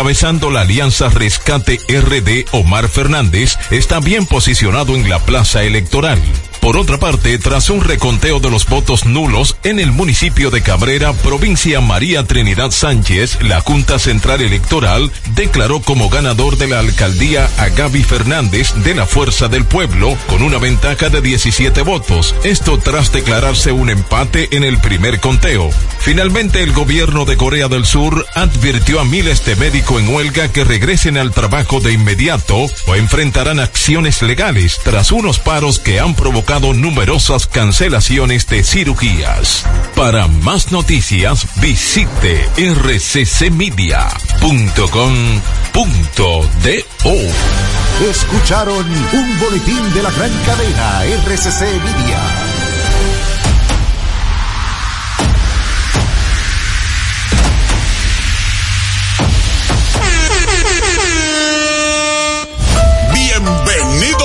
encabezando la alianza Rescate RD Omar Fernández, está bien posicionado en la plaza electoral. Por otra parte, tras un reconteo de los votos nulos en el municipio de Cabrera, provincia María Trinidad Sánchez, la Junta Central Electoral declaró como ganador de la alcaldía a Gaby Fernández de la Fuerza del Pueblo con una ventaja de 17 votos. Esto tras declararse un empate en el primer conteo. Finalmente, el gobierno de Corea del Sur advirtió a miles de médicos en huelga que regresen al trabajo de inmediato o enfrentarán acciones legales tras unos paros que han provocado numerosas cancelaciones de cirugías. Para más noticias, visite rccmedia.com.do. Escucharon un boletín de la gran cadena RCC Media.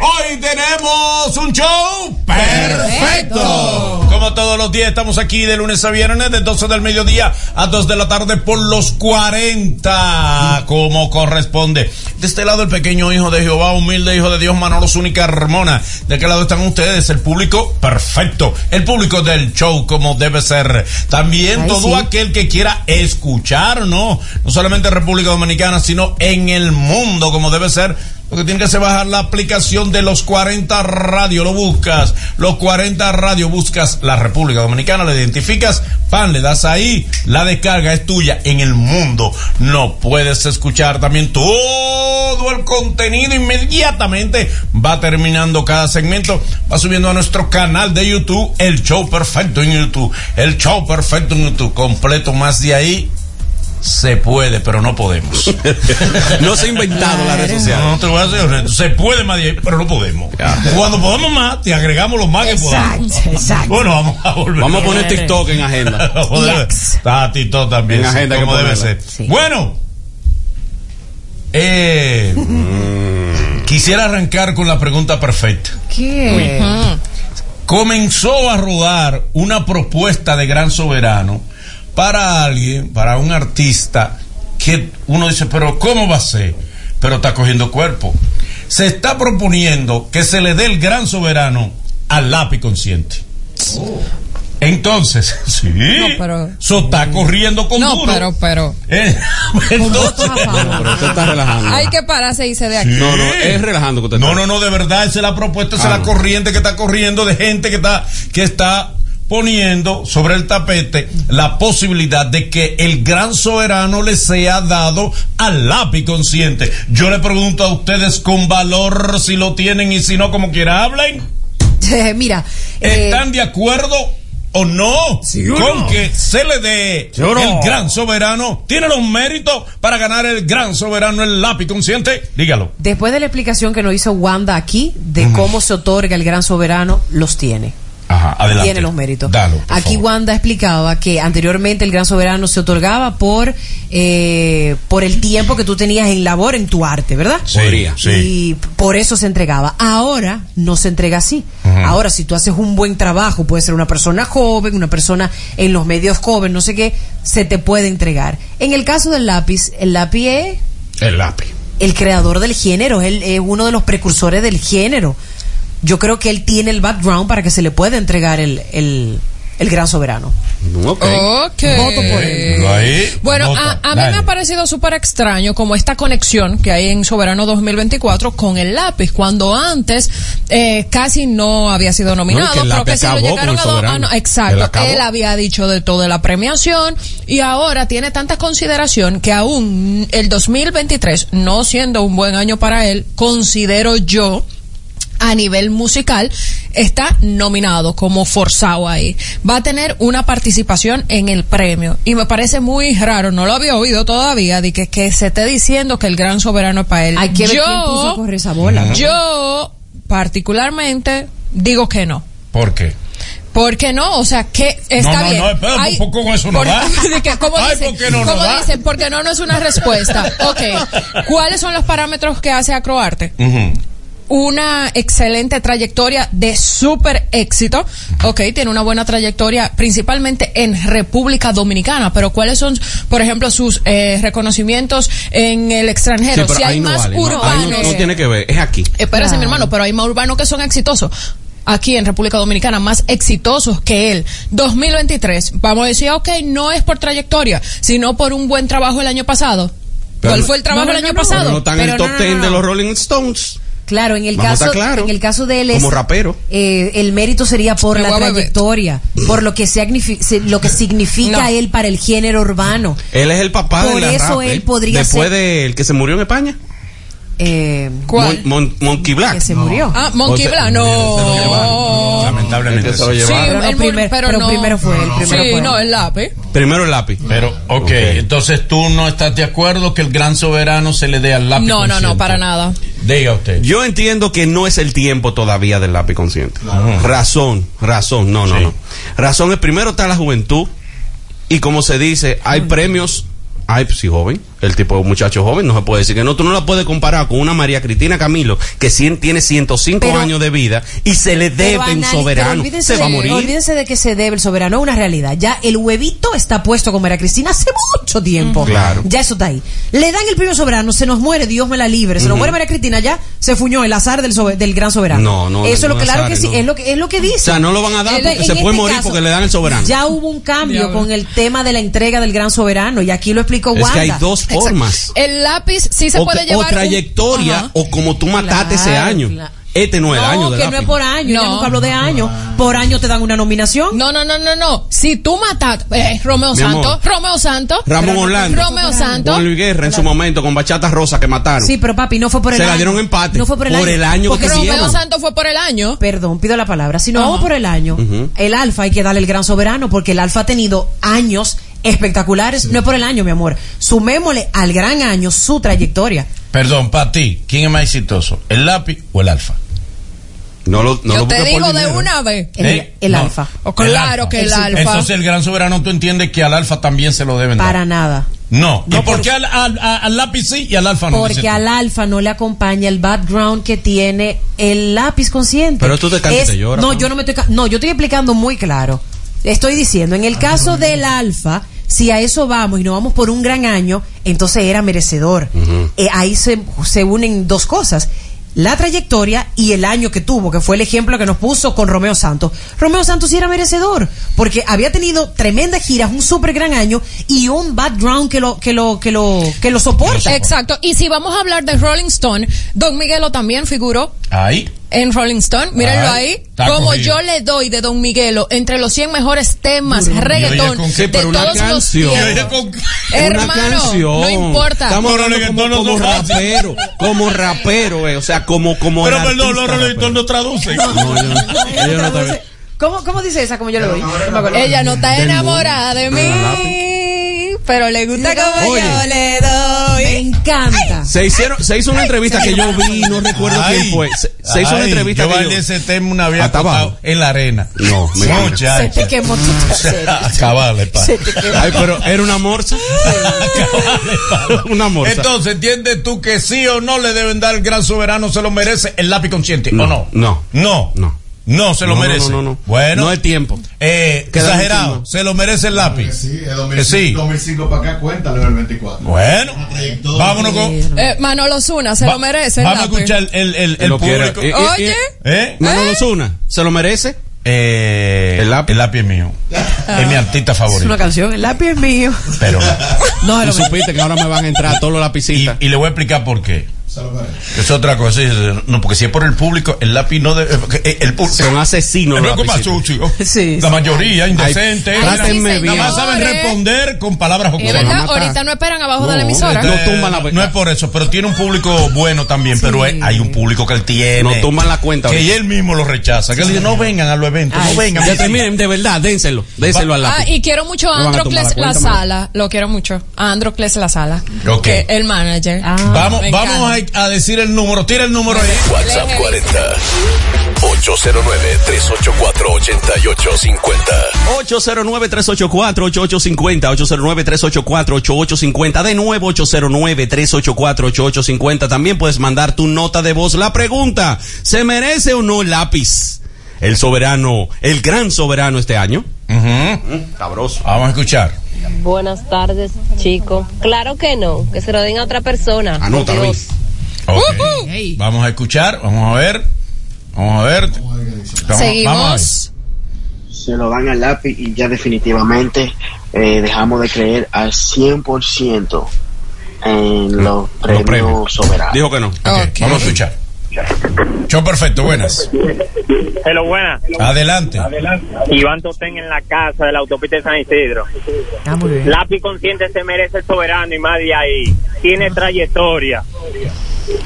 Hoy tenemos un show perfecto. Como todos los días estamos aquí de lunes a viernes de 12 del mediodía a 2 de la tarde por los 40 como corresponde. De este lado el pequeño hijo de Jehová, humilde hijo de Dios, Manolo Zúñiga Carmona. De qué lado están ustedes? El público perfecto. El público del show como debe ser. También Ay, todo sí. aquel que quiera escuchar, ¿no? No solamente en República Dominicana, sino en el mundo como debe ser. Lo que tiene que hacer es bajar la aplicación de los 40 radio, lo buscas, los 40 radio, buscas la República Dominicana, la identificas, pan, le das ahí, la descarga es tuya en el mundo. No puedes escuchar también todo el contenido inmediatamente, va terminando cada segmento, va subiendo a nuestro canal de YouTube, el show perfecto en YouTube, el show perfecto en YouTube, completo más de ahí. Se puede, pero no podemos. No se ha inventado la red social. No, no te voy a decir, se puede más pero no podemos. Cuando podemos más, te agregamos los más que podamos. Exacto, exacto. Bueno, vamos a volver. Vamos a poner TikTok en agenda. Está TikTok también. En sí, agenda como debe ser. Sí. Bueno, eh, quisiera arrancar con la pregunta perfecta. ¿Qué? comenzó a rodar una propuesta de gran soberano para alguien, para un artista, que uno dice, pero ¿cómo va a ser? Pero está cogiendo cuerpo. Se está proponiendo que se le dé el gran soberano al lápiz consciente. Entonces, sí, pero- eso está corriendo con No, duro. pero, pero. Eh, entonces, Pero usted está relajando. Hay que pararse y se de aquí. No, no, es relajando que usted No, está. no, no, de verdad, esa es la propuesta, esa Ah, es la no. corriente que está corriendo de gente que está, que está poniendo sobre el tapete la posibilidad de que el gran soberano le sea dado al lápiz consciente. Yo le pregunto a ustedes con valor si lo tienen y si no, como quiera hablen. Mira, eh, ¿Están de acuerdo o no con que se le dé no? el gran soberano? ¿Tiene los méritos para ganar el gran soberano el lápiz consciente? Dígalo. después de la explicación que nos hizo Wanda aquí de cómo se otorga el gran soberano, los tiene. Ajá, adelante. Tiene los méritos. Dalo, Aquí favor. Wanda explicaba que anteriormente el gran soberano se otorgaba por eh, por el tiempo que tú tenías en labor en tu arte, ¿verdad? Sí, Podría. sí. Y por eso se entregaba. Ahora no se entrega así. Ahora, si tú haces un buen trabajo, puede ser una persona joven, una persona en los medios joven, no sé qué, se te puede entregar. En el caso del lápiz, el lápiz es El lápiz. el creador del género, él es uno de los precursores del género. Yo creo que él tiene el background para que se le pueda entregar el, el, el gran soberano. Ok. Ok. Voto por él. Ahí, Bueno, vota. a, a mí me ha parecido súper extraño como esta conexión que hay en Soberano 2024 con el lápiz, cuando antes eh, casi no había sido nominado, No, que el pero lápiz que sí lo acabó llegaron a el do- Soberano. ah, no, exacto, él había dicho de todo de la premiación y ahora tiene tanta consideración que aún el 2023, no siendo un buen año para él, considero yo a nivel musical, está nominado como forzado ahí. Va a tener una participación en el premio. Y me parece muy raro, no lo había oído todavía, de que, que se esté diciendo que el gran soberano es para él. Hay que ver quién puso a correr esa bola. Yo, particularmente, digo que no. ¿Por qué? ¿Por qué no? O sea, que está No, no, bien. no, espera, ¿por qué con eso no por- da? ¿Cómo Ay, dicen? ¿por qué no, no ¿Cómo da? dicen? Porque no, no es una respuesta. Ok. ¿Cuáles son los parámetros que hace Acroarte? Una excelente trayectoria de súper éxito. Ok, tiene una buena trayectoria principalmente en República Dominicana, pero ¿cuáles son, por ejemplo, sus eh, reconocimientos en el extranjero? si hay no más vale, urbanos. no, no tiene que ver, es aquí. Espérese, Claro. mi hermano, pero hay más urbanos que son exitosos. Aquí en República Dominicana, más exitosos que él. 2023, vamos a decir, ok, no es por trayectoria, sino por un buen trabajo el año pasado. Pero ¿Cuál fue el trabajo no, no, el año no, no. pasado? Pero no están en el top no, no, 10 no. de los Rolling Stones. Claro, en el Vamos caso, claro. en el caso de él es, Como rapero. eh, el mérito sería por la trayectoria, por lo que signifi- se- lo que significa No. él para el género urbano. Él es el papá Por de la eso rap, él ¿eh? podría Después ser- del que se murió en España. Eh, ¿Cuál? Mon- Mon- Monkey Black. que se murió. Ah, Monkey O sea, Black, no. Lamentablemente. El se lo sí. llevó. Sí, Pero no primer- pero, pero no. primero fue él, primero sí, fue no, el lápiz. Primero el lápiz. Pero, ok, entonces tú no estás de acuerdo que el gran soberano se le dé al lápiz No, no, no, consciente? para nada. Diga usted. Yo entiendo que no es el tiempo todavía del lápiz consciente. Razón, razón, no, no, Sí. no. Razón es primero está la juventud y como se dice, hay premios, hay sí joven, el tipo de muchacho joven, no se puede decir que no, tú no la puedes comparar con una María Cristina Camilo que cien- tiene 105 Pero- años de vida y se le debe un soberano. Se va a de- morir. Olvídense de que se debe el soberano, es una realidad. Ya el huevito está puesto con María Cristina hace mucho tiempo. Claro. Ya eso está ahí. Le dan el premio soberano, se nos muere, Dios me la libre. Se nos muere María Cristina, ya se fuñó el azar del, sobe- del gran soberano. No, no, Eso es lo claro azar, que sí, no. es lo que, es lo que dice. O sea, no lo van a dar porque en se puede este morir caso, porque le dan el soberano. Ya hubo un cambio Diablo. con el tema de la entrega del gran soberano y aquí lo explicó es Wanda. que hay dos formas. El lápiz sí se o, puede que- llevar. o trayectoria un- o como tú mataste ese año. claro. Este no es el no, año del que no lápiz. es por año, No. yo nunca hablo de año. Por año te dan una nominación. No, no, no, no, no. Si tú matas. Eh, Romeo Mi Santos. amor. Romeo Santos. Ramón Orlando. Romeo Santos. Con Luis Guerra en su momento, con Bachata Rosa que mataron. Sí, pero papi, no fue por el Se año. la dieron empate. No fue por el Por año. el año Porque que. Romeo Santos fue por el año. Perdón, pido la palabra. Si no vamos por el año, el Alfa hay que darle el gran soberano porque el Alfa ha tenido años espectaculares. No es por el año, mi amor. Sumémosle al gran año su trayectoria. Perdón, para ti, ¿quién es más exitoso? ¿El lápiz o el alfa? No lo, no Yo lo te por digo de dinero. una vez. El, ¿Eh? el No. Alfa. Oh, claro El que el Éxito. alfa. Entonces el gran soberano tú entiendes que al alfa también se lo deben dar. Para nada. No. ¿Y No, por por- qué al, al- al lápiz sí y al alfa no? Porque al Alfa no le acompaña el background que tiene el lápiz consciente. Pero tú te Es- te lloras, No, ¿no? yo no me estoy. No, yo estoy explicando muy claro. Estoy diciendo, en el caso del Alfa, si a eso vamos y nos vamos por un gran año, entonces era merecedor. Eh, ahí se, se unen dos cosas. La trayectoria y el año que tuvo, que fue el ejemplo que nos puso con Romeo Santos. Romeo Santos sí era merecedor, porque había tenido tremendas giras, un súper gran año y un background que lo, que lo, que lo, que lo soporta. Exacto. Y si vamos a hablar de Rolling Stone, Don Miguelo también figuró Ahí. En Rolling Stone. Mírenlo Ay, ahí. Como cogido. yo le doy de Don Miguelo entre los 100 mejores temas, Y oye, reggaetón, con- Sí, de pero una todos los canción. tiempos. Con- Hermano, una canción. no importa. Estamos Pero hablando como, no como rapero, como rapero, eh, o sea, como como Pero perdón, los redactores rapero. no traducen. No, yo no- ellos no están- ¿Cómo, ¿Cómo dice esa? Como yo le doy. Ella no está enamorada de mí, pero le gusta como Oye. yo le Me doy. encanta. Se hicieron, se hizo una entrevista que yo vi, no recuerdo quién fue. Se, se hizo una ay, entrevista yo que bailé yo- ese tema una vez abajo. en la arena. No, mentira. Se te quemó tu trasero. Acabale, pa. Se te quemó. Ay, pero era una morsa. Pa. Una morsa. Entonces, ¿entiendes tú que sí o no le deben dar el gran soberano? ¿Se lo merece el lápiz consciente No, o no? no. No. No. No se lo No, merece. no, no, no. Bueno. No es tiempo. Eh, exagerado. ¿Se lo merece el lápiz? Sí, es sí. 2005, 2005 para acá, cuéntale el 24. Bueno. Vámonos con... Eh, Manolo Zuna se va- lo merece. el Vamos a escuchar el, el, el, el público. Eh, eh, Oye. ¿Eh? Manolo Zuna, ¿se lo merece? Eh, El lápiz. El lápiz es mío. Es mi artista Es favorito. una canción, el lápiz es mío. Pero no. No, no, supiste que ahora me van a entrar todos los Y, lapicitas. y le voy a explicar por qué. Es otra cosa. No, porque si es por el público, el lápiz no debe. eh, El, público. Son asesinos como sucio. Sí, La mayoría, indecente. Ay, trátenme sí, bien. Nada más saben responder con palabras a matar. ahorita no esperan abajo de la emisora. no Eh, tumban la- no, no es por eso, pero tiene un público bueno también, pero es- hay un público que él tiene. No tumban la cuenta Que ahorita. él mismo lo rechaza. Que él dice, no vengan a los eventos, Ay, no vengan. Ya terminen, de verdad, dénselo. Dénselo al Ah, lápiz. y quiero mucho a a Androcles la Sala. Lo quiero mucho. A Androcles La Sala. Ok. El manager. Ah. Vamos, Me a, decir el número. Tira el número ahí. WhatsApp 40 809 384 8850. 809-384-8850, 809-384-8850, de nuevo 809-384-8850. También puedes mandar tu nota de voz. La pregunta, ¿se merece o no lápiz? El soberano, el gran soberano este año. Ujú. Cabroso. Vamos a escuchar. Buenas tardes, chicos. Claro que no, que se lo den a otra persona. Anota, Vamos a escuchar, vamos a ver. Vamos a ver. Vamos- vamos a Seguimos. se lo dan al lápiz y ya definitivamente eh, dejamos de creer al 100% en los premios, premios. soberanos. Dijo que no. Vamos a escuchar. Show perfecto, buenas. Hello, buena. Adelante. Iván Totén en la casa de la autopista de San Isidro. Ah, muy bien. Lápiz consciente se merece el soberano y más de ahí. Tiene trayectoria.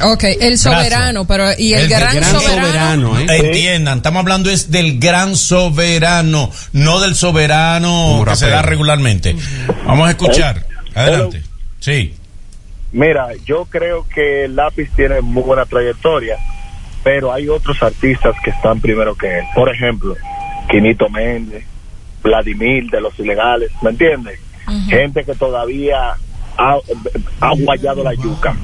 Ok, el soberano, pero y el, El gran, Gran soberano. soberano, ¿eh? Entiendan, estamos hablando es del gran soberano, no del soberano Como que se da regularmente. Vamos a escuchar. Adelante. Sí. Mira, yo creo que el lápiz tiene muy buena trayectoria, pero hay otros artistas que están primero que él. Por ejemplo, Quinito Méndez, Vladimir de los ilegales, ¿me entiendes? Gente que todavía ha, ha guayado la yuca.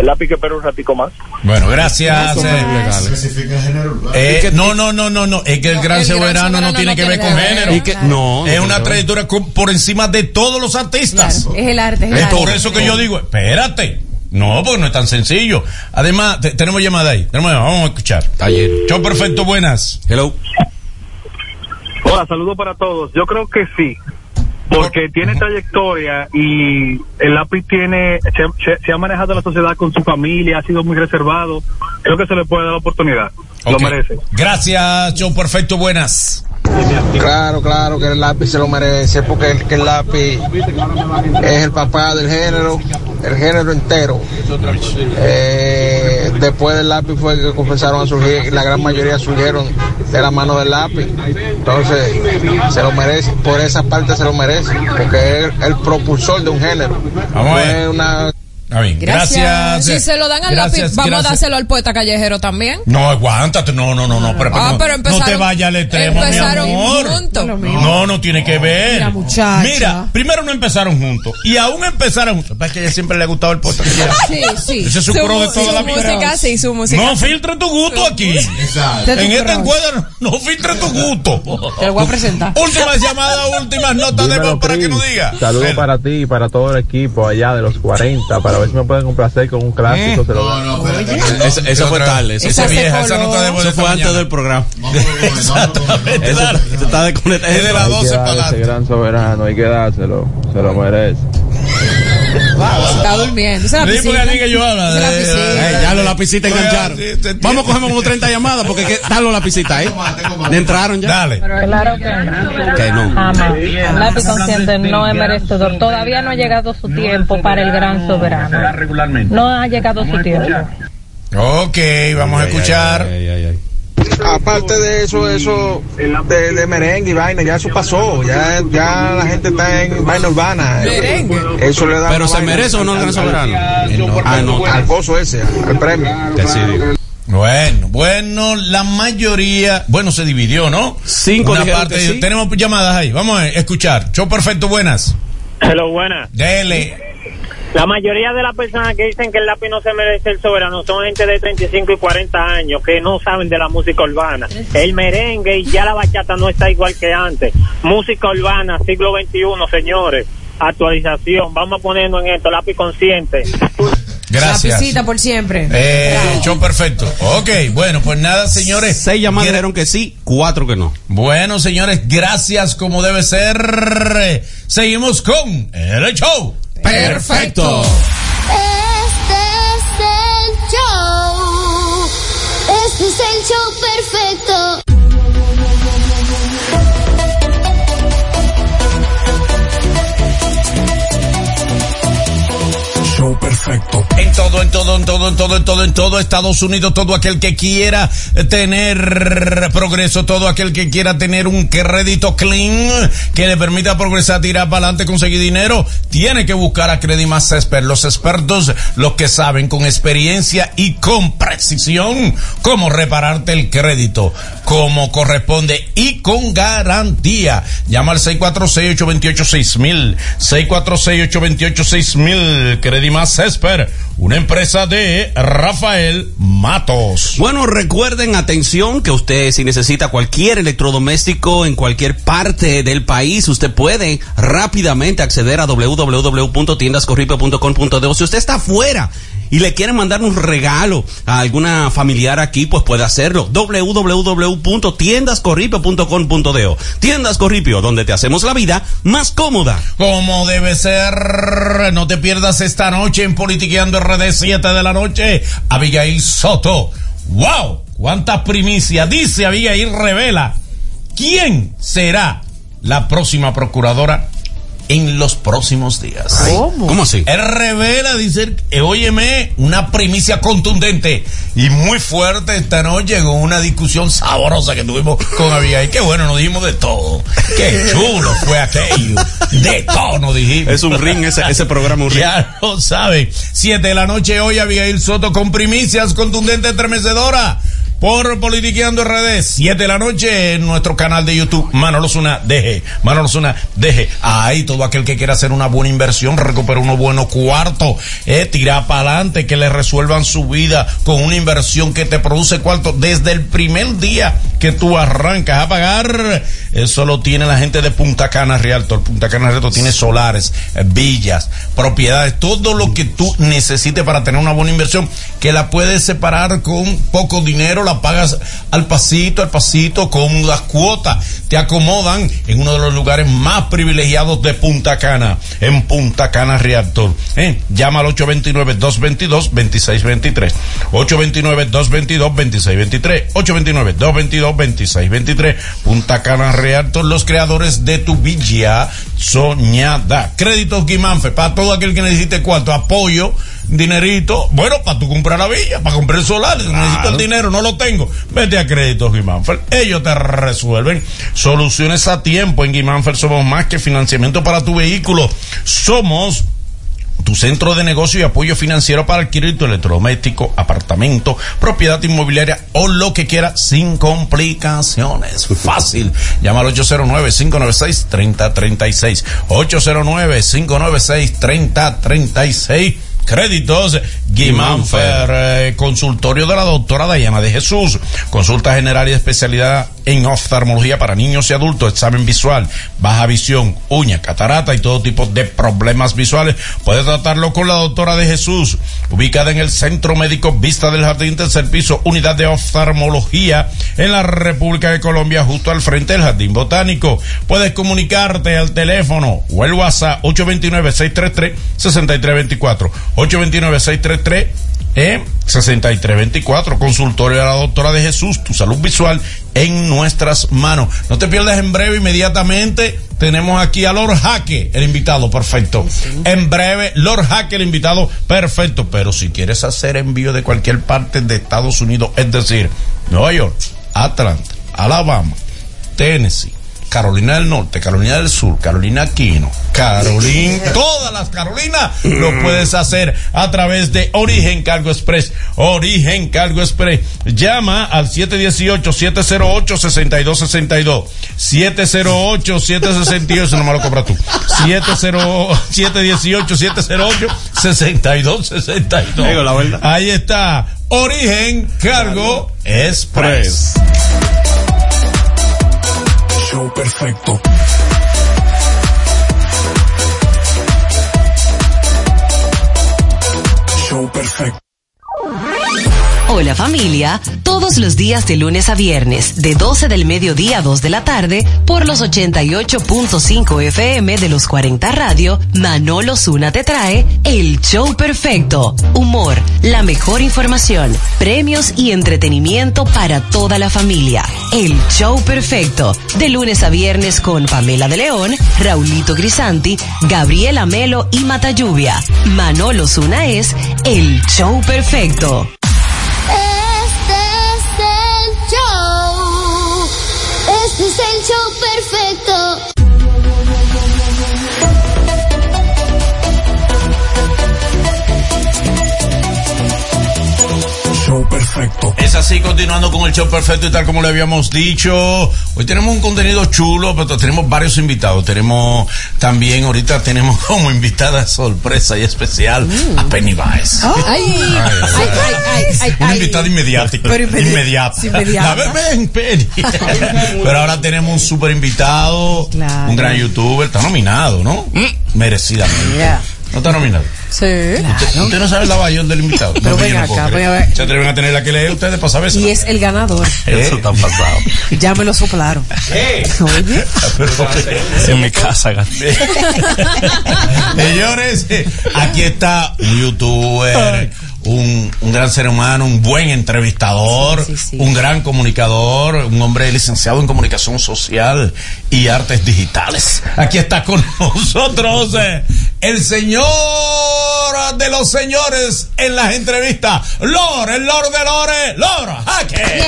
El lápiz que espera un ratico más. Bueno, gracias. Eh, eh, no, no, no, no, no. Es que el No, gran el gran soberano no tiene no que ver con género. Y que- no, es una trayectoria por encima de todos los artistas. Claro, es el arte, es el Es arte. por eso que yo digo, espérate. No, porque no es tan sencillo. Además, te- tenemos llamada ahí. Tenemos llamada, vamos a escuchar. Ayer. Show perfecto, buenas. Hello. Hola, saludos para todos. Yo creo que sí, porque tiene trayectoria y el lápiz tiene se, se- se ha manejado la sociedad con su familia, ha sido muy reservado. Creo que se le puede dar la oportunidad. Lo merece. Gracias, show perfecto, buenas. Claro, claro que el lápiz se lo merece porque el, que el lápiz es el papá del género, el género entero. Eh, después del lápiz fue que comenzaron a surgir, y la gran mayoría surgieron de la mano del lápiz. Entonces, se lo merece, por esa parte se lo merece, porque es el propulsor de un género. Vamos a No ver. es una Está bien, gracias. Si se lo dan al Gracias, lápiz, vamos a dárselo al poeta callejero también. No, aguántate, no, no, no, no, pero, Ah, no, pero no te vayas al extremo, mi empezaron amor. juntos. No, no tiene que ver. Mira, muchacha. Mira, primero no empezaron juntos y aún empezaron juntos. Es que a ella siempre le ha gustado el poeta. Sí, sí. Ese es su pro de toda la su vida. música, sí, su música. No filtre tu gusto aquí. Exacto. Este En esta crush. encuesta no filtre tu gusto. Te lo voy a presentar. Últimas llamadas, últimas notas de voz para que nos diga. Saludos para ti y para todo el equipo allá de los 40, para ver si me pueden complacer con un clásico. Se lo No, no, espérate. que- Eso, eso fue tarde. Esa Esa vieja, esa coló. nota de de eso fue antes mañana. del programa. Vamos a ver, vamos a ver. Exactamente, Eso, está desconectado. Es de las Hay que 12 para adelante. gran soberano, hay que dárselo, se lo merece. Está durmiendo. Esa es la piscina. que yo hablo. Esa es la Eh, piscina. Eh, ya los lapicitas engancharon. sí, te entiendo. Vamos a coger como 30 llamadas porque que- están los lapicitas ahí. Entraron ya. Dale. Claro que no. Que no. Jamás. Lápiz consciente no es merecedor. Todavía no ha llegado su tiempo para el gran soberano. No ha llegado su tiempo. Ok, vamos a escuchar. Ay, ay, ay. Aparte de eso, eso de, de merengue y vaina, ya eso pasó, ya, ya la gente está en vaina urbana. Merengue. Eso le da Pero se merece o no el gran soberano. al- Ah, no. al coso ese, al premio. Digo. Bueno, bueno, la mayoría, bueno, se dividió, ¿no? Cinco Una parte, sí. tenemos llamadas ahí, vamos a escuchar. Show perfecto, buenas. Hello, buena. Dele. La mayoría de las personas que dicen que el lápiz no se merece el soberano son gente de 35 y 40 años que no saben de la música urbana. El merengue y ya la bachata no está igual que antes. Música urbana, siglo XXI, señores. Actualización. Vamos a ponernos en esto, lápiz consciente. Gracias. Lapicita por siempre. Eh, show perfecto. Ok, bueno, pues nada, señores. Seis llamadas dijeron que sí, cuatro que no. Bueno, señores, gracias como debe ser. Seguimos con el show. Perfecto. Este es el show. Este es el show perfecto. En todo, en todo, en todo, en todo, en todo, en todo Estados Unidos, todo aquel que quiera tener progreso, todo aquel que quiera tener un crédito clean que le permita progresar, tirar para adelante, conseguir dinero, tiene que buscar a Credit Más Expert, los expertos, los que saben con experiencia y con precisión cómo repararte el crédito, como corresponde y con garantía. Llama al 646-828-6000, 646-828-6000, Credit Más Expert, una empresa de Rafael Matos. Bueno, recuerden, atención, que usted si necesita cualquier electrodoméstico en cualquier parte del país, usted puede rápidamente acceder a www.tiendascorripio.com.de. Si usted está afuera y le quiere mandar un regalo a alguna familiar aquí, pues puede hacerlo. www.tiendascorripio.com.de. Tiendas Corripio, donde te hacemos la vida más cómoda. Como debe ser, no te pierdas esta noche en Politiqueando RD 7 de la noche, Abigail Soto. ¡Wow! ¿Cuántas primicias? Dice Abigail Revela. ¿Quién será la próxima procuradora en los próximos días. ¿Cómo? ¿Cómo así? Él revela, dice, eh, óyeme, una primicia contundente y muy fuerte esta noche con una discusión sabrosa que tuvimos con Abigail. Qué bueno, nos dijimos de todo. Qué chulo fue aquello. De todo nos dijimos. Es un ring, ese, ese programa un ring. Ya lo saben. Siete de la noche hoy, Abigail Soto con primicias contundentes, estremecedora por Politiqueando RD, 7 de la noche en nuestro canal de YouTube, Manolo Zuna, deje, Manolo Zuna, deje. Ahí todo aquel que quiera hacer una buena inversión, recuperar unos buenos cuartos, eh, tirar para adelante, que le resuelvan su vida con una inversión que te produce cuartos desde el primer día que tú arrancas a pagar. Eso lo tiene la gente de Punta Cana Realtor. Punta Cana Realtor tiene solares, eh, villas, propiedades, todo lo que tú necesites para tener una buena inversión, que la puedes separar con poco dinero, pagas al pasito, al pasito, con las cuotas. Te acomodan en uno de los lugares más privilegiados de Punta Cana, en Punta Cana Reactor. ¿Eh? Llama al 829-222-2623. 829-222-2623. 829-222-2623. Punta Cana Reactor, los creadores de tu villa soñada. Créditos Guimánfe, para todo aquel que necesite cuarto, apoyo dinerito, bueno, para tú comprar la villa, para comprar el solar, necesito el dinero, no lo tengo, vete a Créditos Guimánfer, ellos te resuelven soluciones a tiempo, en Guimánfer somos más que financiamiento para tu vehículo, somos tu centro de negocio y apoyo financiero para adquirir tu electrodoméstico, apartamento, propiedad inmobiliaria o lo que quiera sin complicaciones. Fácil. Llama al 809-596-3036. 809-596-3036. Créditos Guimánfer, eh, consultorio de la doctora Dayana de Jesús, consulta general y especialidad en oftalmología para niños y adultos, examen visual, baja visión, uña, catarata y todo tipo de problemas visuales. Puede tratarlo con la doctora de Jesús, ubicada en el Centro Médico Vista del Jardín Tercer Piso, unidad de oftalmología en la República de Colombia, justo al frente del Jardín Botánico. Puedes comunicarte al teléfono o el WhatsApp 829-633-6324. 829-633 eh, 6324, consultorio de la doctora de Jesús, tu salud visual en nuestras manos. No te pierdas en breve, inmediatamente tenemos aquí a Lord Jaque, el invitado perfecto. En breve, Lord Jaque, el invitado perfecto. Pero si quieres hacer envío de cualquier parte de Estados Unidos, es decir, Nueva York, Atlanta, Alabama, Tennessee, Carolina del Norte, Carolina del Sur, Carolina Aquino, Carolina, todas las Carolinas lo puedes hacer a través de Origen Cargo Express. Origen Cargo Express. Llama al 718-708-6262. 708-768, no me lo cobras tú. 718-708-6262. Ahí está. Origen Cargo Express. Show perfecto. Show perfecto. Hola familia, todos los días de lunes a viernes, de 12 del mediodía a 2 de la tarde, por los 88.5 FM de los 40 Radio, Manolo Zuna te trae El Show Perfecto. Humor, la mejor información, premios y entretenimiento para toda la familia. El Show Perfecto, de lunes a viernes con Pamela de León, Raulito Grisanti, Gabriela Melo y Mata Lluvia. Manolo Zuna es El Show Perfecto. El perfecto. Es así, continuando con el show perfecto y tal como le habíamos dicho. Hoy tenemos un contenido chulo, pero tenemos varios invitados. Tenemos también, ahorita tenemos como invitada sorpresa y especial a Pennywise. Ay, ay, ay, ay, ay, Una ay. invitada inmediata. Pero inmedi- inmediata. inmediata. A ver, ven, Penny. Pero ahora tenemos un super invitado, un gran youtuber. Está nominado, ¿no? Merecidamente. Yeah. ¿No está nominado? Sí. ¿Usted, usted no sabe la bayón del invitado. Pero No, ven no acá, ven a ver. Se atreven a tener la que lee ustedes para saber eso. Y es el ganador. Eso está pasado. Ya me lo soplaron. Oye. En mi casa, gasté. Señores, eh, aquí está un youtuber, un, un gran ser humano, un buen entrevistador, un gran comunicador, un hombre licenciado en comunicación social y artes digitales. Aquí está con nosotros eh, el señor de los señores en las entrevistas, Lore, el Lord de Lore, Lore Jaque.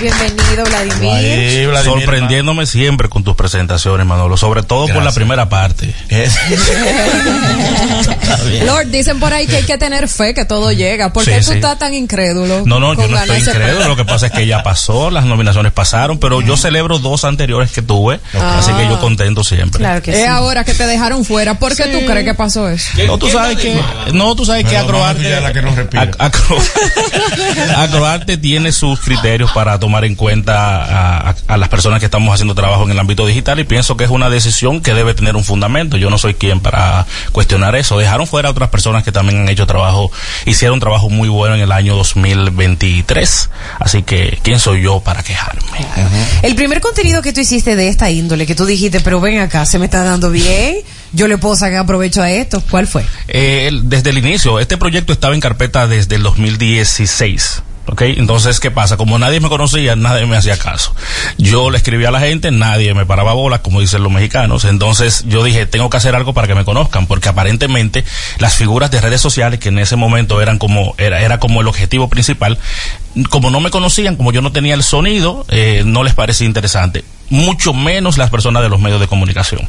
Bienvenido, Vladimir. Sorprendiéndome siempre con tus presentaciones, Manolo. Sobre todo por la primera parte. Lord, dicen por ahí que hay que tener fe que todo llega. ¿Por Sí, qué tú sí. estás tan incrédulo? No, no, yo no estoy incrédulo. Lo que pasa es que ya pasó, las nominaciones pasaron, pero yo celebro dos anteriores que tuve. Así que yo contento siempre. Claro que Es ahora que te dejaron fuera. ¿Por qué tú crees que pasó eso? No, tú sabes que, no, tú sabes que Pero Acroarte, Acroarte tiene sus criterios para tomar en cuenta a, a- a las personas que estamos haciendo trabajo en el ámbito digital y pienso que es una decisión que debe tener un fundamento. Yo no soy quien para cuestionar eso. Dejaron fuera a otras personas que también han hecho trabajo, hicieron trabajo muy bueno en el año 2023. Así que, ¿quién soy yo para quejarme? El primer contenido que tú hiciste de esta índole, que tú dijiste, pero ven acá, se me está dando bien, yo le puedo sacar provecho a esto, ¿cuál fue? Eh, desde el inicio, este proyecto estaba en carpeta desde el 2016. ¿Ok? Entonces, ¿qué pasa? Como nadie me conocía, nadie me hacía caso. Yo le escribía a la gente, nadie me paraba bolas, como dicen los mexicanos. Entonces, yo dije, tengo que hacer algo para que me conozcan, porque aparentemente las figuras de redes sociales, que en ese momento eran como, era, era como el objetivo principal, como no me conocían, como yo no tenía el sonido, eh, no les parecía interesante. Mucho menos las personas de los medios de comunicación.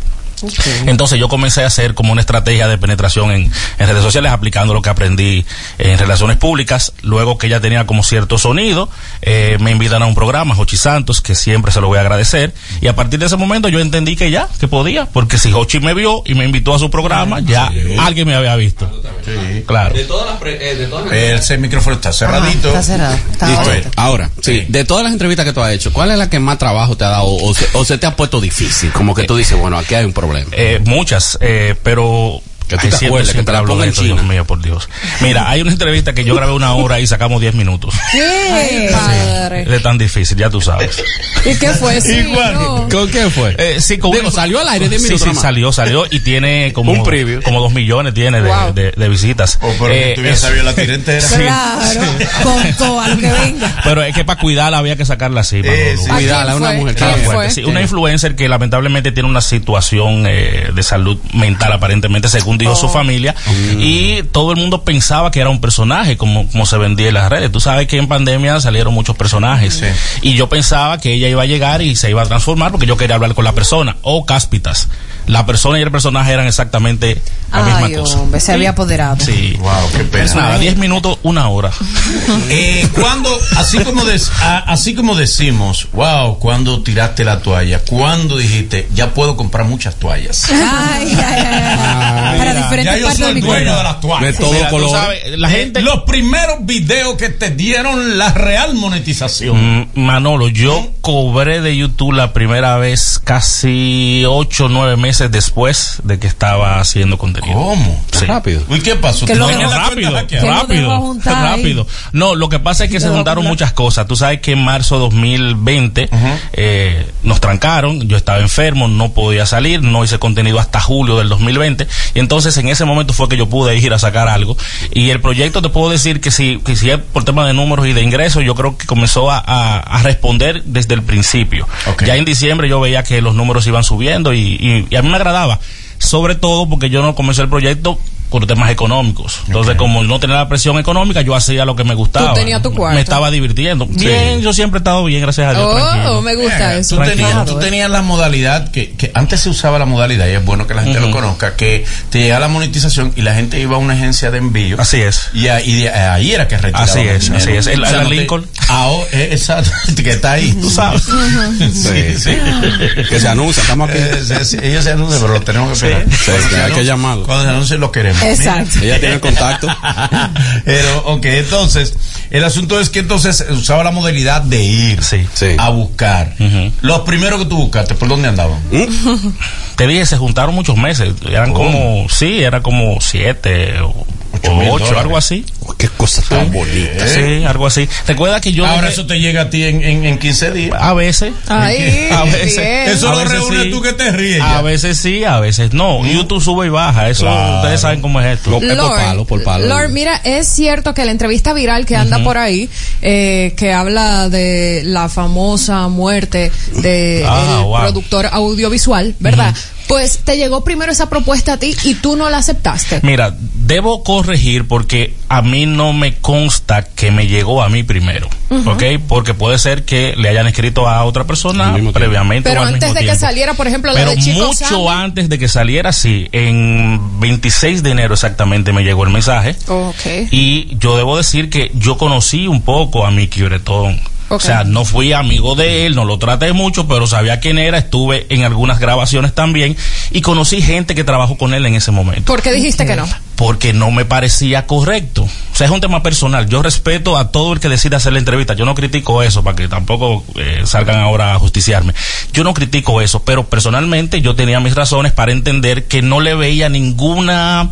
Entonces yo comencé a hacer como una estrategia de penetración en, en redes sociales aplicando lo que aprendí en relaciones públicas. Luego que ya tenía como cierto sonido, eh, me invitan a un programa, Jochi Santos, que siempre se lo voy a agradecer. Y a partir de ese momento yo entendí que ya, que podía, porque si Jochi me vio y me invitó a su programa, ya alguien me había visto. Claro. todas las de todas Ese micrófono está cerradito. está cerrado. Está Listo. abierto. Ahora, sí, de todas las entrevistas que tú has hecho, ¿cuál es la que más trabajo te ha dado o se, o se te ha puesto difícil? Como que tú dices, bueno, aquí hay un problema. Eh, muchas, eh, pero... Que tú Ay, te acuerdes, que te la hablo de China. Dios mío, por Dios. Mira, hay una entrevista que yo grabé una hora y sacamos 10 minutos. Ay, padre. Es tan difícil, ya tú sabes. ¿Y qué fue? Sí, no. ¿Con qué fue? Eh, sí, con Digo, salió al aire 10 sí, minutos Sí, nomás. salió, salió y tiene como, Un preview. como dos millones tiene de, Wow. de- de visitas. Oh, pero Eh, tú sabido la tira entera. Sí. Claro, con todo a lo que venga. Pero es que para cuidarla había que sacarla así. Manolo. sí. ¿A Cuidala, quién una mujer sí. Una influencer que lamentablemente tiene una situación eh, de salud mental aparentemente según dijo Oh. su familia y todo el mundo pensaba que era un personaje como, como se vendía en las redes. Tú sabes que en pandemia salieron muchos personajes y yo pensaba que ella iba a llegar y se iba a transformar porque yo quería hablar con la persona o cáspitas. La persona y el personaje eran exactamente la Ay, misma cosa. hombre, se había apoderado. Sí. Wow, qué Pues pena. nada, 10 minutos, una hora. Eh, cuando, así como, des- a- así como decimos, wow, cuando tiraste la toalla, cuando dijiste, ya puedo comprar muchas toallas. Ay, ay, ay, ay. Para Ya diferentes yo partes soy de mi dueño cuerpo. de las toallas. De todo Mira, color. sabes, la gente Los primeros videos que te dieron la real monetización. Mm, Manolo, yo cobré de YouTube la primera vez casi ocho o nueve meses meses después de que estaba haciendo contenido. ¿Cómo? Sí. Rápido. ¿Y qué pasó? Que ¿Tú lo no dejó- rápido? Que lo rápido, rápido. No, lo que pasa es que se juntaron juntar. muchas cosas. Tú sabes que en marzo 2020 eh, nos trancaron, yo estaba enfermo, no podía salir, no hice contenido hasta julio del 2020 y entonces en ese momento fue que yo pude ir a sacar algo y el proyecto te puedo decir que si, que si es por tema de números y de ingresos, yo creo que comenzó a, a- a responder desde el principio. Ok. Ya en diciembre yo veía que los números iban subiendo y, y- y a mí me agradaba, sobre todo porque yo no comencé el proyecto por temas económicos. Entonces, como no tenía la presión económica, yo hacía lo que me gustaba. Tú tenías tu cuarto. Me estaba divirtiendo. Bien, yo siempre he estado bien, gracias a Dios. Oh, tranquilo. me gusta Eh, eso. Tú tenías, tú tenías la modalidad que, que antes se usaba la modalidad y es bueno que la gente lo conozca que te llegaba la monetización y la gente iba a una agencia de envío Así es. y, de- ahí era que retiraban Así es, dinero. así es. El- O sea, el no te- Lincoln. Eh, exacto, que está ahí tú sabes sí, sí. Que se anuncia, estamos aquí. Eh, sí, sí, ellos se anuncian pero lo tenemos que esperar Sí, que hay que llamarlo. cuando se anuncien lo queremos Exacto. Ella tiene el contacto. Pero, ok, entonces, el asunto es que entonces usaba la modalidad de ir Sí. Sí. a buscar. Los primeros que tú buscaste, ¿por dónde andaban? Te dije, se juntaron muchos meses. Eran como, sí, era como siete o Ocho o algo así. Oh, qué cosa tan bonita. Sí, algo así. Recuerda que yo. Ahora dejé- eso te llega a ti en, en, en 15 días. A veces. Ay, A veces. bien. Eso a lo veces reúne sí. tú que te ríes. A veces sí, a veces no. YouTube sube y baja. Eso Claro. ustedes saben cómo es esto. Lo- Es por palo, por palo. Lord, mira, es cierto que la entrevista viral que anda por ahí, eh, que habla de la famosa muerte de Ah, wow. productor audiovisual, ¿verdad? Pues te llegó primero esa propuesta a ti y tú no la aceptaste. Mira, debo corregir porque a mí no me consta que me llegó a mí primero, ¿ok? Porque puede ser que le hayan escrito a otra persona previamente. Pero o al antes mismo de que saliera, por ejemplo, la Pero de Chico mucho Sammy. antes de que saliera, sí, en 26 de enero exactamente me llegó el mensaje. Ok. Y yo debo decir que yo conocí un poco a Mickey Bretón. O sea, no fui amigo de él, no lo traté mucho, pero sabía quién era, estuve en algunas grabaciones también y conocí gente que trabajó con él en ese momento ¿Por qué dijiste que no? porque no me parecía correcto. O sea, es un tema personal. Yo respeto a todo el que decida hacer la entrevista. Yo no critico eso para que tampoco eh, salgan ahora a justiciarme. Yo no critico eso, pero personalmente yo tenía mis razones para entender que no le veía ninguna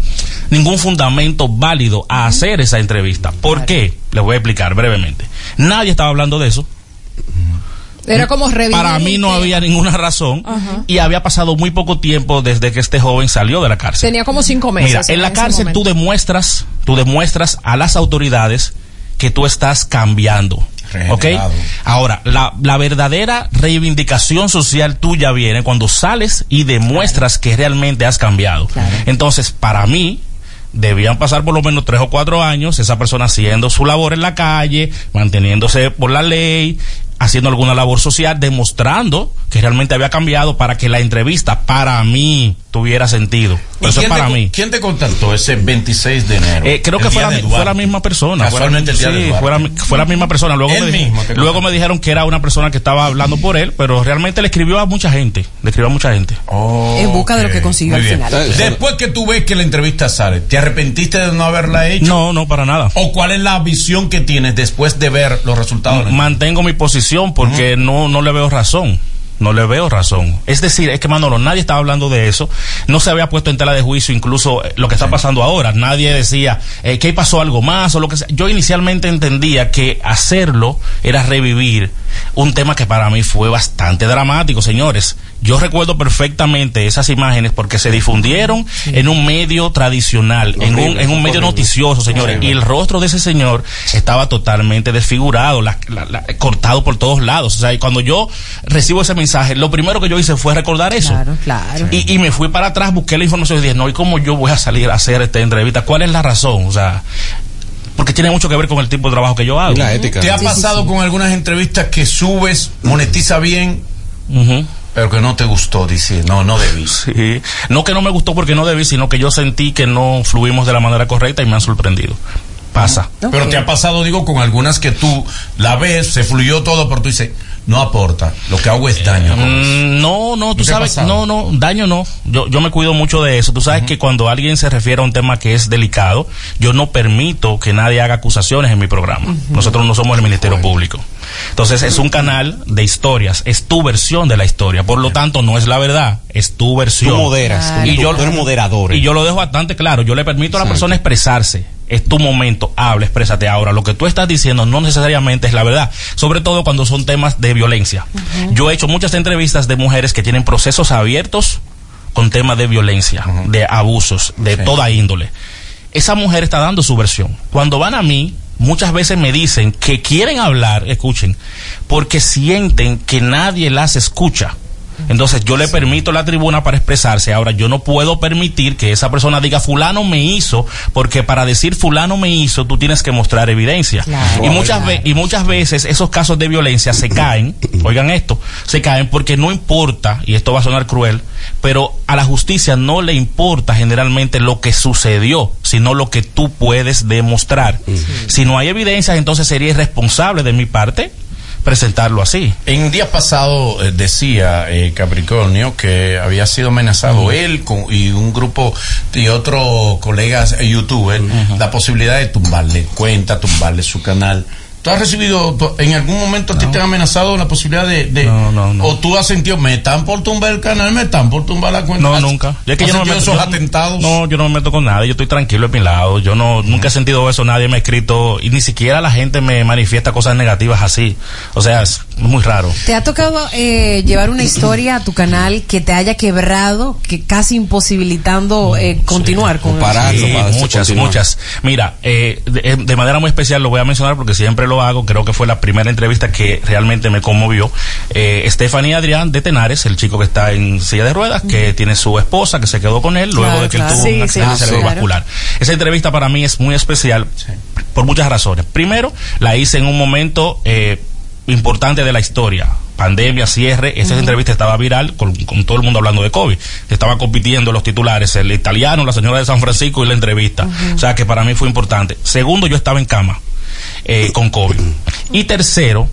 ningún fundamento válido a hacer esa entrevista. ¿Por qué? Les voy a explicar brevemente. Nadie estaba hablando de eso. Era como revivir. Para mí no había ninguna razón Ajá. y había pasado muy poco tiempo desde que este joven salió de la cárcel. Tenía como cinco meses. Mira, en la cárcel momento. tú demuestras, tú demuestras a las autoridades que tú estás cambiando. ¿Ok? Regenerado. Ahora, la, la verdadera reivindicación social tuya viene cuando sales y demuestras que realmente has cambiado. Entonces, para mí, debían pasar por lo menos tres o cuatro años esa persona haciendo su labor en la calle, manteniéndose por la ley, haciendo alguna labor social, demostrando que realmente había cambiado para que la entrevista para mí tuviera sentido. ¿Y Eso es quién para te, mí. ¿Quién te contactó ese 26 de enero? Eh, creo El que fue la, fue la misma persona. Casualmente fue el la, día de fue la, fue la misma persona. Luego, Él me, di- mismo te luego me dijeron que era una persona que estaba hablando por él, pero realmente le escribió a mucha gente. Le escribió a mucha gente. Oh, En busca de lo que consiguió al final. Después que tú ves que la entrevista sale, ¿te arrepentiste de no haberla hecho? No, no, para nada. ¿O cuál es la visión que tienes después de ver los resultados? Mantengo mi posición porque no, no le veo razón. No le veo razón. Es decir, es que Manolo, nadie estaba hablando de eso. No se había puesto en tela de juicio incluso eh, lo que está pasando ahora. Nadie decía eh, que pasó algo más o lo que sea. Yo inicialmente entendía que hacerlo era revivir un tema que para mí fue bastante dramático, señores. Yo recuerdo perfectamente esas imágenes porque se difundieron en un medio tradicional, en un, en un medio horrible. noticioso, señores. Horrible. Y el rostro de ese señor estaba totalmente desfigurado, la- la- la- cortado por todos lados. O sea, y cuando yo recibo ese mensaje, lo primero que yo hice fue recordar eso. Claro, claro. Y, y me fui para atrás, busqué la información y dije, no, ¿y cómo yo voy a salir a hacer esta entrevista? ¿Cuál es la razón? O sea, porque tiene mucho que ver con el tipo de trabajo que yo hago. La ética. ¿Te ha Sí, sí, pasado sí. con algunas entrevistas que subes, monetiza bien, Ujú. Pero que no te gustó? Dice, no, no debí. Sí. No que no me gustó porque no debí, sino que yo sentí que no fluimos de la manera correcta y me han sorprendido. Pasa. Pero te ha pasado, digo, con algunas que tú la ves, se fluyó todo, pero tú dices, no aporta, lo que hago es daño. con eso. Mm, no, no, tú ¿Qué ha sabes, no, no, daño no. Yo, yo me cuido mucho de eso. Tú sabes que cuando alguien se refiere a un tema que es delicado, yo no permito que nadie haga acusaciones en mi programa. Nosotros no somos el Ministerio Público. Entonces es un canal de historias, es tu versión de la historia, por lo tanto no es la verdad, es tu versión. Tú moderas, tú- y tú- yo, tú eres moderador. Y yo lo dejo bastante claro, yo le permito a la persona expresarse. Es tu momento, habla, exprésate. Ahora, lo que tú estás diciendo no necesariamente es la verdad, sobre todo cuando son temas de violencia. Yo he hecho muchas entrevistas de mujeres que tienen procesos abiertos con temas de violencia, de abusos, de toda índole. Esa mujer está dando su versión. Cuando van a mí, muchas veces me dicen que quieren hablar, escuchen, porque sienten que nadie las escucha. Entonces yo le permito la tribuna para expresarse. Ahora yo no puedo permitir que esa persona diga fulano me hizo, porque para decir fulano me hizo tú tienes que mostrar evidencia. Claro. y muchas ve- y muchas veces esos casos de violencia se caen, oigan esto, se caen porque no importa y esto va a sonar cruel, pero a la justicia no le importa generalmente lo que sucedió, sino lo que tú puedes demostrar. Si no hay evidencias, entonces sería irresponsable de mi parte presentarlo así. En día pasado eh, decía eh, Capricornio que había sido amenazado él con- y un grupo de otros colegas eh, youtubers la posibilidad de tumbarle cuenta, tumbarle su canal. ¿Tú has recibido, en algún momento ti te han amenazado la posibilidad de, de- o tú has sentido, me están por tumbar el canal, me están por tumbar la cuenta? No, ¿Has- nunca. Yo es que has yo no me meto, esos yo- atentados? No, yo no me meto con nadie. Yo estoy tranquilo de mi lado. Yo no, nunca he sentido eso. Nadie me ha escrito y ni siquiera la gente me manifiesta cosas negativas así. O sea, muy raro. ¿Te ha tocado eh, llevar una historia a tu canal que te haya quebrado, que casi imposibilitando eh, continuar con Sí, muchas, muchas. Mira, eh, de, de manera muy especial lo voy a mencionar porque siempre lo hago. Creo que fue la primera entrevista que realmente me conmovió. Eh, Stephanie Adrián de Tenares, el chico que está en silla de ruedas, que tiene su esposa que se quedó con él luego Claro, de que claro. él tuvo Sí, un sí. accidente sí. cerebrovascular. Esa entrevista para mí es muy especial por muchas razones. Primero, la hice en un momento eh, importante de la historia. Pandemia, cierre, esa entrevista estaba viral con, con todo el mundo hablando de COVID. Estaban compitiendo los titulares, el italiano, la señora de San Francisco y la entrevista. O sea que para mí fue importante. Segundo, yo estaba en cama eh, con COVID. Y tercero,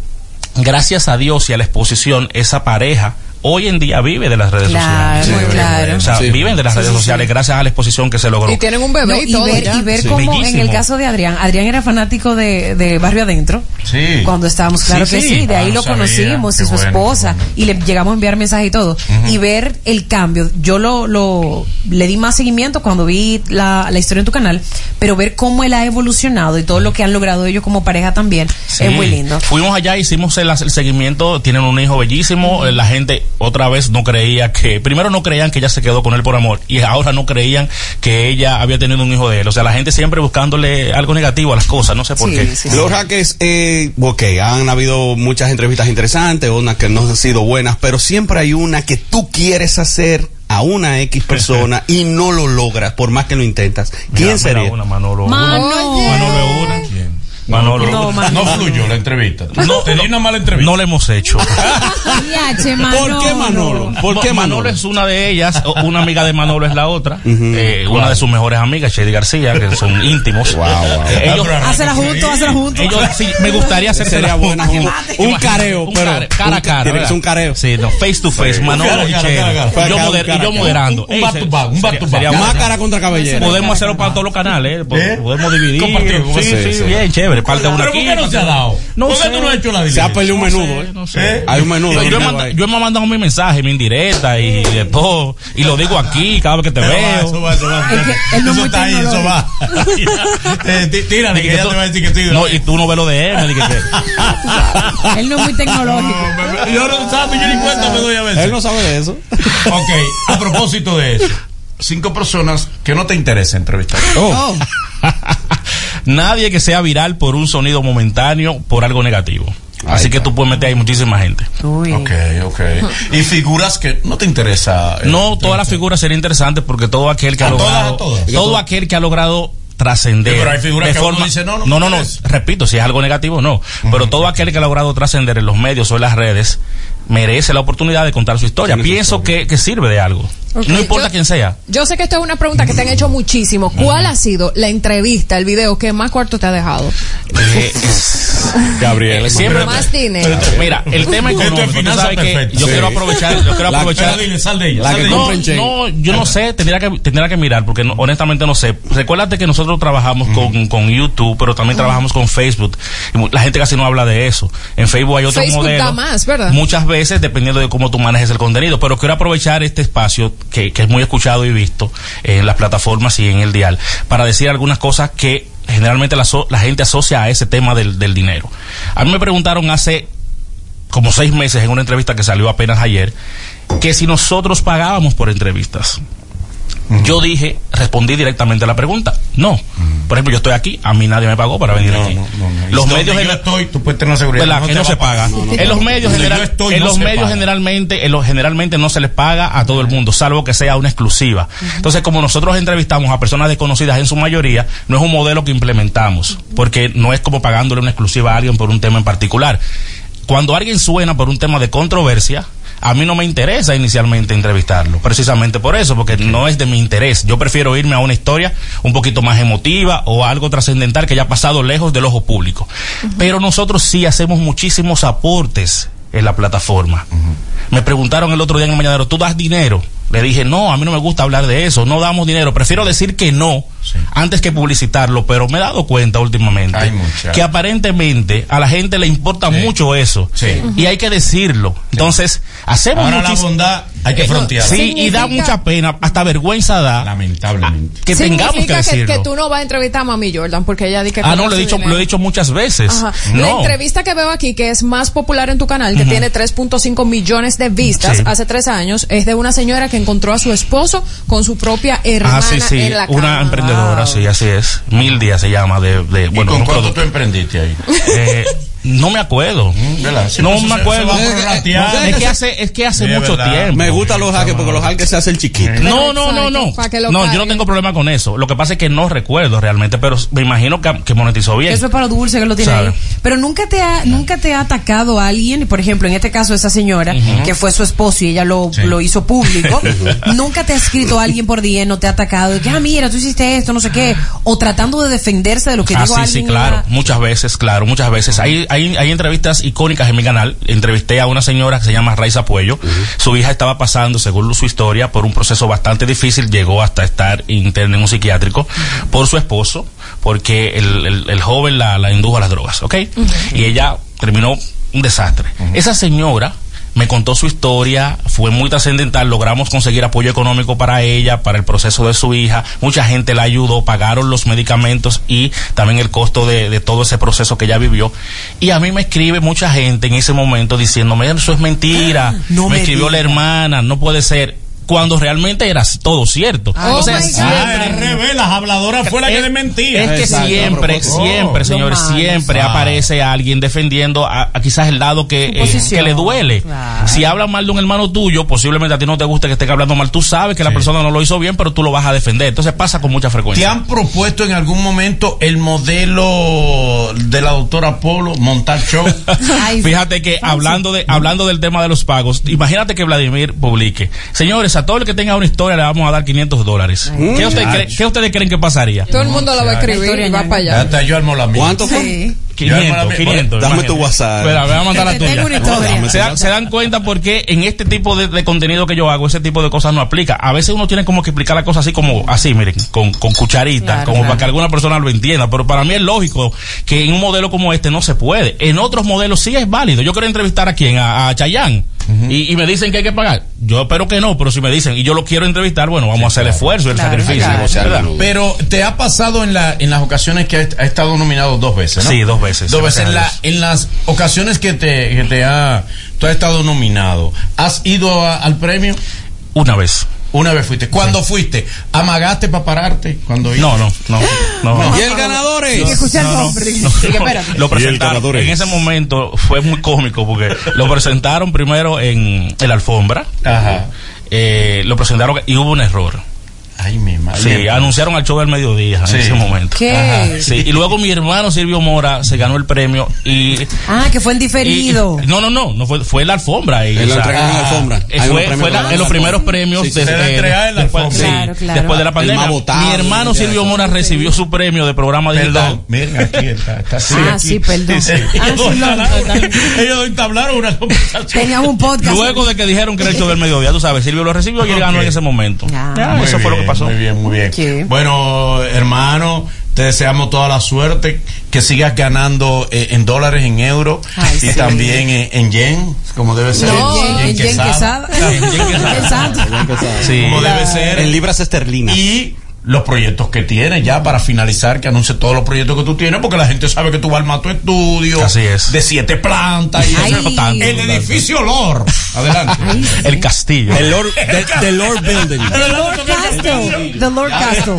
gracias a Dios y a la exposición, esa pareja hoy en día vive de las redes Claro, sociales. claro. O sea, Sí. viven de las Sí, redes sí, sociales sí. gracias a la exposición que se logró. Y tienen un bebé No, y y todo ver, ya. y ver Sí. cómo en el caso de Adrián, Adrián era fanático de, de Barrio Adentro. Sí. Cuando estábamos, claro Sí, que sí. sí, de Ah, ahí no lo sabía. conocimos Qué y su bueno, esposa y le llegamos a enviar mensajes y todo. Y ver el cambio, yo lo, lo le di más seguimiento cuando vi la, la historia en tu canal, pero ver cómo él ha evolucionado y todo lo que han logrado ellos como pareja también Sí. es muy lindo. Fuimos allá, hicimos el, el seguimiento, tienen un hijo bellísimo, eh, la gente otra vez no creía que, primero no creían que ella se quedó con él por amor y ahora no creían que ella había tenido un hijo de él. O sea, la gente siempre buscándole algo negativo a las cosas, no sé por qué. Los Raques, eh, ok, han habido muchas entrevistas interesantes, unas que no han sido buenas, pero siempre hay una que tú quieres hacer a una X persona y no lo logras, por más que lo intentas. ¿Quién Mira, sería? mira una, Manolo. Mano. Manolo es una. Manolo. No, no fluyó la entrevista. No, tenía una mala entrevista. No le hemos hecho. Yache, Manolo. ¿Por qué Manolo? es una de ellas, una amiga de Manolo es la otra, eh, una de sus mejores amigas, Shady García, que son íntimos. Eh, ellos, Hácela juntos, hácela juntos. ellos sí, me gustaría hacer Sería buena junto. Un careo, un pero cara a un- cara. tiene que ser un careo. Sí, no, face to face, Sí. Manolo Cara, y cara, Shady. cara, cara. Y yo Cara, moder- cara, y yo cara. moderando. Un back to back, un back to back. Bueno. Máscara contra cabellera. Podemos hacerlo para todos los canales, ¿eh? Podemos dividir. Sí, sí. bien, chévere. Parte una ¿Pero por qué no se ha dado? No ¿Por qué sé. tú no has hecho la Se ha perdido un No menudo, sé, ¿eh? no sé. Hay un menudo. Yo, he Yo manda- yo me he mandado mi mensaje, mi indirecta y de todo. Y lo digo aquí cada vez que te Pero va, veo. eso va, eso va. Es que él no es Eso está ahí, eso va. Eh, tí- Tírale, que ella te va a decir que sí. No, y tú no ves lo de él. Él no es muy tecnológico. Yo no sabe, yo ni cuenta me doy a veces. Él no sabe de eso. Ok, a propósito de eso. Cinco personas que no te interesa entrevistar. Oh. Nadie que sea viral por un sonido momentáneo, por algo negativo. Así que tú puedes meter ahí muchísima gente. Uy. Ok, ok. Y figuras que no te interesa. eh, No, todas las figuras serían interesantes porque todo aquel que ha ¿A todas, logrado, todas? todo aquel que ha logrado trascender. Pero hay figuras de que uno forma, dice, no, no no, no, no, repito, si es algo negativo, no. Pero todo aquel que ha logrado trascender en los medios o en las redes, merece la oportunidad de contar su historia. Pienso que, que sirve de algo. No importa yo- quién sea. Yo sé que esto es una pregunta que te han hecho muchísimo. ¿Cuál ha sido la entrevista, el video que más cuarto te ha dejado? Eh, Gabriel. siempre Más dinero. Mira, el tema económico, tú que yo Sí. quiero aprovechar, yo quiero La- aprovechar. pero dile, sal de ella, La sal que de no, ella. no, yo no sé, tendría que, tendría que mirar, porque no- honestamente no sé. Recuérdate que nosotros trabajamos con, con YouTube, pero también trabajamos con Facebook. La gente casi no habla de eso. En Facebook hay otros Facebook modelos. da más, ¿verdad? Muchas veces, dependiendo de cómo tú manejes el contenido. Pero quiero aprovechar este espacio, que, que es muy escuchado y visto en las plataformas y en el dial, para decir algunas cosas que generalmente la, so- la gente asocia a ese tema del, del dinero. A mí me preguntaron hace como seis meses en una entrevista que salió apenas ayer, que si nosotros pagábamos por entrevistas. Yo dije, respondí directamente a la pregunta. No. Por ejemplo, yo estoy aquí, a mí nadie me pagó para venir aquí. Los Donde medios yo gener- estoy, tú puedes tener seguridad. No se paga. No, no, en los no. medios, general- estoy, en no los medios paga. generalmente, en los, generalmente no se les paga a todo el mundo, salvo que sea una exclusiva. Entonces, como nosotros entrevistamos a personas desconocidas en su mayoría, no es un modelo que implementamos, porque no es como pagándole una exclusiva a alguien por un tema en particular. Cuando alguien suena por un tema de controversia, a mí no me interesa inicialmente entrevistarlo, precisamente por eso, porque no es de mi interés. Yo prefiero irme a una historia un poquito más emotiva o algo trascendental que haya pasado lejos del ojo público. Pero nosotros sí hacemos muchísimos aportes en la plataforma. Me preguntaron el otro día en el mañanero, ¿tú das dinero? Le dije, no, a mí no me gusta hablar de eso, no damos dinero, prefiero decir que no antes que publicitarlo, pero me he dado cuenta últimamente Ay, que aparentemente a la gente le importa mucho eso Sí. y hay que decirlo. Entonces, hacemos Ahora la bondad hay que Eh, frontearla. Sí, y da mucha pena, hasta vergüenza da Lamentablemente. que tengamos que decirlo. que, tú no vas a entrevistar a Mami Jordan porque ella dice que ah, no, lo he dicho, dinero. lo he dicho muchas veces. Ajá. La No. entrevista que veo aquí, que es más popular en tu canal, que Ujú. tiene 3.5 millones de vistas Sí. hace tres años, es de una señora que encontró a su esposo con su propia hermana Ah, sí, sí, en la una emprendedora, sí, así es. Mil días se llama de, de ¿Y bueno, con cuánto producto. tú emprendiste ahí? Eh, no me acuerdo. Sí, no me acuerdo. va prorrateando. es que hace, es que hace Sí, mucho verdad. tiempo. Me gustan los hackers porque los hackers se hacen chiquitos. No, no, no, no. No, yo no tengo problema con eso. Lo que pasa es que no recuerdo realmente, pero me imagino que, que monetizó bien. Eso es para dulce que lo tiene ¿Sabe? ahí. Pero nunca te ha, nunca te ha atacado a alguien, por ejemplo, en este caso esa señora, que fue su esposo y ella lo, Sí. lo hizo público. nunca te ha escrito alguien por DM, no te ha atacado, de que, ah, mira, tú hiciste esto, no sé qué, o tratando de defenderse de lo que Ah, dijo sí, alguien. sí, en claro. la- Muchas veces, claro, muchas veces. Hay, hay, hay entrevistas icónicas en mi canal. Entrevisté a una señora que se llama Raiza Puello. Su hija estaba pasando, según su historia, por un proceso bastante difícil. Llegó hasta estar interna en un psiquiátrico por su esposo, porque el, el- el joven la, la indujo a las drogas, ¿ok? Y ella terminó un desastre. Esa señora me contó su historia, fue muy trascendental, logramos conseguir apoyo económico para ella, para el proceso de su hija, mucha gente la ayudó, pagaron los medicamentos y también el costo de, de todo ese proceso que ella vivió. Y a mí me escribe mucha gente en ese momento diciéndome, eso es mentira, No me me escribió la hermana, no puede ser. Cuando realmente era todo cierto. Oh o sea, God. siempre- Ah, al revés, las habladoras fue la que es- le mentía. Es que Exacto, siempre, propósito. siempre, Oh, señores, siempre Ah. aparece alguien defendiendo a, a quizás el lado que, eh, que le duele. Claro. Si hablan mal de un hermano tuyo, posiblemente a ti no te guste que estén hablando mal. Tú sabes que la persona no lo hizo bien, pero tú lo vas a defender. Entonces pasa con mucha ¿Te frecuencia. han propuesto en algún momento el modelo de la doctora Polo, montar show? Fíjate que hablando de hablando del tema de los pagos, imagínate que Vladimir publique, señores, a todo el que tenga una historia le vamos a dar 500 dólares. ¿Qué, usted cree- qué ustedes creen que pasaría? Todo el mundo lo va a escribir y va para allá. Hasta yo armo la mía. ¿Cuánto fue? Sí. 500, 500. Dame imagínate. tu WhatsApp. Espera, voy a mandar la tuya. una historia. Dame se, dan, se dan cuenta porque en este tipo de, de contenido que yo hago, ese tipo de cosas no aplica. A veces uno tiene como que explicar la cosa así como, así, miren, con, con cucharita, Claro, como claro. para que alguna persona lo entienda. Pero para mí es lógico que en un modelo como este no se puede. En otros modelos sí es válido. Yo quiero entrevistar a quién, a, a Y, y me dicen que hay que pagar. Yo espero que no, pero si me dicen y yo lo quiero entrevistar, bueno, vamos a hacer el esfuerzo y el Claro, sacrificio. claro. Pero te ha pasado en, la, en las ocasiones que ha, estado nominado dos veces, ¿no? Sí, dos veces. Dos veces. En, la- en las ocasiones que te, que te ha, tú has estado nominado, ¿has ido a- al premio? Una vez. Una vez fuiste. ¿Cuándo fuiste? ¿Amagaste para pararte? Cuando No, no, no, no. Y el ganador es. Lo presentaron. En es. ese momento fue muy cómico porque lo presentaron primero en, en la alfombra. Ajá. Eh, lo presentaron y hubo un error. Ay, mi madre. Sí, anunciaron al show del mediodía Sí. en ese momento. ¿Qué? Ajá, Sí, y luego mi hermano Silvio Mora se ganó el premio y Ah, que fue en diferido. y- no, no, no, no fue, fue la alfombra. Y, lo entregan en la alfombra. eh, Hay fue la- en los primeros premios Sí, desde- se entrega en la después, alfombra. sí, Claro, claro. después de la El pandemia. votado, mi hermano el Silvio. Mora recibió su premio de programa digital. Perdón, miren aquí está. está Ah, aquí. sí, perdón. Sí, Ah, sí, ellos entablaron- una conversación. Tenían un podcast. Luego de que dijeron que era el show del mediodía, tú sabes, Silvio lo recibió y él ganó en ese momento. Ah. Eso fue lo que pasó. Muy bien, muy bien. Sí. Bueno, hermano, te deseamos toda la suerte, que sigas ganando eh, en dólares, en euros Ay, y sí. también en, en yen, como debe ser. No, En Quesada. Yen quesada. Exacto. Sí. Como debe ser. En libras esterlinas. Y los proyectos que tienes ya para finalizar, que anuncie todos los proyectos que tú tienes, porque la gente sabe que tú vas a armar tu estudio Así es. de siete plantas y Ay. eso. Tanto, el tanto. edificio Lord. Adelante. El castillo. El Lord, the, the Lord Building. The Lord Castle. The Lord Castle.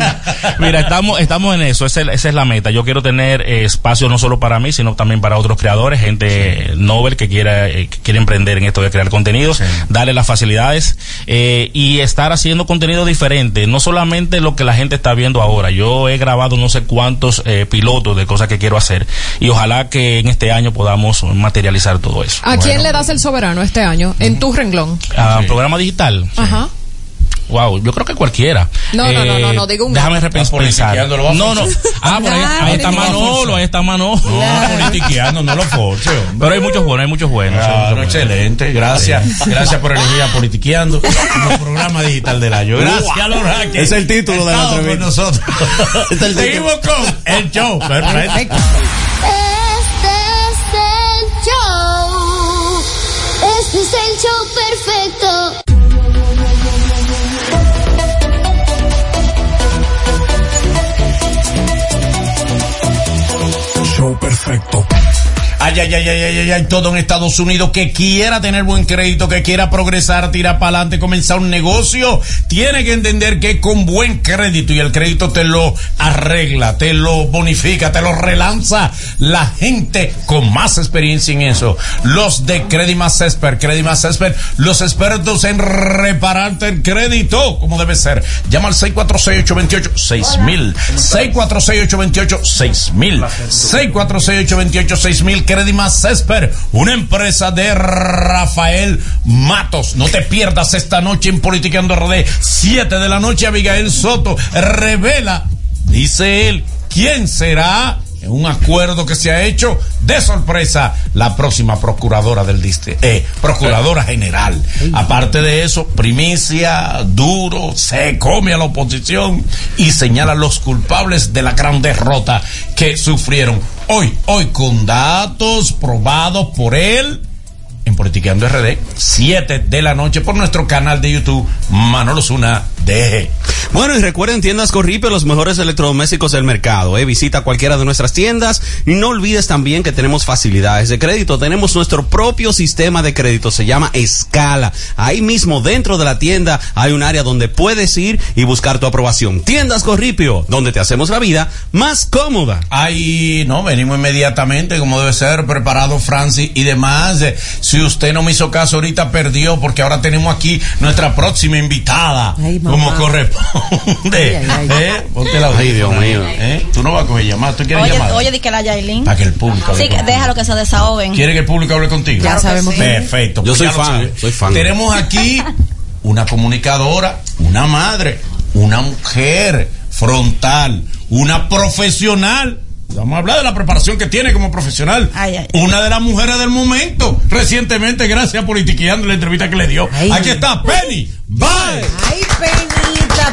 Mira, estamos, estamos en eso, esa es, esa es la meta. Yo quiero tener eh, espacio no solo para mí, sino también para otros creadores, gente eh, novel que quiera, eh, que quiere emprender en esto de crear contenidos, darle las facilidades eh, y estar haciendo contenido diferente, no solamente lo que la gente está viendo ahora. Yo he grabado no sé cuántos eh, pilotos de cosas que quiero hacer y ojalá que en este año podamos materializar todo eso. ¿A quién le das el soberano este año? En tu renglón. Ah, programa digital. Ajá. Wow, yo creo que cualquiera. Eh, No, no, no, no, no, digo un- Déjame repensar. No, no. Ah, por ahí, ahí está Manolo, ahí está Manolo. No, politiqueando, no lo force, hombre. Pero hay muchos buenos, hay muchos buenos. hay muchos Claro, buenos. excelente, gracias. Gracias por elegir a Politiqueando como programa digital del año. Gracias, Laura. Es el título de la entrevista. con nosotros. Es el título. Seguimos con el show. Perfecto. Este es el show. Este es el show perfecto. Perfecto. Ay, ay, ay, ay, ay, ay, ay, todo en Estados Unidos. Que quiera tener buen crédito, que quiera progresar, tirar para adelante, comenzar un negocio, tiene que entender que con buen crédito y el crédito te lo arregla, te lo bonifica, te lo relanza la gente con más experiencia en eso. Los de Credimas Expert, Credimas Expert, los expertos en repararte el crédito, como debe ser. Llama al 646-828-6000, 646-828-6000, 646-828-6000, Credimas Expert, una empresa de Rafael Matos. No te pierdas esta noche en Politiqueando RD, 7 de la noche, Abigail Soto revela, dice él, ¿quién será? Un acuerdo que se ha hecho de sorpresa la próxima procuradora del distrito, eh, procuradora general. Aparte de eso, primicia, duro, se come a la oposición y señala a los culpables de la gran derrota que sufrieron. Hoy, hoy con datos probados por él en Politiqueando RD, 7 de la noche por nuestro canal de YouTube, Manolo Zuna DG. Bueno, y recuerden tiendas Corripio, los mejores electrodomésticos del mercado. ¿eh? Visita cualquiera de nuestras tiendas y no olvides también que tenemos facilidades de crédito. Tenemos nuestro propio sistema de crédito, se llama Escala. Ahí mismo dentro de la tienda hay un área donde puedes ir y buscar tu aprobación. Tiendas Corripio, donde te hacemos la vida más cómoda. Ahí, no, venimos inmediatamente, como debe ser, preparado Francis y demás. Eh, si usted no me hizo caso ahorita, perdió, porque ahora tenemos aquí nuestra próxima invitada, Ay, como corresponde. Ay, ay, ay. ¿Eh? Ponte la Ay, Dios mío. ¿Eh? Tú no vas a coger llamada, tú quieres Oye, llamar. oye, di que la Yailin. Para que el público hable Sí, que déjalo que se desahoguen. ¿Quiere que el público hable contigo? Ya sabemos que sí. Perfecto. Yo pues soy fan, soy fan. Tenemos aquí una comunicadora, una madre, una mujer frontal, una profesional. Vamos a hablar de la preparación que tiene como profesional. Ay, ay, ay. Una de las mujeres del momento. Recientemente, gracias a Politiqueando la entrevista que le dio. Aquí está Penny. Bye. Ay,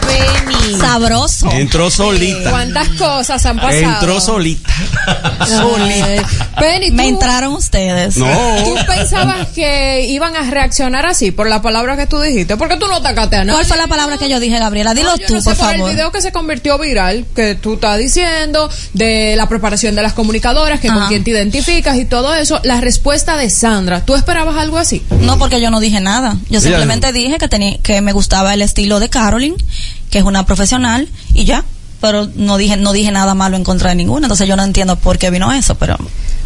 Penny. Sabroso. Entró solita. ¿Cuántas cosas han pasado? Entró solita. Ay, Penny, Me tú- entraron ustedes. ¿Tú No. pensabas que iban a reaccionar así por la palabra que tú dijiste? Porque tú no atacaste a nadie. ¿Cuál fue la palabra que yo dije, Gabriela? Dilo No, tú, no sé, por por favor. el video que se convirtió viral, que tú estás diciendo, de la preparación de las comunicadoras, que con quién te identificas y todo eso, la respuesta de Sandra, ¿tú esperabas algo así? No, porque yo no dije nada. Yo simplemente dije que tenía, que me gustaba el estilo de Carolyn, que es una profesional, y ya. Pero no dije, no dije nada malo en contra de ninguna. Entonces yo no entiendo por qué vino eso, pero.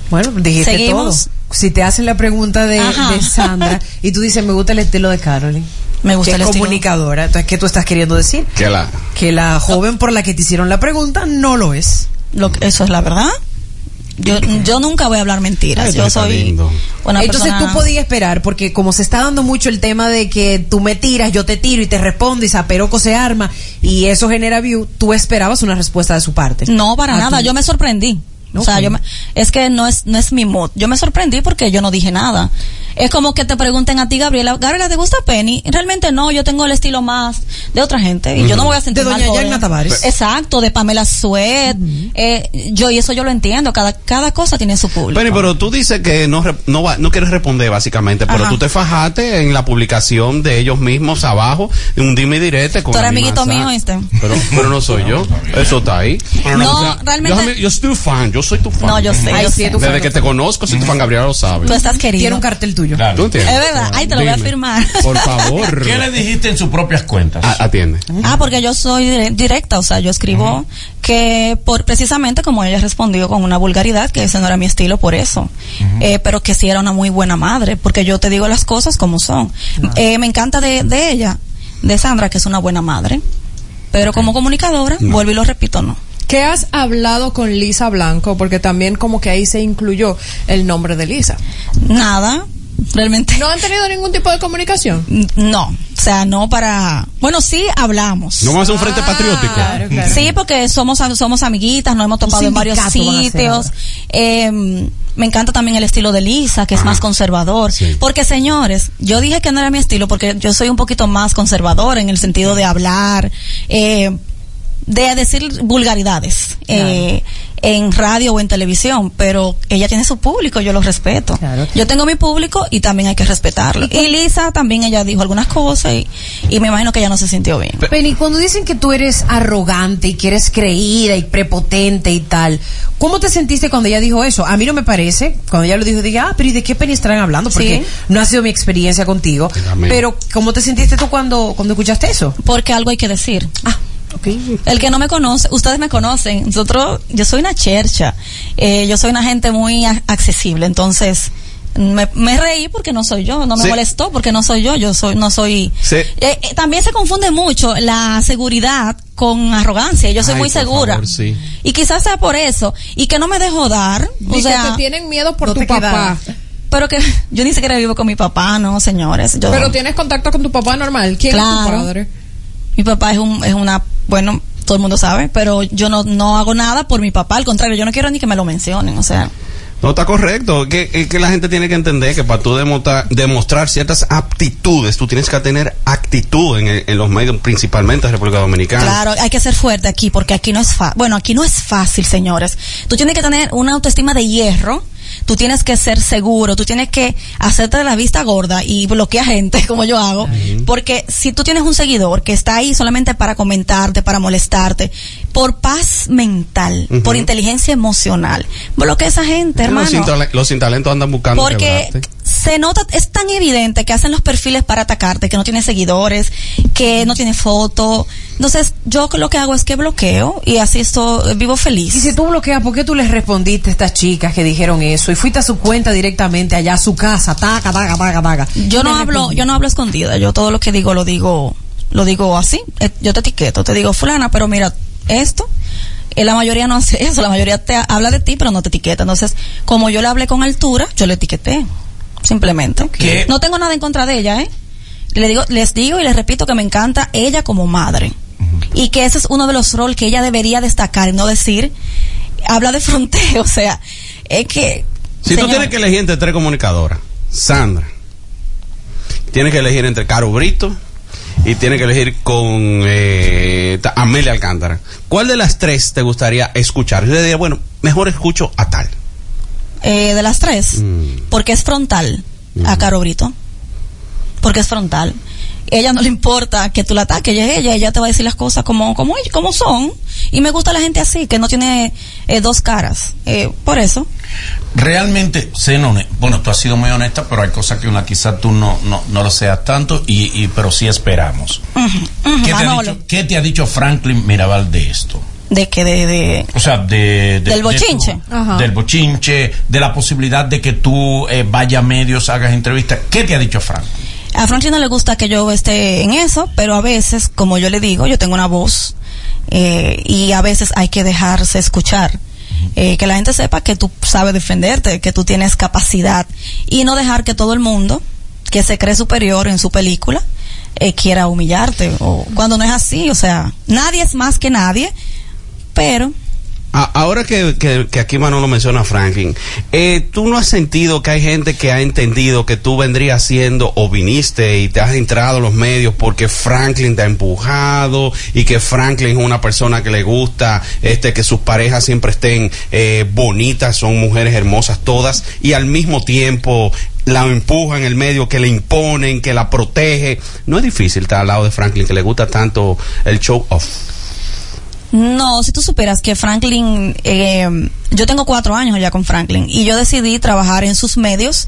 Bueno, dijiste Seguimos. todo. Si te hacen la pregunta de, Sandra y tú dices, me gusta el estilo de Carolyn. Me gusta que el es estilo. comunicadora. Entonces, ¿qué tú estás queriendo decir? Que la. Que la joven por la que te hicieron la pregunta no lo es. Lo que- eso es la verdad. Yo, yo nunca voy a hablar mentiras. Ay, yo soy una Entonces persona... tú podías esperar, porque como se está dando mucho el tema de que tú me tiras, yo te tiro y te respondo y Zaperoco se arma y eso genera view, tú esperabas una respuesta de su parte. No, para A nada. Yo me sorprendí. O sea, yo me- es que no es, no es mi mood. Yo me sorprendí porque yo no dije nada. Es como que te pregunten a ti, Gabriela, Gabriela, ¿te gusta Penny? Realmente no, yo tengo el estilo más de otra gente. Y yo no me voy a sentir De mal doña Yagna Tavares. Exacto, de Pamela Suet. eh, yo, y eso yo lo entiendo. Cada, cada cosa tiene su público. Penny, pero tú dices que no, re- no, va- no quieres responder básicamente, pero Ajá. tú te fajaste en la publicación de ellos mismos abajo, un dime y direte con Tú eres amiguito mío, ¿viste? Pero, pero no soy yo, eso está ahí. Pero No, o sea, realmente- Yo, yo soy fan, yo soy tu fan. No, yo sé, Ay, yo sí, sé. Desde que te conozco, soy tu fan, Gabriela lo sabe. Tú estás querido. Tiene un cartel tuyo. ¿Tú entiendes? Es verdad. Ay, te lo voy a firmar. Por favor. ¿Qué le dijiste en sus propias cuentas? A- atiende. Ah, porque yo soy dire- directa, o sea, yo escribo que por precisamente como ella respondió con una vulgaridad, que ese no era mi estilo por eso, Eh, pero que sí era una muy buena madre, porque yo te digo las cosas como son. Eh, me encanta de, de ella, de Sandra, que es una buena madre, pero como comunicadora, vuelvo y lo repito, no. ¿Qué has hablado con Lisa Blanco? Porque también como que ahí se incluyó el nombre de Lisa. Nada, realmente. ¿No han tenido ningún tipo de comunicación? No, o sea, no para... Bueno, sí hablamos. No vamos a hacer un frente patriótico. Sí, porque somos somos amiguitas, nos hemos topado en varios sitios. Eh, me encanta también el estilo de Lisa, que es más conservador. Porque, señores, yo dije que no era mi estilo porque yo soy un poquito más conservador en el sentido de hablar, eh, de decir vulgaridades. eh, en radio o en televisión, pero ella tiene su público, yo lo respeto. Yo tengo mi público y también hay que respetarlo. Y Lisa también ella dijo algunas cosas y, y me imagino que ella no se sintió bien. Penny, cuando dicen que tú eres arrogante y que eres creída y prepotente y tal, ¿cómo te sentiste cuando ella dijo eso? A mí no me parece. Cuando ella lo dijo, dije, ah, pero ¿y de qué Penny estarán hablando? Porque Sí. no ha sido mi experiencia contigo. Amén. Pero, ¿cómo te sentiste tú cuando, cuando escuchaste eso? Porque algo hay que decir. Ah, El que no me conoce, ustedes me conocen. Nosotros, yo soy una chercha. Eh, yo soy una gente muy a- accesible. Entonces, me, me reí porque no soy yo. No me Sí. molestó porque no soy yo. Yo soy, no soy. Sí. Eh, eh, también se confunde mucho la seguridad con arrogancia. Yo soy Ay, muy segura. favor, sí. Y quizás sea por eso. Y que no me dejo dar. O Y sea, que te tienen miedo por no tu papá. Pero que yo ni siquiera vivo con mi papá, no, señores. Yo, Pero tienes contacto con tu papá normal. ¿Quién es tu Claro. padre? Mi papá es un, es una, bueno, todo el mundo sabe, pero yo no, no hago nada por mi papá, al contrario, yo no quiero ni que me lo mencionen, o sea. No, está correcto. Que, que- que la gente tiene que entender que para tú demostrar, demostrar ciertas aptitudes, tú tienes que tener actitud en, el- en los medios, principalmente de República Dominicana. Claro, hay que ser fuerte aquí, porque aquí no es fácil. Bueno, aquí no es fácil, señores. Tú tienes que tener una autoestima de hierro. Tú tienes que ser seguro, tú tienes que hacerte de la vista gorda y bloquear gente, como yo hago. Porque si tú tienes un seguidor que está ahí solamente para comentarte, para molestarte, por paz mental, por inteligencia emocional, bloquea a esa gente, los, sin hermano. los sin talento andan buscando Porque quebrarte. Se nota, es tan evidente que hacen los perfiles para atacarte, que no tiene seguidores, que no tiene foto. Entonces, yo lo que hago es que bloqueo y así esto, vivo feliz. Y si tú bloqueas, ¿por qué tú les respondiste a estas chicas que dijeron eso? Y fuiste a su cuenta directamente allá a su casa, taca, taca, taca, taca. Yo no hablo, yo no hablo escondida, yo todo lo que digo lo digo, lo digo así. Eh, Yo te etiqueto, te digo, fulana, pero mira, esto, eh, la mayoría no hace eso, la mayoría te habla de ti, pero no te etiqueta. Entonces, como yo le hablé con altura, yo le etiqueté. Simplemente. ¿Qué? No tengo nada en contra de ella, ¿eh? Le digo, les digo y les repito que me encanta ella como madre. Y que ese es uno de los roles que ella debería destacar y no decir, habla de fronteo, o sea, es que... Si tú tienes que elegir entre tres comunicadoras, Sandra, tienes que elegir entre Caro Brito y tienes que elegir con eh, Amelia Alcántara. ¿Cuál de las tres te gustaría escuchar? Yo le diría, bueno, mejor escucho a tal. Eh, de las tres, porque es frontal a Caro Brito. Porque es frontal. Ella no le importa que tú la ataques, ella es ella, ella te va a decir las cosas como, como, como son. Y me gusta la gente así, que no tiene eh, dos caras. Eh, por eso. Realmente, bueno, tú has sido muy honesta, pero hay cosas que una quizá tú no, no, no lo seas tanto, y, y pero sí esperamos. ¿Qué, te dicho, qué te ha dicho Franklin Mirabal de esto? De que de, de, O sea, de, de- Del de bochinche. tu- Ajá. del bochinche, de la posibilidad de que tú eh, vayas a medios, hagas entrevistas. ¿Qué te ha dicho Franklin? A Franklin no le gusta que yo esté en eso, pero a veces, como yo le digo, yo tengo una voz eh, y a veces hay que dejarse escuchar. Eh, que la gente sepa que tú sabes defenderte, que tú tienes capacidad y no dejar que todo el mundo que se cree superior en su película eh, quiera humillarte o cuando no es así, o sea, nadie es más que nadie, pero A- Ahora que, que, que aquí Manolo menciona Franklin, eh, ¿tú no has sentido que hay gente que ha entendido que tú vendrías siendo o viniste y te has entrado a los medios porque Franklin te ha empujado y que Franklin es una persona que le gusta este que sus parejas siempre estén eh, bonitas, son mujeres hermosas todas y al mismo tiempo la empujan en el medio, que le imponen, que la protege? No es difícil estar al lado de Franklin que le gusta tanto el show off. No, si tú supieras que Franklin, eh, yo tengo cuatro años ya con Franklin y yo decidí trabajar en sus medios,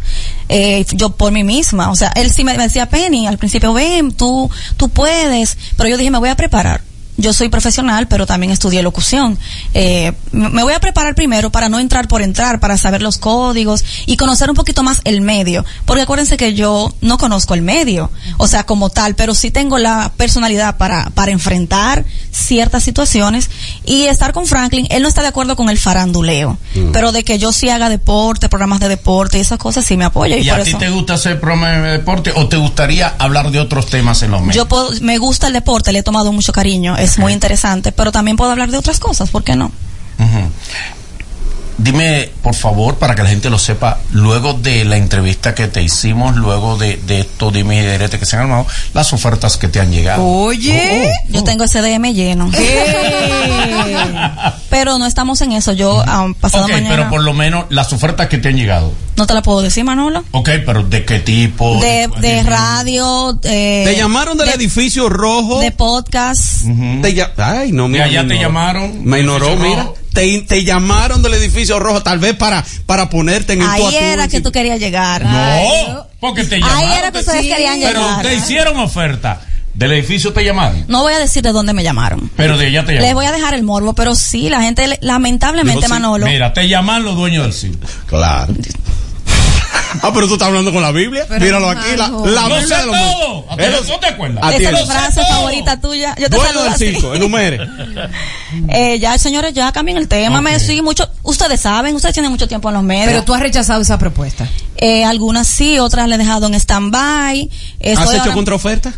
eh, yo por mí misma. O sea, él sí me decía, Penny, al principio, ven, tú, tú puedes, pero yo dije, me voy a preparar. Yo soy profesional, pero también estudié locución. Eh, me voy a preparar primero para no entrar por entrar, para saber los códigos y conocer un poquito más el medio. Porque acuérdense que yo no conozco el medio, o sea, como tal, pero sí tengo la personalidad para, para enfrentar ciertas situaciones y estar con Franklin. Él no está de acuerdo con el faranduleo, Mm. pero de que yo sí haga deporte, programas de deporte y esas cosas, sí me apoya. Y, ¿Y por a ti eso te gusta hacer programa de deporte o te gustaría hablar de otros temas en los medios? yo puedo- me gusta el deporte, le he tomado mucho cariño, es muy interesante, pero también puedo hablar de otras cosas, ¿por qué no? Dime, por favor, para que la gente lo sepa, luego de la entrevista que te hicimos, luego de, de estos dime y direte que se han armado, las ofertas que te han llegado. Oye, yo tengo ese DM lleno. pero no estamos en eso. Yo ah, pasado Ok, mañana pero por lo menos las ofertas que te han llegado. no te la puedo decir, Manolo. Ok, pero ¿de qué tipo? De, de radio, eh, ¿Te llamaron del edificio rojo? de podcast. Te lla- Ay, no, mira. Allá me te llamaron, Me ignoró, mira. Te, te llamaron del edificio rojo, tal vez para, para ponerte en el Ahí tú, era que tú querías llegar. No, porque te Ahí llamaron. era que ustedes querían Pero llegar. te hicieron oferta. ¿Del edificio te llamaron? No voy a decir de dónde me llamaron. Pero de allá te Les llamaron. voy a dejar el morbo, pero sí, la gente, le- lamentablemente, Manolo. Mira, te llaman los dueños del sitio. Claro. Ah, pero tú estás hablando con la Biblia. Míralo aquí, la, la Lo Biblia sé de los todo. ¿A ti Eso- ¿No te acuerdas? a ti Esa es no. tu frase favorita tuya. Yo te Dueño saludo del así. circo, enumere. Eh, ya, señores, ya cambien el tema. Me sí, mucho, ustedes saben, ustedes tienen mucho tiempo en los medios. Pero tú has rechazado esa propuesta. Eh, algunas sí, otras le he dejado en stand-by. Estoy ¿Has hecho ahora- contraoferta?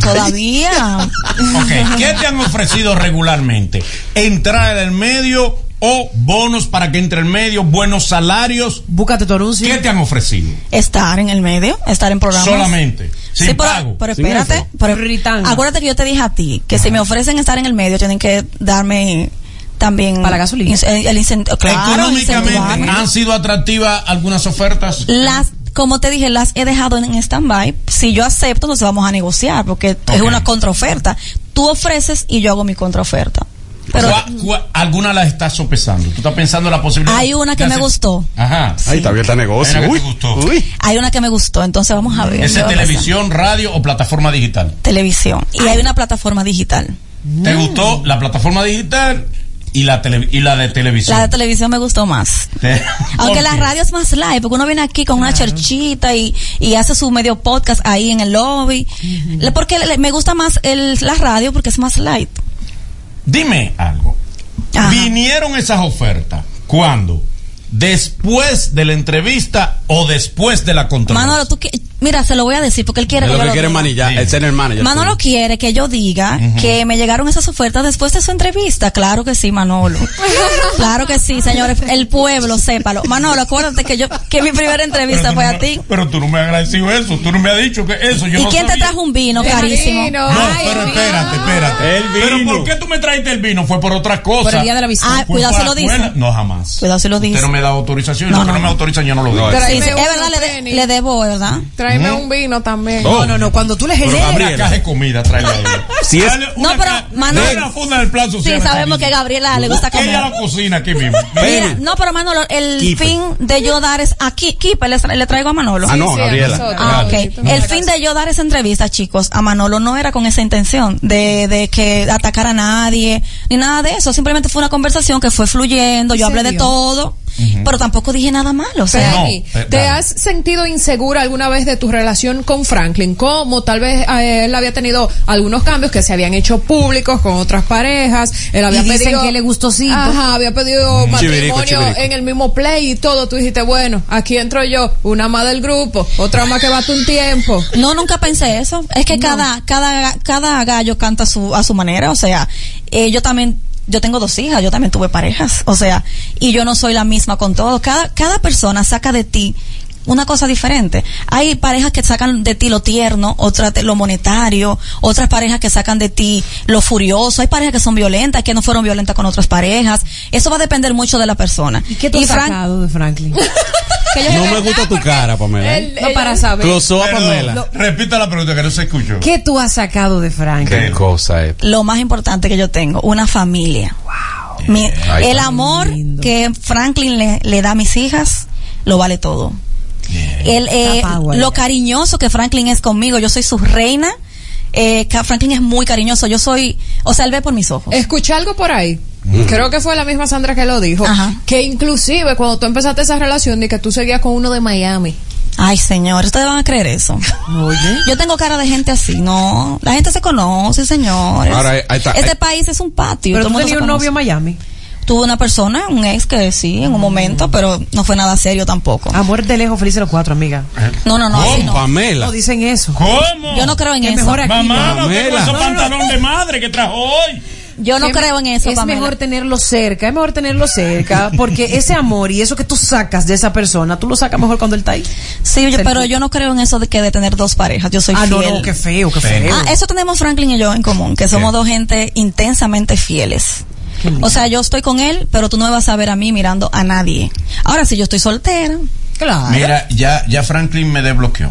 Todavía. Ok, ¿qué te han ofrecido regularmente? ¿Entrar en el medio o bonos para que entre el medio, buenos salarios? Búscate tu anuncio. ¿Qué te han ofrecido? estar en el medio, estar en programas. Solamente. Sin sí, pero, pago. pero sin espérate, pero acuérdate que yo te dije a ti que si me ofrecen estar en el medio tienen que darme también Para la gasolina. el, el incentivo, claro, Económicamente. ¿han sido atractivas algunas ofertas? Las, como te dije, las he dejado en stand-by. Si yo acepto, entonces vamos a negociar, porque es una contraoferta. Tú ofreces y yo hago mi contraoferta. Pero ¿Cuá- cuá- ¿Alguna la estás sopesando? ¿Tú estás pensando en la posibilidad? hay una que me hacer- gustó. Ajá. Ahí está abierta negocio. Hay una que Uy, te gustó. uy. Hay una que me gustó, entonces vamos a ver. ¿Es televisión, radio o plataforma digital? Televisión. Y hay una plataforma digital. ¿Te gustó la plataforma digital y la, tele- y la de televisión? La de televisión me gustó más. Aunque ¿Por la radio es más live, porque uno viene aquí con una cherchita y, y hace su medio podcast ahí en el lobby. Porque le- me gusta más el, la radio porque es más light. Dime algo. Ajá. ¿Vinieron esas ofertas? ¿Cuándo? ¿Después de la entrevista o después de la? Manolo, tú mira, se lo voy a decir porque él quiere Es que lo yo que lo quiere diga. manillar, el ser el manager. Manolo quiere que yo diga que me llegaron esas ofertas después de su entrevista. Claro que sí, Manolo. claro que sí, señores. El pueblo, sépalo. Manolo, acuérdate que yo que mi primera entrevista fue no a ti. Pero tú no me has agradecido eso, tú no me has dicho que eso, yo ¿Y no quién te trajo un vino carísimo? No, pero espérate, espérate. El Pero. ¿por qué tú me traiste el vino? Fue por otra cosa. Por el día de la visita. Ah, cuidado si lo dice. No, jamás. Cuidado si lo dice. Usted no me da autorización. y No, lo que no, no me no. autorizan, yo no lo Sí, sí, es verdad, le, de- le debo, ¿verdad? Tráeme un vino también. No, no, no. Cuando tú le Pero generas. una caja de comida, ella. Si es- No, pero, Manolo- funda del plan Sí, sabemos que a Gabriela le gusta comer. Ella la cocina aquí mismo. Mira, no, pero Manolo, el fin de yo dar es aquí, Kipe, le, le traigo a Manolo. Ah, no, Gabriela. Ah, ok. El fin de yo dar esa entrevista, chicos, a Manolo no era con esa intención de, de que atacar a nadie, ni nada de eso. Simplemente fue una conversación que fue fluyendo, yo hablé de pero tampoco dije nada malo. O sea, Penny, ¿te has sentido insegura alguna vez de tu relación con Franklin? ¿Cómo? Tal vez eh, él había tenido algunos cambios que se habían hecho públicos con otras parejas. Él había Y dicen pedido. que le gustosito. Ajá, había pedido matrimonio en el mismo play y todo. Tú dijiste, bueno, aquí entro yo, una más del grupo, otra más que bate un tiempo. No, nunca pensé eso. Es que cada, cada, cada gallo canta a su, a su manera. O sea, eh, yo también, yo tengo dos hijas, yo también tuve parejas. O sea, y yo no soy la misma con todos. Cada, cada persona saca de ti una cosa diferente. Hay parejas que sacan de ti lo tierno, otras lo monetario, otras parejas que sacan de ti lo furioso, hay parejas que son violentas, que no fueron violentas con otras parejas. Eso va a depender mucho de la persona. ¿Y ¿Qué tú has sacado de Franklin? No me gusta tu cara, Pamela. ¿eh? no para saber. Closó a Pamela. Lo- Repita la pregunta que no se escuchó. ¿Qué tú has sacado de Franklin? Qué cosa es. lo más importante que yo tengo, una familia. Mi- Ahí el amor que Franklin le, le da a mis hijas, lo vale todo. El, eh, lo cariñoso que Franklin es conmigo, yo soy su reina. Eh, que Franklin es muy cariñoso, yo soy, o sea, él ve por mis ojos. Escuché algo por ahí. Creo que fue la misma Sandra que lo dijo. Que inclusive cuando tú empezaste esa relación de que tú seguías con uno de Miami. Ay, señor, ustedes van a creer eso. Yo tengo cara de gente así, no. La gente se conoce, señores. Ahora, ahí está. Este país es un patio. Pero todo tú tenías un conoce. novio en Miami. Tuve una persona, un ex que sí, en un momento, pero no fue nada serio tampoco. Amor de lejos, felices los cuatro, amiga. No, no, no, así no. Pamela. No dicen eso. ¿Cómo? Yo no creo en Es eso. mejor aquí. Mamá, no tengo Pamela. ese pantalón de madre que trajo hoy. Yo no creo en eso, Es Pamela. mejor tenerlo cerca, es mejor tenerlo cerca, porque ese amor y eso que tú sacas de esa persona, tú lo sacas mejor cuando él está ahí. Sí, yo- pero yo no creo en eso de que de tener dos parejas. Yo soy Ah, no, fiel. no, qué feo, qué feo. Ah, eso tenemos Franklin y yo en común, que somos dos gente intensamente fieles. O sea, yo estoy con él, pero tú no me vas a ver a mí mirando a nadie. Ahora, si yo estoy soltera, Claro. Mira, ya, ya Franklin me desbloqueó.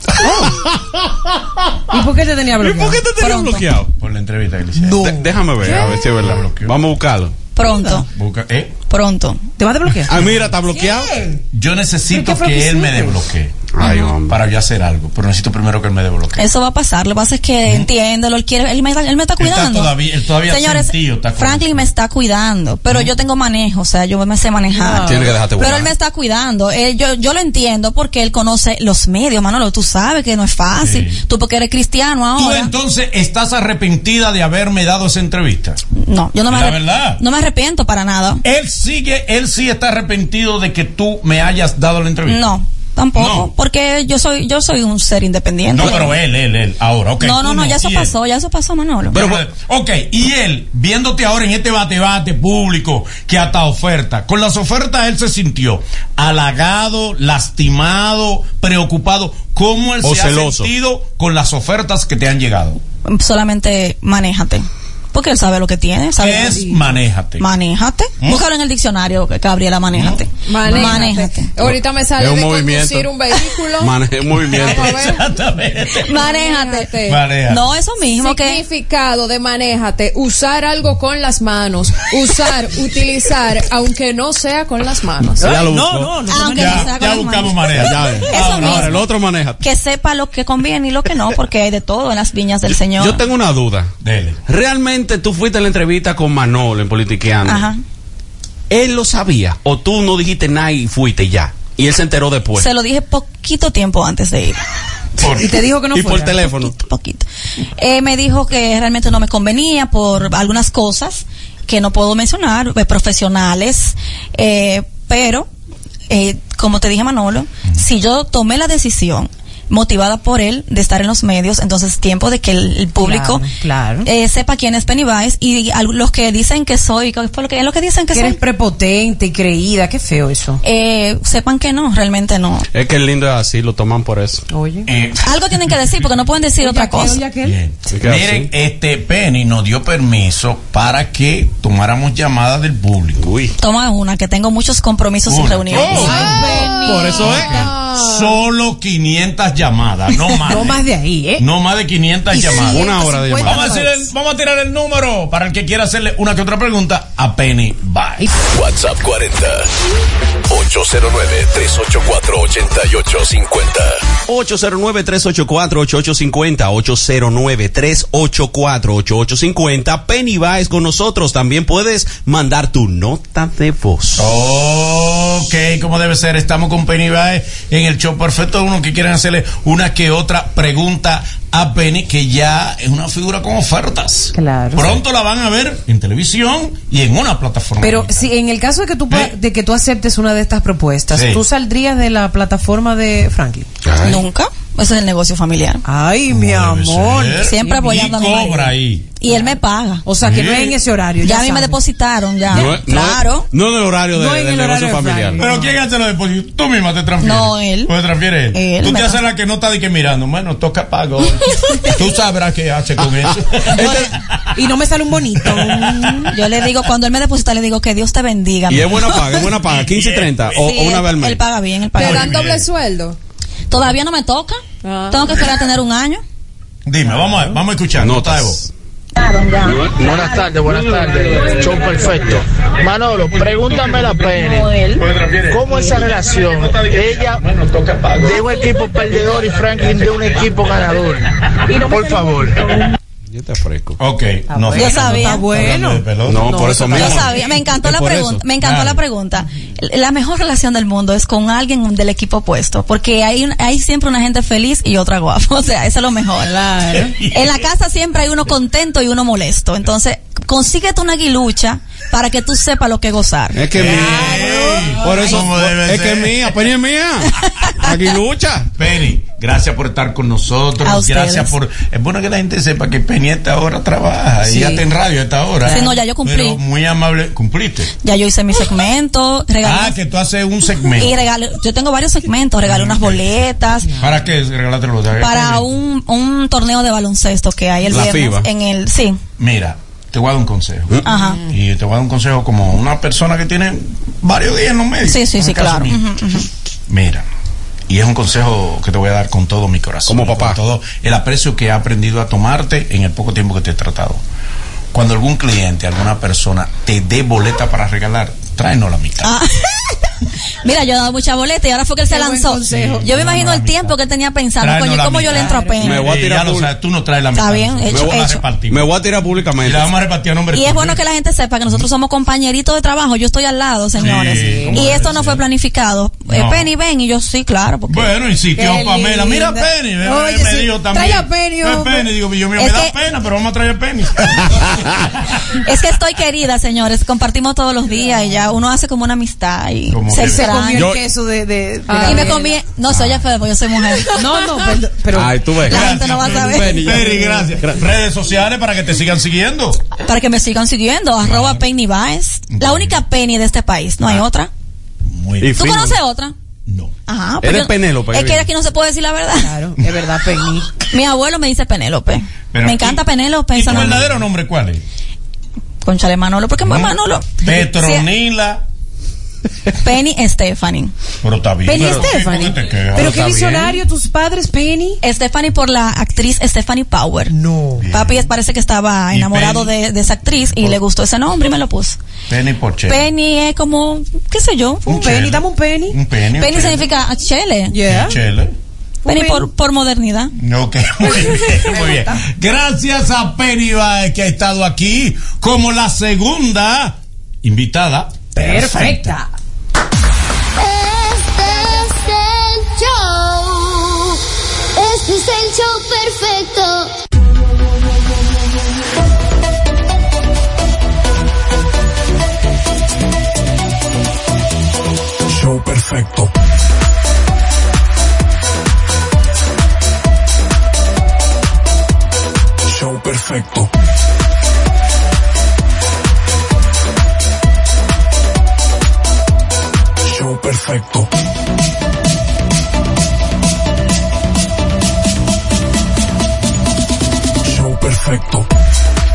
¿Y por qué te tenía bloqueado? ¿Por qué te tenías Pronto. bloqueado? Por la entrevista que le hicieron. Déjame ver, a ver si es verdad. Vamos a buscarlo. pronto, Busca- ¿eh? Pronto. ¿Te vas a desbloquear? Ah, mira, está bloqueado. Yo necesito ¿Pero qué fue lo que él me desbloquee. Ay. Para yo hacer algo. Pero necesito primero que él me desbloquee. Eso va a pasar. Lo que pasa es que entiéndelo, él quiere, él me, él me está Él está cuidando. todavía- él todavía Señores, sentido está Franklin me está cuidando, pero yo tengo manejo, o sea, yo me sé manejar. Tiene que dejarte Pero él me está cuidando. Él- yo, yo lo entiendo porque él conoce los medios, Manolo. Tú sabes que no es fácil. Tú porque eres cristiano ¿Tú ahora. entonces estás arrepentida de haberme dado esa entrevista? No, yo no me, La arrep- verdad. no me arrepiento para nada. Él sigue, él sí está arrepentido de que tú me hayas dado la entrevista. No, tampoco, No. porque yo soy yo soy un ser independiente. No, pero él, él, él. Ahora, ok. no, no, no, ya eso él. pasó, ya eso pasó, Manolo. Pero, ok, y él, viéndote ahora en este bate-bate público, que hasta oferta, con las ofertas él se sintió halagado, lastimado, preocupado. ¿Cómo él O se celoso. ha sentido con las ofertas que te han llegado? Solamente manéjate. Porque él sabe lo que tiene. Sabe ¿Qué lo que- es manéjate? Manéjate. ¿Mm? Búscalo en el diccionario, Gabriela, manéjate. Manéjate. Ahorita me sale Es un de movimiento. conducir un vehículo. Maneje movimiento. Vamos a ver. Exactamente. Manéjate. Manéjate. No, eso mismo que Significado de manéjate, usar algo con las manos, usar, utilizar, aunque no sea con las manos. Ya lo No, buscó. no, no. Aunque no Ya, sea con ya las buscamos. Eso Ahora, ahora, el otro maneja. que sepa lo que conviene y lo que no, porque hay de todo en las viñas del Señor. Yo tengo una duda. Dele. ¿Realmente tú fuiste a la entrevista con Manolo en Politiqueando? Ajá. ¿Él lo sabía? ¿O tú no dijiste nada y fuiste ya? Y él se enteró después. Se lo dije poquito tiempo antes de ir. Por- Y te dijo que no y por teléfono. Poquito, poquito. Eh, me dijo que realmente no me convenía por algunas cosas que no puedo mencionar, eh, profesionales, eh, pero, eh, como te dije Manolo, si yo tomé la decisión motivada por él de estar en los medios, entonces tiempo de que el, el público Claro, claro. eh, sepa quién es Pennywise y los que dicen que soy, ¿qué fue lo que, es lo que dicen que, Que soy? eres prepotente y creída, qué feo eso. Eh, sepan que no, realmente no. Es que el lindo es así, lo toman por eso. Oye. Eh, Algo tienen que decir porque no pueden decir otra aquel, cosa. que Miren, así. este Penny nos dio permiso para que tomáramos llamadas del público. Uy. Toma una, que tengo muchos compromisos y reuniones. Oh. Por eso es. Solo 500 llamadas, no más. No más de ahí, ¿eh? No más de 500 Y llamadas. Una hora de 150 llamada. Vamos a, el- vamos a tirar el número para el que quiera hacerle una que otra pregunta a Penny Bye. WhatsApp 40 809 384 8850. 809-384-8850, 809-384-8850. Penny Baez con nosotros. También puedes mandar tu nota de voz. Oh, Ok, como debe ser, estamos con Penny Baez en el show perfecto. Uno que quieren hacerle una que otra pregunta a Penny, que ya es una figura con ofertas. Claro. Pronto la van a ver en televisión y en una plataforma. Pero si en el caso de que tú pa- de que tú aceptes una de estas propuestas, Sí. ¿tú saldrías de la plataforma de Franklin? Nunca. Ese es el negocio familiar. Ay, mi amor. ser. Siempre Y apoyando a mi cobra marido. ahí. Y él me paga. O sea, que no es en ese horario. Ya ya a mí me depositaron, ya. No, no claro. No, en el horario de- No en del el negocio horario familiar. Pero ¿quién hace los depósitos? Tú misma te transfieres. No, él. Pues transfiere él. Él Tú te haces la que no está de que mirando. Bueno, toca pago. Tú sabrás qué hace con eso. Y no me sale un bonito. Yo le digo, cuando él me deposita, le digo que Dios te bendiga. Y es buena paga, es buena paga, 15 y 30 o, Sí, o una vez al mes. Él paga bien, él paga ¿Te dan doble sueldo? Todavía no me toca. Tengo que esperar a tener un año. Dime, vamos a, vamos a escuchar. Nota de voz. Buenas tardes, buenas tardes. Show perfecto. Manolo, pregúntame la pena. ¿Cómo esa relación? Ella de un equipo perdedor y Franklin de un equipo ganador. Por favor. Yo te ofrezco. Ok, no Yo sabía. Está bueno. No, por eso mismo. Yo sabía, me encantó la pregunta, eso. me encantó la pregunta. La mejor relación del mundo es con alguien del equipo opuesto, porque hay un- hay siempre una gente feliz y otra guapa, o sea, eso es lo mejor. En la casa siempre hay uno contento y uno molesto, entonces consíguete una aguilucha para que tú sepas lo que gozar. Es que mía. Por eso es que es mía, Penny es mía. Aquí lucha. Penny, gracias por estar con nosotros. A ustedes. Gracias por. Es bueno que la gente sepa que Penny a esta hora trabaja y ya está en radio a esta hora. Sí, no, ya yo cumplí. Pero muy amable. ¿Cumpliste? Ya yo hice mi segmento, regalé Ah, que tú haces un segmento. y regalé, yo tengo varios segmentos, regalé unas boletas ¿Para qué regalarte los para un, un torneo de baloncesto que hay el La viernes FIBA. en el sí, Mira, te voy a dar un consejo. Ajá. Y te voy a dar un consejo como una persona que tiene varios días en los medios. sí, sí, sí, claro. Mira, y es un consejo que te voy a dar con todo mi corazón. Como papá. Con todo el aprecio que he aprendido a tomarte en el poco tiempo que te he tratado. Cuando algún cliente, alguna persona te dé boleta para regalar, tráenos la mitad. Ah. Mira, yo he dado mucha boleta y ahora fue que él se Qué lanzó. consejo. Yo me imagino el tiempo que él tenía pensando, coño, ¿cómo yo le entro a Penny? Me voy a tirar público. sabes, tú no traes la mitad. Está bien, hecho, Me voy a hecho. repartir. Me voy a tirar Y públicamente. la vamos a repartir a nombre Y es bueno que la gente sepa que nosotros somos compañeritos de trabajo. Yo estoy al lado, señores. Sí, ¿cómo y esto no fue planificado. Eh. Penny, ven. Y yo, sí, claro. Porque Bueno, insistió Pamela. Mira. Penny. me- Oye, me sí, dijo también. trae a Penny, No. Penny. Digo, yo me Es da pena, pero vamos a traer Penny. es que estoy querida, señores. Compartimos todos los días y ya uno hace como una amistad y Como se que- Se comió extraña. el queso de. de, de y me comí. No, soy feo, porque yo soy mujer. No, no, pero. pero Ay, tú ves. La gente no va a saber. Penny, ya. Penny, gracias. Redes sociales para que te sigan siguiendo. Para que me sigan siguiendo. Arroba Penny Baez. La única Penny de este país. No hay otra. Muy bien. ¿Tú fino. conoces otra? No. Ajá. Eres Penélope, Es que aquí no se puede decir la verdad. Claro, es verdad, Penny. Mi abuelo me dice Penélope. Pero- me encanta y- Penélope. ¿Y tu verdadero nombre cuál es? Conchale Manolo. ¿Por qué ¿No? Manolo? Petronila. Penny Stephanie. Pero está bien. Penny pero- Stephanie. ¿por qué? Pero visionario, tus padres, Penny. Stephanie por la actriz Stephanie Power. No. Papi es- parece que estaba ¿Y enamorado de, de esa actriz y le gustó ese nombre y me lo puso. Penny por Che. Penny es como, qué sé yo. Un chele. penny, dame un penny. Un penny. Penny chele. significa chele. Yeah. Chele. Penny por, por modernidad. Ok, muy bien, muy bien. Gracias a Penny Baez, que ha estado aquí como la segunda invitada perfecta. Perfecta. Este es el show. Este es el show perfecto. Show perfecto. Show perfecto. Perfecto. Show perfecto.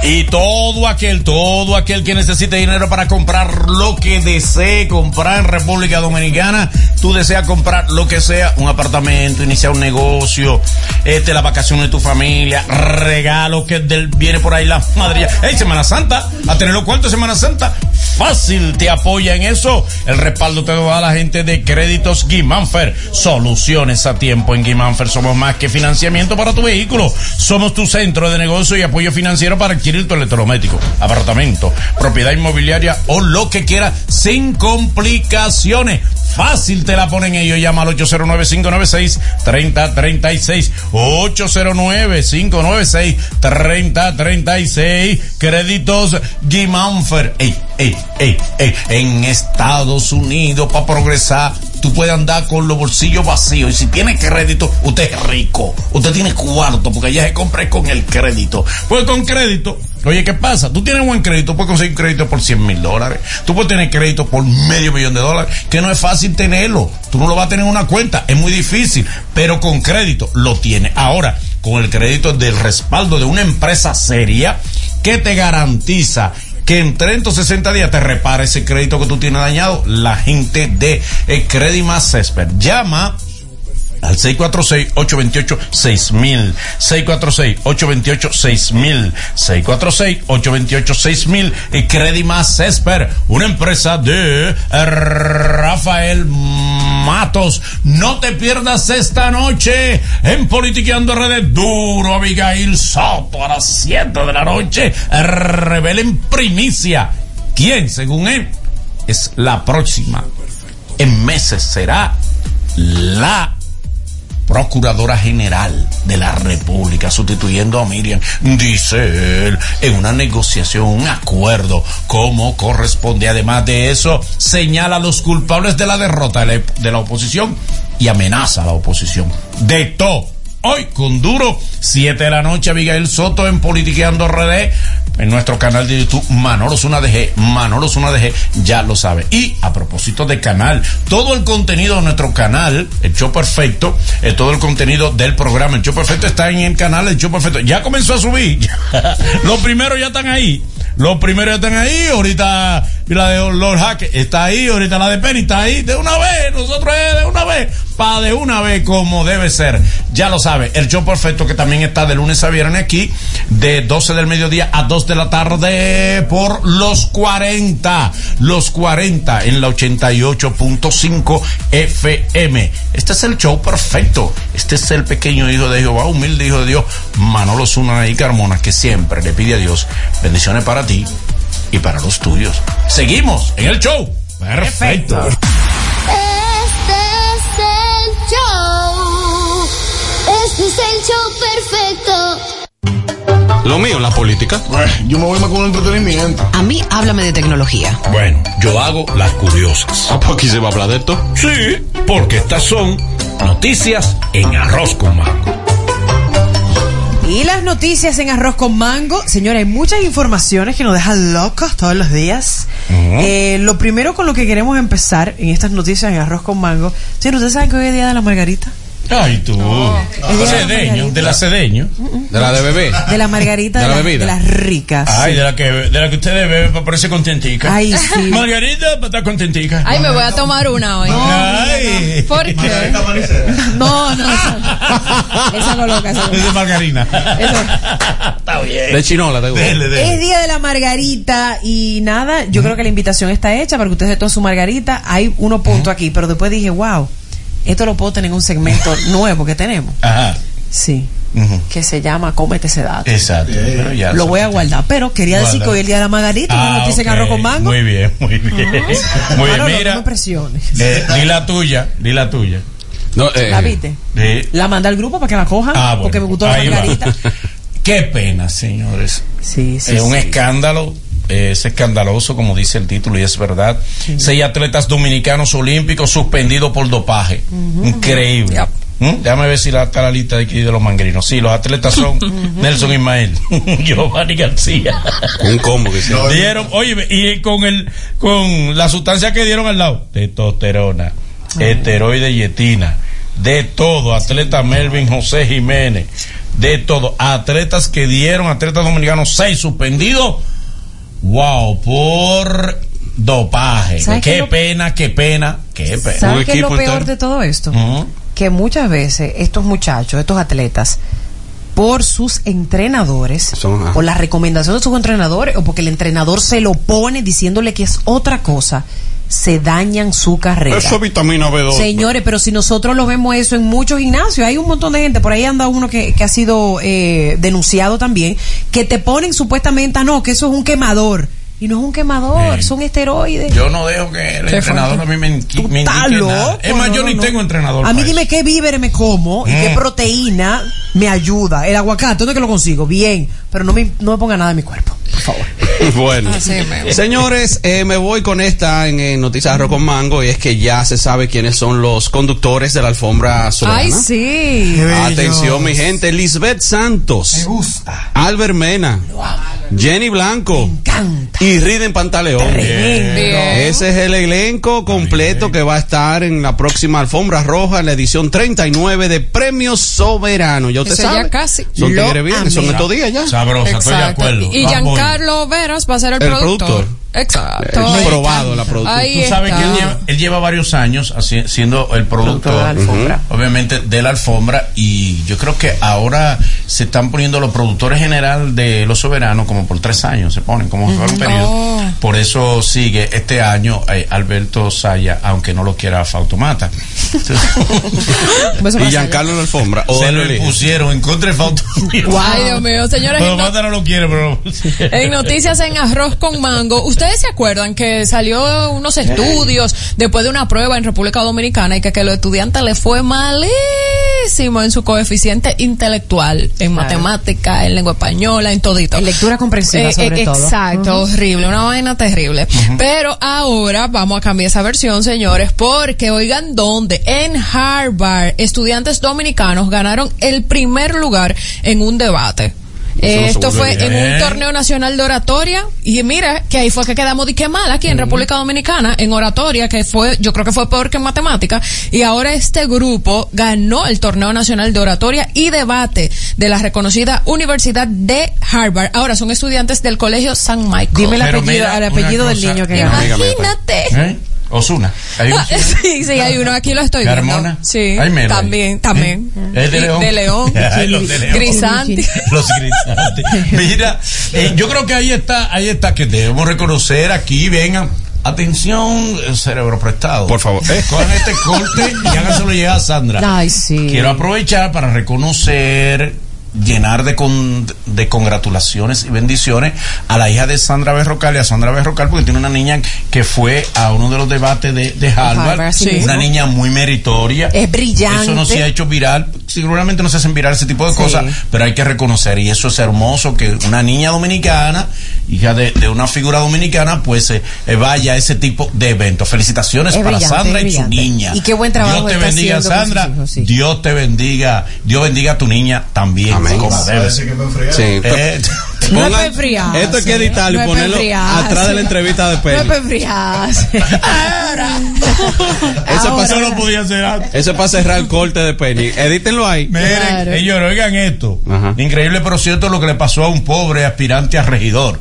Y todo aquel, todo aquel que necesite dinero para comprar lo que desee comprar en República Dominicana, tú deseas comprar lo que sea, un apartamento, iniciar un negocio, este, la vacación de tu familia, regalo que del, viene por ahí la madre. Hey, Semana Santa, a tener los Semana Santa, fácil te apoya en eso. El respaldo te lo da la gente de créditos Guimánfer. Soluciones a tiempo en Guimánfer. Somos más que financiamiento para tu vehículo. Somos tu centro de negocio y apoyo financiero para adquirir tu electrodoméstico, apartamento, propiedad inmobiliaria o lo que quieras sin complicaciones. Fácil te la ponen ellos. Llama al 809-596-3036. 809-596-3036. Créditos Gimanfer. Ey, ey, ey, ey. En Estados Unidos, para progresar, tú puedes andar con los bolsillos vacíos. Y si tiene crédito, usted es rico. Usted tiene cuarto, porque ya se compra con el crédito. Pues con crédito. Oye, ¿qué pasa? Tú tienes buen crédito, puedes conseguir crédito por 100 mil dólares. Tú puedes tener crédito por medio millón de dólares, que no es fácil tenerlo. Tú no lo vas a tener en una cuenta, es muy difícil, pero con crédito lo tienes. Ahora, con el crédito del respaldo de una empresa seria que te garantiza que en 30 o 60 días te repara ese crédito que tú tienes dañado, la gente de Credit Más Expert. Llama al 646-828-6000. 646-828-6000. 646-828-6000. Y Credimas Esper, una empresa de Rafael Matos. No te pierdas esta noche en Politiqueando Redes Duro, Abigail Soto, a las 7 de la noche. Revela en primicia quién, según él, es la próxima. En meses será la Procuradora General de la República, sustituyendo a Miriam, dice él, en una negociación, un acuerdo, como corresponde. Además de eso, señala a los culpables de la derrota de la, oposición y amenaza a la oposición. De todo. Hoy, con duro, 7 de la noche, Abigail Soto en Politiqueando RD, en nuestro canal de YouTube, Manolo Zuna DG, Manolo Zuna DG, ya lo sabe. Y a propósito de canal, todo el contenido de nuestro canal, el show perfecto, eh, todo el contenido del programa, el show perfecto está en el canal, el show perfecto, ya comenzó a subir, los primeros ya están ahí. Los primeros están ahí, ahorita la de Lord Hack está ahí, ahorita la de Penny está ahí, de una vez, nosotros de una vez, pa' de una vez como debe ser. Ya lo sabe, el show perfecto que también está de lunes a viernes aquí, de 12 del mediodía a 2 de la tarde por los 40, los 40 en la 88.5 FM. Este es el show perfecto, este es el pequeño hijo de Jehová, humilde hijo de Dios, Manolo Zuna y Carmona, que siempre le pide a Dios bendiciones para ti y para los tuyos. Seguimos en el show. Perfecto. Este es el show. Este es el show perfecto. Lo mío, la política. Yo me voy más con entretenimiento. A mí, háblame de tecnología. Bueno, yo hago las curiosas. Ah, pues aquí se va a hablar de esto. Sí, porque estas son noticias en arroz con mango. Y las noticias en Arroz con Mango. Señora, hay muchas informaciones que nos dejan locos todos los días. Eh, lo primero con lo que queremos empezar en estas noticias en Arroz con Mango. Señor, ¿ustedes saben que hoy es Día de la Margarita? Ay, tú. Es de la Cedeño, de la cedeño. De la de bebé. De la margarita De de, la la- bebida. de las ricas. Ay, de la que, de la que ustedes beben para ponerse contentica. Ay, sí. Margarita, para estar contentica. Ay, me voy a tomar una hoy. Ay. ¿Por qué? No, no, esa, esa no loca. Esa no Es de margarina. Eso. Está bien. De chinola, te gusta. Dele, dele. Es día de la margarita y nada, yo creo que la invitación está hecha para que ustedes se tomen su margarita. Hay unos puntos aquí, pero después dije, wow, esto lo puedo tener en un segmento nuevo que tenemos. Ajá. Sí, que se llama Cómete ese dato. Exacto. Lo voy a guardar, pero quería decir que hoy es el día de la margarita, una Ah, noticia en ok. arroz con mango. Muy bien, muy bien. Muy bien, no mira. me presiones. Eh, di la tuya, di la tuya. No, eh, ¿La viste? Eh, La manda al grupo para que la cojan, ah, bueno. porque me gustó la va. margarita. Qué pena, señores. Sí, sí. es un sí. escándalo, es escandaloso, como dice el título, y es verdad. Seis atletas dominicanos olímpicos suspendidos por dopaje. Increíble. ¿Mm? Déjame ver si la, está la lista de aquí de los mangrinos. Sí, los atletas son Nelson Ismael, Giovanni García. un combo que se Dieron, oye, y con el, con la sustancia que dieron al lado, testosterona, esteroide y etina, de todo, atleta Melvin José Jiménez, de todo, atletas que dieron, atletas dominicanos, seis suspendidos, wow, por dopaje. ¿Sabes Qué qué lo- pena, qué pena, qué pena. ¿Sabes qué es lo peor de todo esto? Que muchas veces estos muchachos, estos atletas, por sus entrenadores, Son, ah. por la recomendación de sus entrenadores, o porque el entrenador se lo pone diciéndole que es otra cosa, se dañan su carrera. Eso es vitamina B2. Señores, pero si nosotros lo vemos eso en muchos gimnasios, hay un montón de gente, por ahí anda uno que, que ha sido eh, denunciado también, que te ponen supuestamente, ah, no, que eso es un quemador. Y no es un quemador, son esteroides. Yo no dejo que el entrenador a mí me, Tú me estás nada. Es más, yo no, ni no. tengo entrenador. A mí dime qué víveres me como y qué Mm. proteína me ayuda. El aguacate, ¿dónde que lo consigo? Bien, pero no me, no me ponga nada en mi cuerpo, por favor. Bueno, señores, eh, me voy con esta en, en Noticias Arroz con Mango y es que ya se sabe quiénes son los conductores de la alfombra soberana. Ay, sí. Atención, mi gente. Lisbeth Santos. Me gusta. Albert Mena. Jenny Blanco. Y Riden Pantaleón. Ese es el elenco completo que va a estar en la próxima alfombra roja, en la edición 39 de Premios Soberano. Ya usted Eso sabe. ya casi. Son tigres bien, son estos días ya. Sabrosa, estoy de acuerdo. Y. Giancarlo Veras va a ser el, El productor. productor. Exacto. Es probado la productora. Ahí Tú sabes está. que él lleva, él lleva varios años haci- siendo el productor, de la alfombra. Obviamente, de la alfombra. Y yo creo que ahora se están poniendo los productores general de Los Soberanos como por tres años, se ponen como fuera un periodo. Oh. Por eso sigue este año eh, Alberto Saya, aunque no lo quiera Fautomata. Y Giancarlo en la alfombra. O se lo impusieron en contra de Fautomata. Ay, Dios mío, señores. en no- Fautomata no lo quiere, pero. En noticias en arroz con mango, ¿ustedes se acuerdan que salió unos estudios después de una prueba en República Dominicana y que, que los estudiantes les fue malísimo en su coeficiente intelectual, en matemática, en lengua española, en todito? En lectura comprensiva, sobre todo. Exacto, horrible, una vaina terrible. Pero ahora vamos a cambiar esa versión, señores, porque oigan dónde, en Harvard, estudiantes dominicanos ganaron el primer lugar en un debate. Se Esto fue en un torneo nacional de oratoria y mira que ahí fue que quedamos de que mal aquí en República Dominicana en oratoria que fue yo creo que fue peor que en matemática y ahora este grupo ganó el torneo nacional de oratoria y debate de la reconocida Universidad de Harvard. Ahora son estudiantes del colegio San Michael. Dime el apellido, mira, el apellido del cosa- niño que No, ganó. Imagínate. ¿Eh? Osuna. Hay un- Ah, sí, sí, hay uno aquí lo estoy viendo. Carmona. Sí, Hay Melo también, también. ¿Es de León? De León. Los de León. Grisanti. Los grisantes. Mira, eh, yo creo que ahí está, ahí está que debemos reconocer aquí, vengan. Atención, eh, cerebro prestado. Por favor. Eh. Cojan este corte y háganselo llegar a Sandra. Ay, sí. Quiero aprovechar para reconocer, llenar de, con- de congratulaciones y bendiciones a la hija de Sandra Berrocal y a Sandra Berrocal porque tiene una niña que fue a uno de los debates de, de Harvard, Harvard, sí una niña muy meritoria. Es brillante. Eso no se ha hecho viral, seguramente no se hacen viral ese tipo de Sí. cosas, pero hay que reconocer y eso es hermoso que una niña dominicana, hija de, de una figura dominicana, pues eh, eh, vaya a ese tipo de eventos. Felicitaciones Es para Sandra y su niña. Y qué buen trabajo Dios te está bendiga, Sandra. hijos, sí. Dios te bendiga. Dios bendiga a tu niña también. Amén. Como debe. Sí. Eh, No es enfriarse. esto hay que editarlo No y es ponerlo atrás de la entrevista de No es enfriarse. Eso pasó- lo podía hacer antes. Eso es para cerrar el corte de Penny. Edítenlo ahí. Miren, Claro. ellos oigan esto. Ajá. Increíble, pero cierto lo que le pasó a un pobre aspirante a regidor.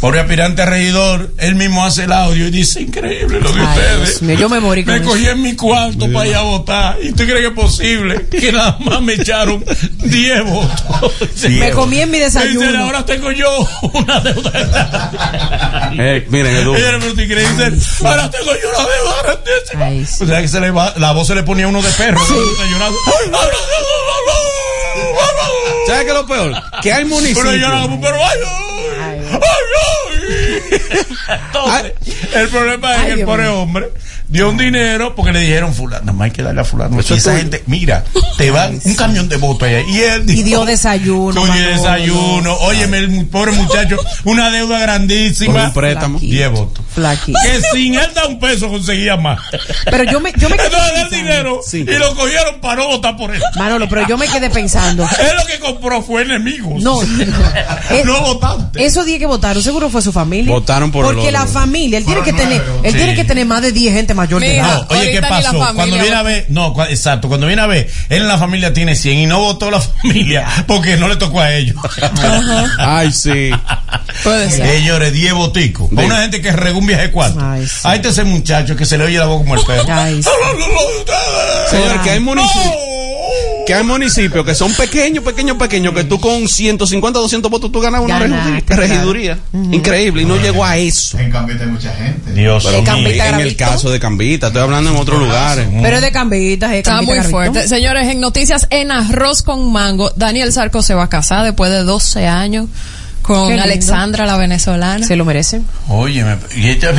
Pobre aspirante a regidor, él mismo hace el audio y dice, increíble lo de Ay, ustedes. Mío, yo me morí con Me eso. cogí en mi cuarto para ir a votar. ¿Y usted cree que es posible que nada más me echaron 10 votos? Me comí en mi desayuno. Dicen, ahora tengo yo una deuda. Eh, miren, Edu. Ahora tengo yo una deuda grandísima. Ay, sí. O sea que se le va, la voz se le ponía a uno de perro. ¿Sabes qué es lo peor? Que hay Pero municipios. pero ay, ay, ay, ay. Entonces, el problema es Ay, que el pobre hombre dio un dinero porque le dijeron fulano, nada más hay que darle a fulano. Eso y es esa gente, mira, te van un camión de votos allá. Y él Y dijo, dio desayuno. Manolo. desayuno. Óyeme, el pobre muchacho, una deuda Por grandísima. un préstamo. 10 votos. Flaquito. Que sin él dar un peso conseguía más. Pero yo me, yo me quedé Entonces el pensando. dinero Sí. y lo cogieron para no votar por él. Manolo, pero yo me quedé pensando. Él lo que compró fue enemigos. No, no. No votantes. Esos 10 que votaron, seguro fue su familia. Votaron por Porque la familia, él tiene que tener, él Sí. tiene que tener más de 10 gente mayor de Mira, edad. No, oye, ¿qué pasó? Cuando viene a ver, no, exacto, cuando viene a ver, él en la familia tiene 100 y no votó la familia porque no le tocó a ellos. Ay, sí. Puede ser. Ellos de 10 boticos. Para una gente que regó un viaje cuarto. Ay, sí. Ahí está ese muchacho que se le oye la voz como el perro. Ay, sí. Señor, que hay municipios. Que hay municipios que son pequeños, pequeños, pequeños, que tú con 150, 200 votos tú ganas una Ganaste, regiduría. claro. Increíble. Y no llegó a eso. En Cambita hay mucha gente. Dios Pero. Cambita en el caso de Cambita, estoy hablando en otros lugares. Pero es de cambitas, es Está Cambita muy Gravito. fuerte. Señores, en noticias en arroz con mango, Daniel Sarco se va a casar después de 12 años Con. Alexandra, la venezolana. Se lo merece. Oye, me- y esta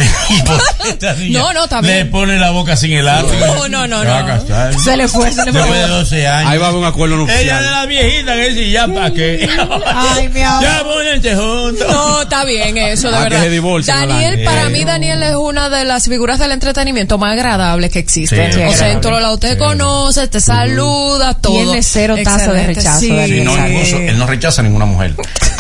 niña No, no, está le pone la boca sin el arte. No, no, no, no. Se le fue, se le fue. Después de 12 años. Ahí va a haber un acuerdo Ella de la viejita que dice, ya para qué. Ay, mi amor. Ya pónganse juntos. No, está bien eso, de Ah, que verdad. Daniel, para Eh, mí, no. Daniel es una de las figuras del entretenimiento más agradables que existen. Sí, o sea, en todos lados te conoce, te saluda, todo. Tiene cero tasa de rechazo, sí. Y no, él no rechaza a ninguna mujer.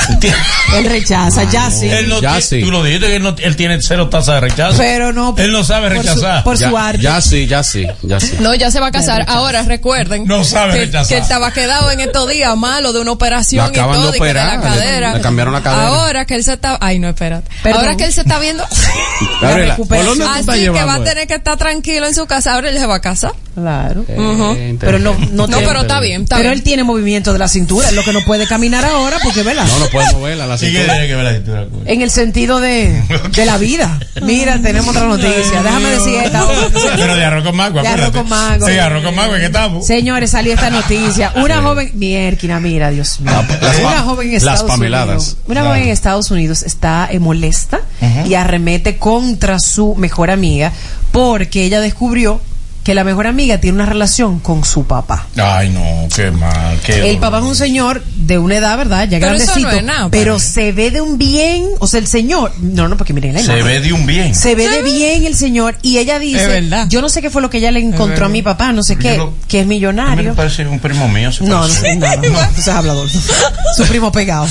¿Entiendes? Él rechaza, ya sí. Él no Ya sí. Tú lo dijiste que él, no- él tiene cero tasa de rechazo. Pero no. Él no sabe por su- rechazar. Por su, Ya, arte. ya sí, ya sí, ya sí. No, ya se va a casar. Ahora recuerden No sabe que, rechazar. que él estaba quedado en estos días malo de una operación Lo y de todo, y que de la cadera. le- le cambiaron la cadera. Ahora que él se está, ay no, espérate. Perdón. Ahora que él se está viendo, Gabriela, ¿por dónde tú así estás que va a tener que estar tranquilo en su casa. Ahora él se va a casar. Claro. Eh, Pero no, no, No, tiene- pero está bien, está Pero bien. él tiene movimiento de la cintura, es lo que no puede caminar ahora, porque ¿verdad? No, no puedes moverla la Sí que cintura. tiene que ver la cintura. En el sentido de, de la vida. Mira, tenemos otra noticia. Déjame decir esta. Pero de arroz con mango, De arroz con mango. Sí, arroz con mango, ¿en qué estamos? Señores, salió esta noticia. Una joven, Mierquina, mira, Dios mío. las una joven en las Estados pameladas. Unidos. Una joven en Estados Unidos está eh, molesta y arremete contra su mejor amiga porque ella descubrió que la mejor amiga tiene una relación con su papá. Ay, no, qué mal. Qué El dolor. papá es un señor de una edad, ¿verdad? Ya Pero eso grandecito. no es nada, pero pues. se ve de un bien, o sea, el señor. No, no, porque miren la Se imagen. ve de un bien. Se ve de bien el señor y ella Es dice, verdad. yo no sé qué fue lo que ella le encontró a mi papá, no sé qué, lo- que es A mí me millonario. parece un primo mío. se No, no parece. sé nada. No, no seas hablador. Su primo pegado.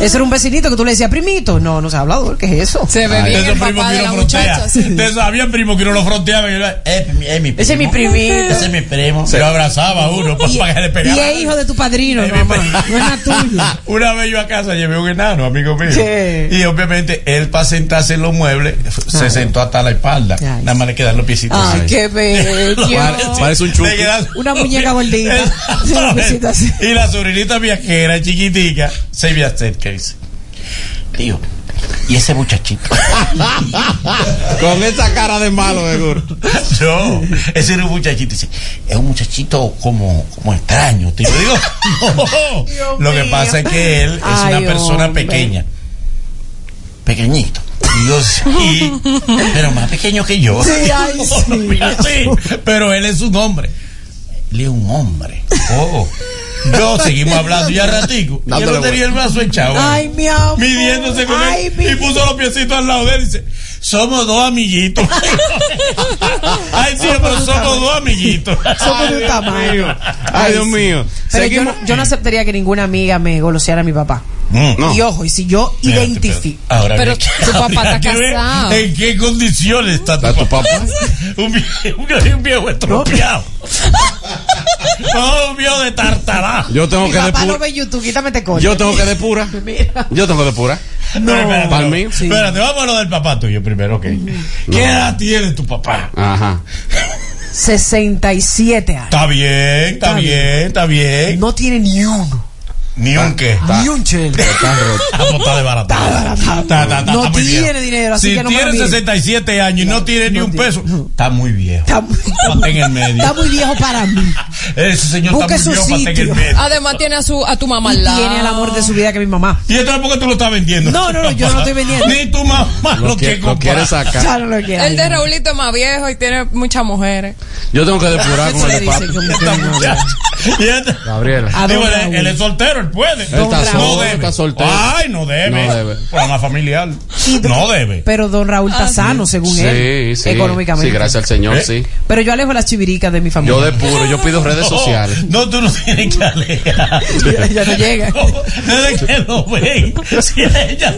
Ese era un vecinito que tú le decías, primito. No, no seas hablador. ¿Qué es eso? Se ve Ay. bien Esos el primos papá que de uno la frontea. muchacha. sí. De esos, había primos que uno lo fronteaba y yo era, mi- eh, mi primo. Ese es mi primito. Ese es mi primo. Se lo abrazaba a uno pues, Y, para que le y pegara. es hijo de tu padrino, no, mamá. No es la tuya. Una vez yo a casa llevé un enano, amigo mío. ¿Qué? Y obviamente él para sentarse en los muebles se Ay. sentó hasta la espalda. Ay. Nada más le quedan los piecitos. Ay, así. qué bello. Pare- parece un quedan- Una muñeca gordita. Y la sobrinita viajera, chiquitica, se me acerca y dice, tío, ¿y ese muchachito? Con esa cara de malo, seguro. No, ese era un muchachito. Dice, es un muchachito como, como extraño. Te digo, no. Dios Lo que mío. pasa es que él es Ay, una persona hombre. pequeña. Pequeñito. Y yo sí, pero más pequeño que yo. Sí, ay, No, sí. no fui así, pero él es un hombre. Él es un hombre. Oh. Yo seguimos hablando y a ratico. Y él no tenía el brazo echado. Ay, mi amor. Midiéndose con Ay, él. mi- Y puso los piecitos al lado de él y dice, somos dos amiguitos. Ay, sí, pero somos dos amiguitos. Somos de un tamaño. Ay, Dios mío. Pero yo Seguimos. no, yo no aceptaría que ninguna amiga me goloseara a mi papá. Mm, no. Y ojo, y si yo identifico. espérate. Ahora Pero bien, tu papá está casado. ¿En qué condiciones está tu, ¿Está tu papá? un, viejo, un, un viejo estropeado. no, un viejo de tartará. Yo tengo Mi que papá no ve YouTube, quítame te coño. Yo tengo que depurar. Yo tengo que depurar. No, espérate, Para no. mí, sí. Espérate, vamos a lo del papá tuyo primero, ok. ¿Qué edad tiene tu papá? Ajá. 67 años. Está bien, está Está bien, está bien. No tiene ni uno. Ni un qué. Ni un chel. Está roto. Ah, está desbaratado. Está, está, está, No tiene dinero, así si que no me tiene lo mire. 67 años y no, tiene ni un peso, está muy viejo. Está, muy- Está en el medio. está muy viejo para mí. Ese señor está muy su viejo para en el sitio. medio. Además tiene a su a tu mamá al lado. tiene el amor de su vida que mi mamá. ¿Y esto es porque tú lo estás vendiendo? No, no, no, yo no lo estoy vendiendo. Ni tu mamá lo, que, quiere sacar. El de Raulito es más viejo y tiene muchas mujeres. Yo tengo que depurar con el de papi. esta- Gabriela. Él es soltero, él puede. Él está no debe. está soltero. Ay, no debe. No debe. Por más familiar. No debe. Pero don Raúl está sano, según él. Sí, sí. Económicamente. Sí, gracias al Señor, ¿Eh? sí. Pero yo alejo las chiviricas de mi familia. Yo depuro, yo pido redes No, sociales. No, tú no tienes que alejar. Ya- ya no llega. No, desde que lo ven. Si ella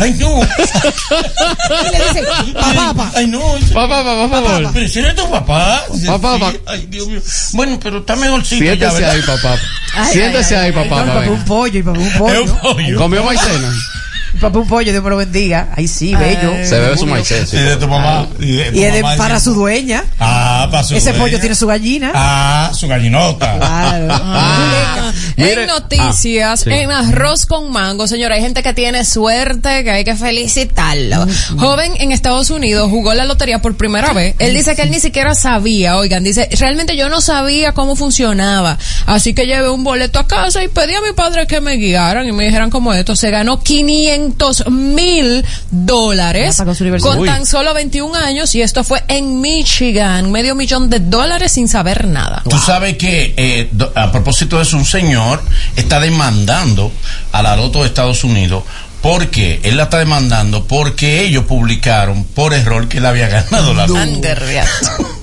Ay, no. Le dice, papá, papá. Ay, no. Papá, papá, favor. Pero si eres tu papá. Papá, Sí. papá. Ay, Dios mío. Bueno, pero está mejorcito ya, Siéntese ¿verdad? ahí, papá. Ay, Siéntese ay, ahí, ay, papá. Ay, no, para papá, ver. un pollo, y papá, un Es un pollo. pollo. ¿Comió maicena? Y papá, un pollo, Dios me lo bendiga. Ay, sí, bello. Se bebe su maicena. Y de tu mamá. Y de tu Y es de- mamá para su dueña. Ah, para su Ese dueña. pollo tiene su gallina. Ah, su gallinota. Claro. Ah. Mire- en noticias, Ah, sí. en arroz con mango, señora, hay gente que tiene suerte, que hay que felicitarlo. Joven en Estados Unidos jugó la lotería por primera vez. Él dice que él ni siquiera sabía, oigan, dice, realmente yo no sabía cómo funcionaba. Así que llevé un boleto a casa y pedí a mi padre que me guiaran y me dijeran como esto. Se ganó 500 mil dólares con Uy. tan solo 21 años y esto fue en Michigan, medio millón de dólares sin saber nada. Tú sabes que, eh, do- a propósito de eso, un señor está demandando a la Loto de Estados Unidos. porque Él la está demandando porque ellos publicaron por error que él había ganado la Loto.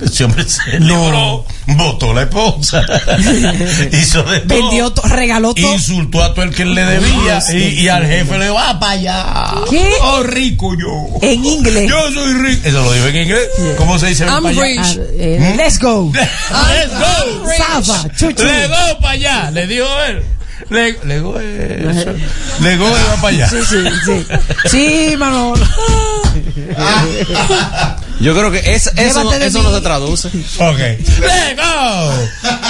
Ese hombre se libró, votó la esposa, hizo de todo. Vendió, regaló todo. Insultó a todo el que le debía y, y al jefe le dijo, va para allá. ¿Qué? Oh, rico yo. En inglés. Yo soy rico. Eso lo dijo en inglés. ¿Cómo se dice? I'm "Ven pa' rich. allá"? Ah, eh, let's go. Let's go. Zafa, chuchu. Le go para allá. Le dijo él. Le, le go eso. Le go va para allá. Sí, sí, sí. Sí, Manolo. Yo creo que es- eso, no, eso no se traduce. Ok. Let's go.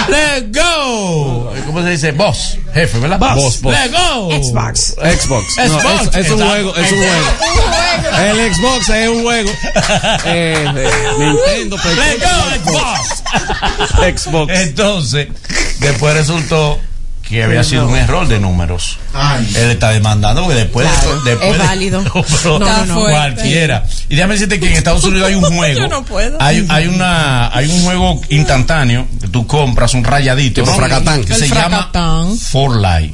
Let's go. ¿Cómo se dice? Boss. Jefe, ¿verdad? Boss, boss. Let's go. Xbox. Xbox. No, Xbox. es, es un juego, es un juego. El Xbox es un juego. Eh, eh, Nintendo, Let's go, Xbox. Xbox. Entonces, después resultó que había sido un error de números. Él está demandando porque después, Claro, de, después es de- válido. No, no, no. cualquiera. Y déjame decirte que en Estados Unidos hay un juego. Yo no puedo. Hay, hay una hay un juego instantáneo que tú compras un rayadito fracatán. que se fracatán. llama For Life.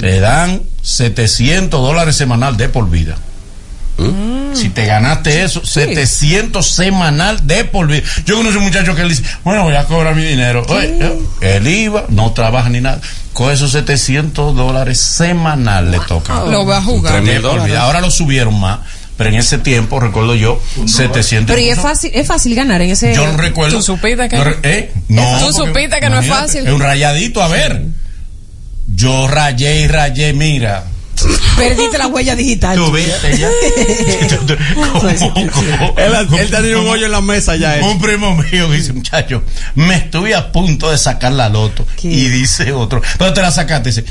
Te dan 700 dólares semanal de por vida. Si te ganaste eso, 700 semanal de por vida. Yo conozco un muchacho que le dice, bueno, voy a cobrar mi dinero. Oye, eh, él iba, no trabaja ni nada. Con esos 700 dólares semanal le toca. Lo voy a jugar. Ahora lo subieron más, pero en ese tiempo, recuerdo yo, 700. Pero y es fácil, es fácil ganar en ese. Yo no recuerdo. ¿Tú supiste que No ¿eh? ¿Tú supiste que no es imagínate, fácil? Es un rayadito, a ver. Yo rayé y rayé, mira. Perdiste la huella digital. Tú viste ya. ¿Cómo- cómo- Él, él tenía un hoyo en la mesa ya. un primo mío que dice, muchacho, me estuve a punto de sacar la loto. ¿Qué? Y dice otro, ¿dónde te la sacaste? Dice,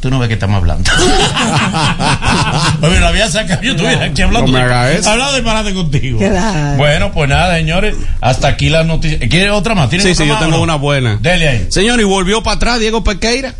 tú no ves que estamos hablando. Oye, la había sacado, yo estuviera aquí hablando. No me de- haga eso. Hablando de parate contigo. Claro. Bueno, pues nada, señores, hasta aquí las noticias. ¿Quieres otra más? ¿Tienes Sí, otra sí, yo más tengo no? una buena. Dele ahí. Señor, y volvió para atrás Diego Pequeira.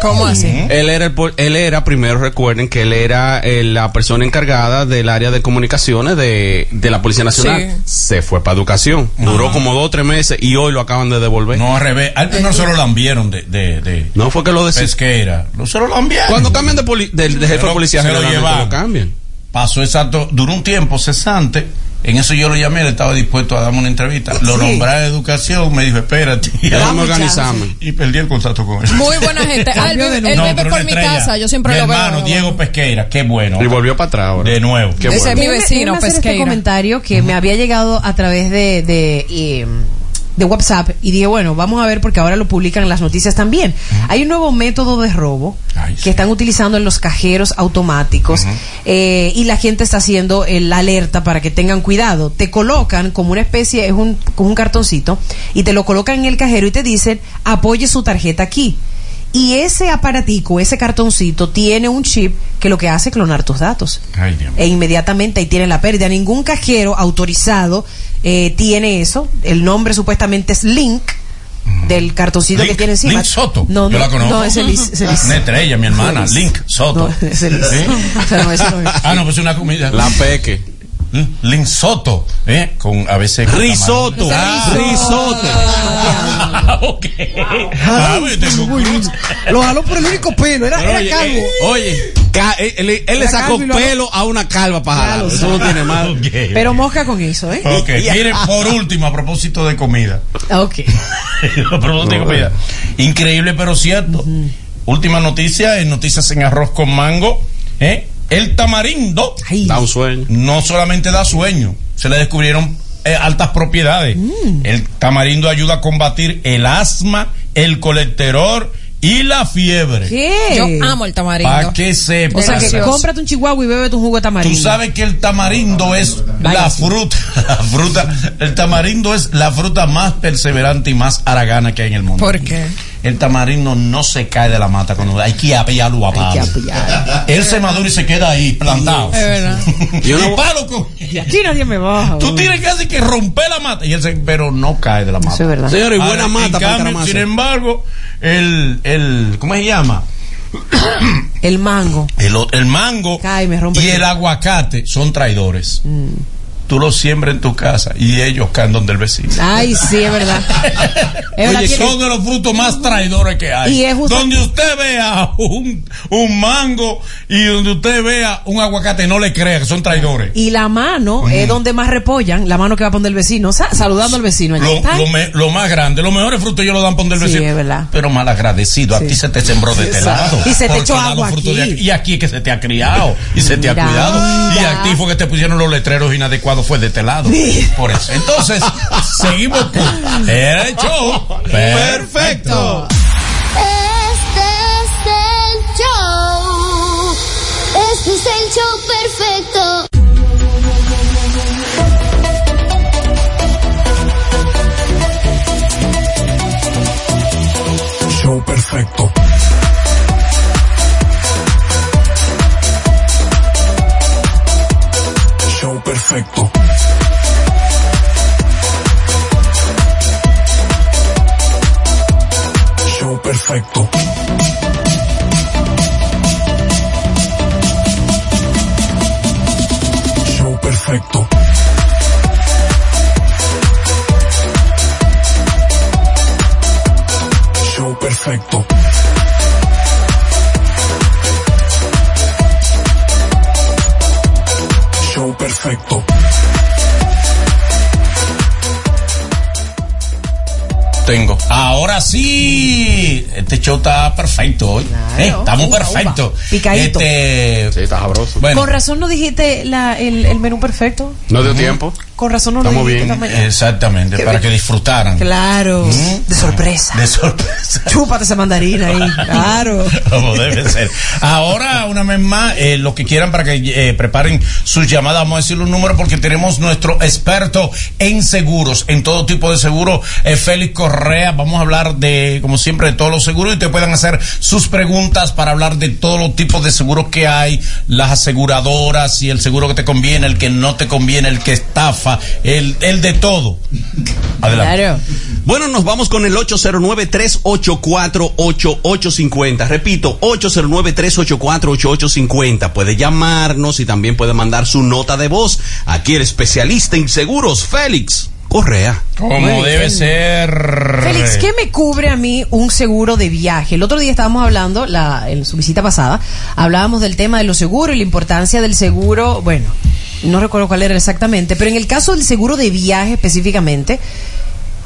¿Cómo así? Él era, el, él era, primero recuerden que él era eh, la persona encargada del área de comunicaciones de, de la Policía Nacional. Se fue para educación. Duró como dos o tres meses y hoy lo acaban de devolver. No, al revés. Al no se lo lambieron de, de, de No fue que lo decís. pesquera. No se lo lambieron. Cuando cambian de, poli- de- de jefe de policía, se lo llevan. lo cambian. Pasó exacto, duró un tiempo cesante. En eso yo lo llamé, él estaba dispuesto a darme una entrevista. Lo Sí. nombré a educación, me dijo, espérate. Déjame organizarme. Y perdí el contacto con él. Muy buena gente. Ah, él vive, él No, vive por mi estrella. casa. Yo siempre Mi lo veo. hermano, Diego Pesqueira, qué bueno. Y volvió para atrás ahora. De nuevo. Qué Ese bueno. es mi vecino, hacer este Pesqueira. comentario que me había llegado a través de, de, eh, de WhatsApp y dije, bueno, vamos a ver porque ahora lo publican en las noticias también. Hay un nuevo método de robo Ay, que están utilizando en los cajeros automáticos eh, y la gente está haciendo el alerta para que tengan cuidado. Te colocan como una especie, es un, como un cartoncito y te lo colocan en el cajero y te dicen, apoye su tarjeta aquí. Y ese aparatico, ese cartoncito, tiene un chip que lo que hace es clonar tus datos Ay, Dios. e inmediatamente ahí tiene la pérdida. Ningún cajero autorizado eh, tiene eso. El nombre supuestamente es Link del cartoncito que Link- tiene encima. Link Soto. No, Yo no, la conozco. no, ese Liz. ese Liz. Una estrella, mi hermana. Link Soto. No, ese Liz. ¿Eh? O sea, no, no es. Ah, no, pues es una comida. La peque. Mm, Link Soto. ¿eh? Con a veces. Risotto. camarón. Risotto. Ah, ok. Ah. Lo jaló por el único pelo, era, era Oye, calvo. eh, oye, ca- él, él- él le sacó pelo a una calva para jalar. Eso no tiene más. Ok. Pero mosca con eso, ¿eh? Ok, miren, por último, a propósito de comida. Ok. a propósito de comida. Increíble, pero cierto. Última noticia, en noticias en arroz con mango. ¿eh? El tamarindo Ay, Da un sueño. no solamente da sueño, se le descubrieron eh, altas propiedades. Mm. El tamarindo ayuda a combatir el asma, el colesterol y la fiebre. ¿Qué? Yo amo el tamarindo. Para que sepas. O sea que cómprate un chihuahua y bébete un jugo de tamarindo. Tú sabes que el tamarindo es Vaya, la sí. fruta, la fruta, el tamarindo es la fruta más perseverante y más aragana que hay en el mundo. ¿Por qué? El tamarindo no se cae de la mata cuando hay que apiarlo a palo. Él se madura y se queda ahí plantado. Es verdad. Y una palo con- Y aquí nadie me baja. Tú tienes casi que romper la mata. Y él se- pero no cae de la mata. Eso es verdad. Señores, y buena Ahora, mata para cambio. Sin embargo, el, el, ¿cómo se llama? El mango. El, el mango Cae, me rompe y el- el aguacate son traidores. Mm. Tú los siembras en tu casa y ellos caen donde el vecino. Ay, sí, es verdad. Es verdad, Oye, son de los frutos más traidores que hay. Y es justo- Donde usted vea un, un mango y donde usted vea un aguacate, no le crea que son traidores. Y la mano es donde más repollan, la mano que va a poner el vecino, sa- saludando al vecino. allá. Lo, lo me- lo más grande, los mejores frutos ellos lo dan por donde el Sí, vecino. es verdad. Pero mal agradecido, a ti se te sembró de este lado. Y se te echó agua aquí. Y aquí es que se te ha criado y se te ha cuidado. Y a ti fue que te pusieron los letreros inadecuados, fue de este lado. Por eso. Entonces, seguimos con el show. Perfecto. Este es el show. Este es el show perfecto. Show perfecto. Perfecto. Show perfecto. Show perfecto. Show perfecto. Show perfecto. Tengo. Ahora sí. Este show está perfecto hoy. Eh, estamos Uva, perfectos. uva. Picadito. Este, Sí, está sabroso. bueno. Con razón no dijiste la- el, el menú perfecto. No dio tiempo. Con razón no Estamos lo bien. Exactamente, para que disfrutaran. Claro. Mm. De sorpresa. De sorpresa. Chúpate esa mandarina ahí. Claro. Como debe ser. Ahora, una vez más, eh, lo que quieran para que eh, preparen sus llamadas, vamos a decir un número porque tenemos nuestro experto en seguros, en todo tipo de seguros, eh, Félix Correa. Vamos a hablar de, como siempre, de todos los seguros y te puedan hacer sus preguntas para hablar de todos los tipos de seguros que hay, las aseguradoras y el seguro que te conviene, el que no te conviene, el que estafa, el, el de todo. Adelante. Claro. Bueno, nos vamos con el 809-384-8850. Repito, 809-384-8850. Puede llamarnos y también puede mandar su nota de voz. Aquí el especialista en seguros, Félix Correa. Como debe ser. Félix, ¿qué me cubre a mí un seguro de viaje? El otro día estábamos hablando, la, en su visita pasada, hablábamos del tema de los seguros y la importancia del seguro, bueno, no recuerdo cuál era exactamente, pero en el caso del seguro de viaje específicamente,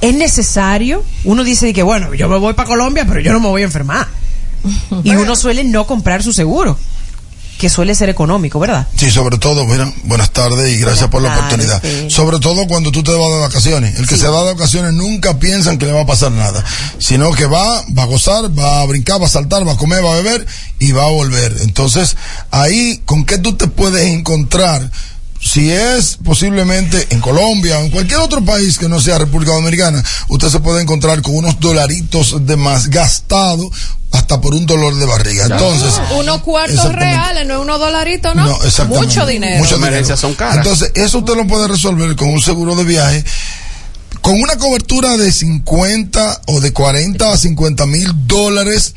es necesario, uno dice que, bueno, yo me voy para Colombia, pero yo no me voy a enfermar. Y uno suele no comprar su seguro, que suele ser económico, ¿verdad? Sí, sobre todo, mira, buenas tardes y gracias por la tardes, oportunidad. sí. Sobre todo cuando tú te vas de vacaciones. El que se va de vacaciones nunca piensan que le va a pasar nada, sino que va, va a gozar, va a brincar, va a saltar, va a comer, va a beber y va a volver. Entonces, ahí, ¿con qué tú te puedes encontrar? Si es posiblemente en Colombia o en cualquier otro país que no sea República Dominicana, usted se puede encontrar con unos dolaritos de más gastados hasta por un dolor de barriga. Entonces, Unos cuartos reales, no es unos dolaritos, ¿no? no, exactamente. Mucho dinero. Dinero. emergencias son caras. Entonces, eso usted lo puede resolver con un seguro de viaje. Con una cobertura de 50 o de 40 a 50 mil dólares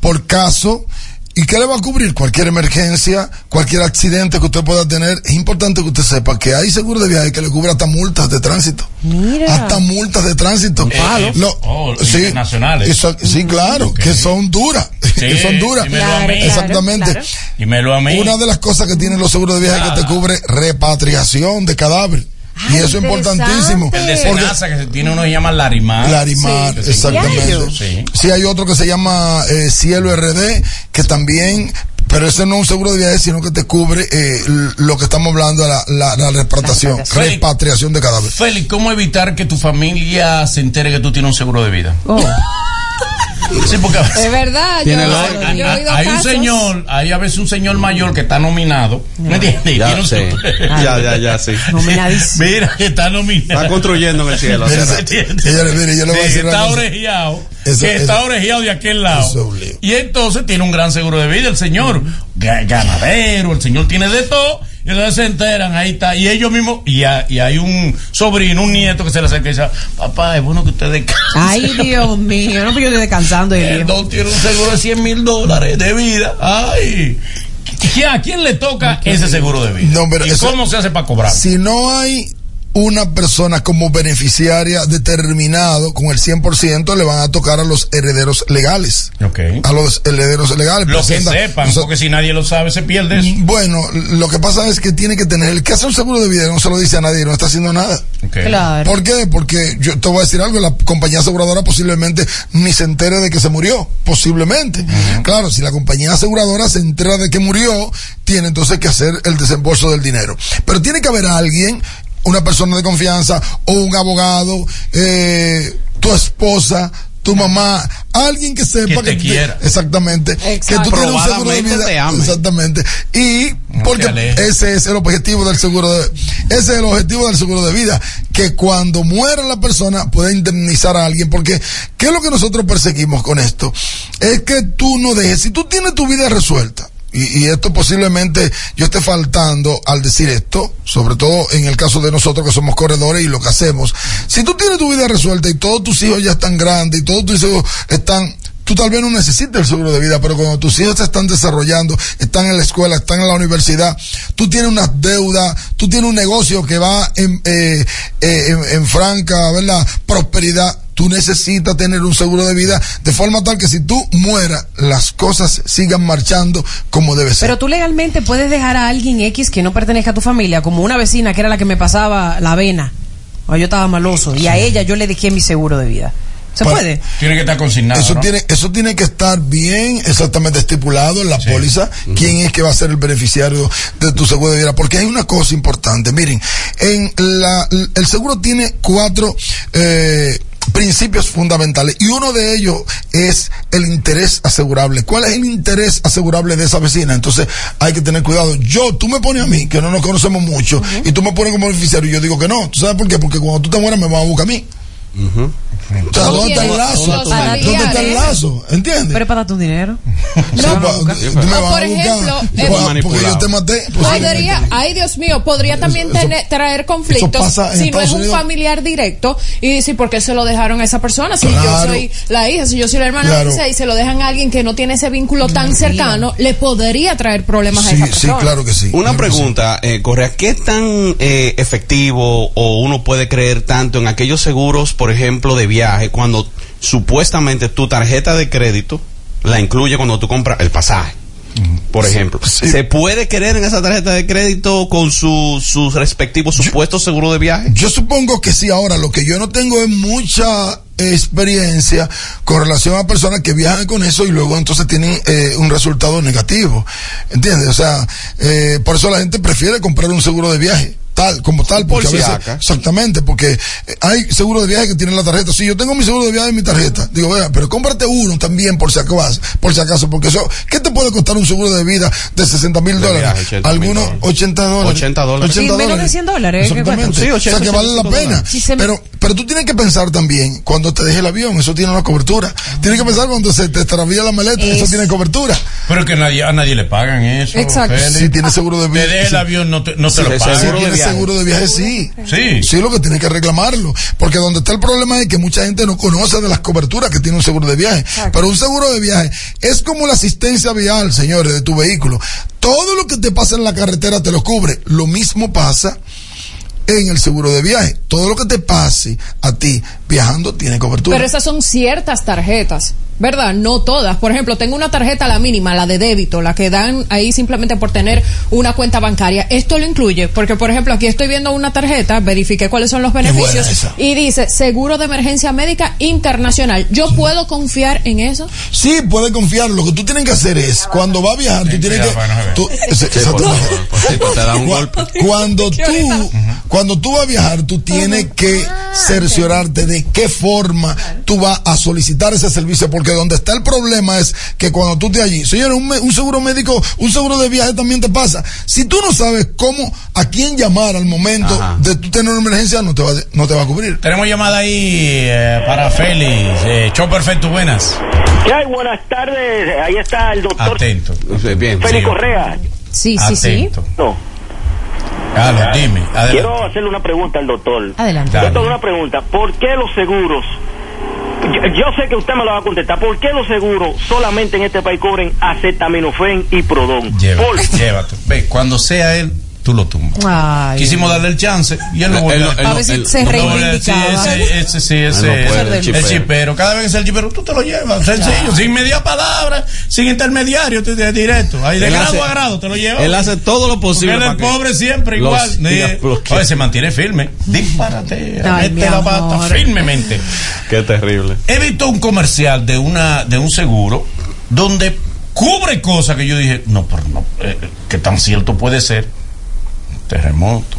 por caso. ¿Y qué le va a cubrir? Cualquier emergencia, cualquier accidente que usted pueda tener. Es importante que usted sepa que hay seguro de viaje que le cubre hasta multas de tránsito. Mira. Hasta multas de tránsito. palo. Lo- Oh, sí, internacionales. eso- sí, claro, que son duras. que son duras. dímelo a mí. Claro, Exactamente. claro. Dímelo a mí. Una de las cosas que tienen los seguros de viaje es que te cubre repatriación de cadáver. Y eso es importantísimo. El de Porque- Senasa, que tiene uno que se llama Larimar. Larimar, Sí. exactamente. Sí. Sí, hay otro que se llama eh, Cielo RD, que también, pero ese no es un seguro de viaje, sino que te cubre eh, lo que estamos hablando, la, la, la repatriación, repatriación. repatriación de cadáver. Félix, ¿cómo evitar que tu familia se entere que tú tienes un seguro de vida? Oh. Sí, porque a veces- Es verdad, yo, Tiene yo lógica. he oído Hay un señor, hay a veces un señor mayor que está nominado. ¿Me entiendes? Ya, sí. super- Ya, ya, ya, sí. Nominadísimo. Mira, que está nominado. Está construyendo en el cielo. Señores, mire, yo le voy a decir está orejeado. Eso- que está orejeado de aquel lado. Y entonces tiene un gran seguro de vida el señor. Ga- Ganadero, el señor tiene de todo. Y entonces se enteran, ahí está. Y ellos mismos, y, ha- y hay un sobrino, un nieto que se le acerca y dice, papá, es bueno que usted descanse. Ay, Dios mío, no, pues yo estoy descansando. y El don tiene un seguro de 100 mil dólares de vida. Ay. ¿Y ¿A quién le toca ese seguro de vida? No, pero ¿Y eso- cómo se hace para cobrar? Si no hay una persona como beneficiaria determinado con el 100%, le van a tocar a los herederos legales. Ok. A los herederos legales. Lo que sepan, o sea, porque si nadie lo sabe, se pierde eso. Bueno, lo que pasa es que tiene que tener, el que hace un seguro de vida no se lo dice a nadie, no está haciendo nada. Claro. ¿Por qué? Porque yo te voy a decir algo, la compañía aseguradora posiblemente ni se entere de que se murió, posiblemente. Claro, si la compañía aseguradora se entera de que murió, tiene entonces que hacer el desembolso del dinero. Pero tiene que haber alguien, una persona de confianza o un abogado, eh, tu esposa, tu mamá, alguien que sepa Que te quiera. exactamente, que tú tienes un seguro de vida, te ame. exactamente, y No porque te ese es el objetivo del seguro de ese es el objetivo del seguro de vida que cuando muera la persona pueda indemnizar a alguien porque qué es lo que nosotros perseguimos con esto es que tú no dejes si tú tienes tu vida resuelta y, y esto posiblemente yo esté faltando al decir esto, sobre todo en el caso de nosotros que somos corredores y lo que hacemos. Si tú tienes tu vida resuelta y todos tus hijos ya están grandes y todos tus hijos están tú tal vez no necesites el seguro de vida, pero cuando tus hijos se están desarrollando, están en la escuela, están en la universidad, tú tienes unas deudas, tú tienes un negocio que va en, eh, eh, en, en franca, ¿verdad? Prosperidad. Tú necesitas tener un seguro de vida de forma tal que si tú mueras, las cosas sigan marchando como debe ser. Pero tú legalmente puedes dejar a alguien X que no pertenezca a tu familia, como una vecina que era la que me pasaba la avena, o yo estaba maloso, y a ella yo le dejé mi seguro de vida. ¿Se Pues, puede? Tiene que estar consignado. Eso ¿no? tiene, eso tiene que estar bien exactamente estipulado en la póliza, quién es que va a ser el beneficiario de tu seguro de vida, porque hay una cosa importante, miren, en la, el seguro tiene cuatro eh, principios fundamentales y uno de ellos es el interés asegurable. ¿Cuál es el interés asegurable de esa vecina? Entonces hay que tener cuidado. Yo, tú me pones a mí, que no nos conocemos mucho, y tú me pones como beneficiario y yo digo que no. ¿Tú sabes por qué? Porque cuando tú te mueras me vas a buscar a mí. O sea, ¿dónde está el lazo? ¿Dónde está el lazo? ¿Entiendes? Pero es para dar tu dinero. Sí, pa- tú me O vas por ejemplo, eh, porque yo te maté. Podría, ay Dios mío, podría también eso- tener- traer conflictos si no es un Unidos. familiar directo y decir por qué se lo dejaron a esa persona. Si yo Claro. soy la hija, si yo soy la hermana Claro. y se lo dejan a alguien que no tiene ese vínculo tan cercano, le podría traer problemas a esa persona. que sí. Una pregunta, eh, Correa, ¿qué tan eh, efectivo o uno puede creer tanto en aquellos seguros, por ejemplo, de viaje, cuando supuestamente tu tarjeta de crédito la incluye cuando tú compras el pasaje? Por ejemplo, ¿se puede creer en esa tarjeta de crédito con su, sus respectivos supuestos seguros de viaje? Yo supongo que sí. Ahora, lo que yo no tengo es mucha experiencia con relación a personas que viajan con eso y luego entonces tienen eh, un resultado negativo. ¿Entiendes? O sea, eh, por eso la gente prefiere comprar un seguro de viaje. Tal, como tal, porque Por a si veces, acaso. exactamente, porque eh, hay seguro de viaje que tienen la tarjeta. Si yo tengo mi seguro de viaje en mi tarjeta, digo, vea, pero cómprate uno también por si acaso, por si acaso, porque eso, ¿qué te puede costar un seguro de vida de 60 mil dólares? viaje, 80.000 Algunos dólares. 80 dólares. 80 dólares. Sí, menos de 100 dólares, ¿eh? ¿Qué Exactamente. Sí, o sea 80, que vale la 85 pena. Sí, me- Pero, pero tú tienes que pensar también cuando te deje el avión, eso tiene una cobertura. Tienes que pensar cuando se te extravía la maleta, eso Es- tiene cobertura. Pero que nadie, a nadie le pagan eso. Exacto. Si tiene seguro de Te viaje. deja el sí. avión, no te, no te Sí, lo sí, pagan. Si seguro de tiene viaje. seguro de viaje, sí. Sí. Sí, lo que tiene que reclamarlo. Porque donde está el problema es que mucha gente no conoce de las coberturas que tiene un seguro de viaje. Pero un seguro de viaje es como la asistencia vial, señores, de tu vehículo. Todo lo que te pasa en la carretera te lo cubre. Lo mismo pasa en el seguro de viaje. Todo lo que te pase a ti viajando tiene cobertura. Pero esas son ciertas tarjetas, ¿verdad? No todas. Por ejemplo, tengo una tarjeta, la mínima, la de débito, la que dan ahí simplemente por tener una cuenta bancaria. Esto lo incluye, porque por ejemplo, aquí estoy viendo una tarjeta, verifiqué cuáles son los beneficios y dice seguro de emergencia médica internacional. ¿Yo puedo confiar en eso? Sí, puede confiar. Lo que tú tienes que hacer es, cuando va a viajar, tú tienes que... tú- Sí, por por un golpe. Cuando tú, cuando tú vas a viajar, tú tienes que cerciorarte de de qué forma tú vas a solicitar ese servicio, porque donde está el problema es que cuando tú te allí, señores, un, me- un seguro médico, un seguro de viaje también te pasa. Si tú no sabes cómo, a quién llamar al momento de tú tener una emergencia, no te va, no te va a cubrir. Tenemos llamada ahí eh, para Félix. Eh, Show perfecto, buenas. ¿Qué hay? Buenas tardes. Ahí está el doctor Atento. Bien. Félix sí. Correa. Sí, sí, sí. No. Carlos, dime. Adelante. Quiero hacerle una pregunta al doctor. Adelante. Doctor, una pregunta. ¿Por qué los seguros? Yo, yo sé que usted me lo va a contestar. ¿Por qué los seguros solamente en este país cobren acetaminofén y prodón? Llévate, ¿Por llévate. Ve, cuando sea él, tú lo tumbas. Ay. Quisimos darle el chance y él volvió no- él A ver si se reivindicaba. Sí, ese, ese, sí, ese, no puede, ese- el el chipero. chipero. Cada vez que es el chipero, tú te lo llevas. Sencillo, sin media palabra, sin intermediario, tú te- directo. Ahí de Él grado hace- a grado te lo llevas. Él hace todo lo posible Porque él es que pobre siempre igual. Oye, se mantiene firme. Disparate. Ay, mete la pata firmemente. Qué terrible. He visto un comercial de una de un seguro donde cubre cosas que yo dije, no, pero no, eh, ¿qué tan cierto puede ser? Terremoto,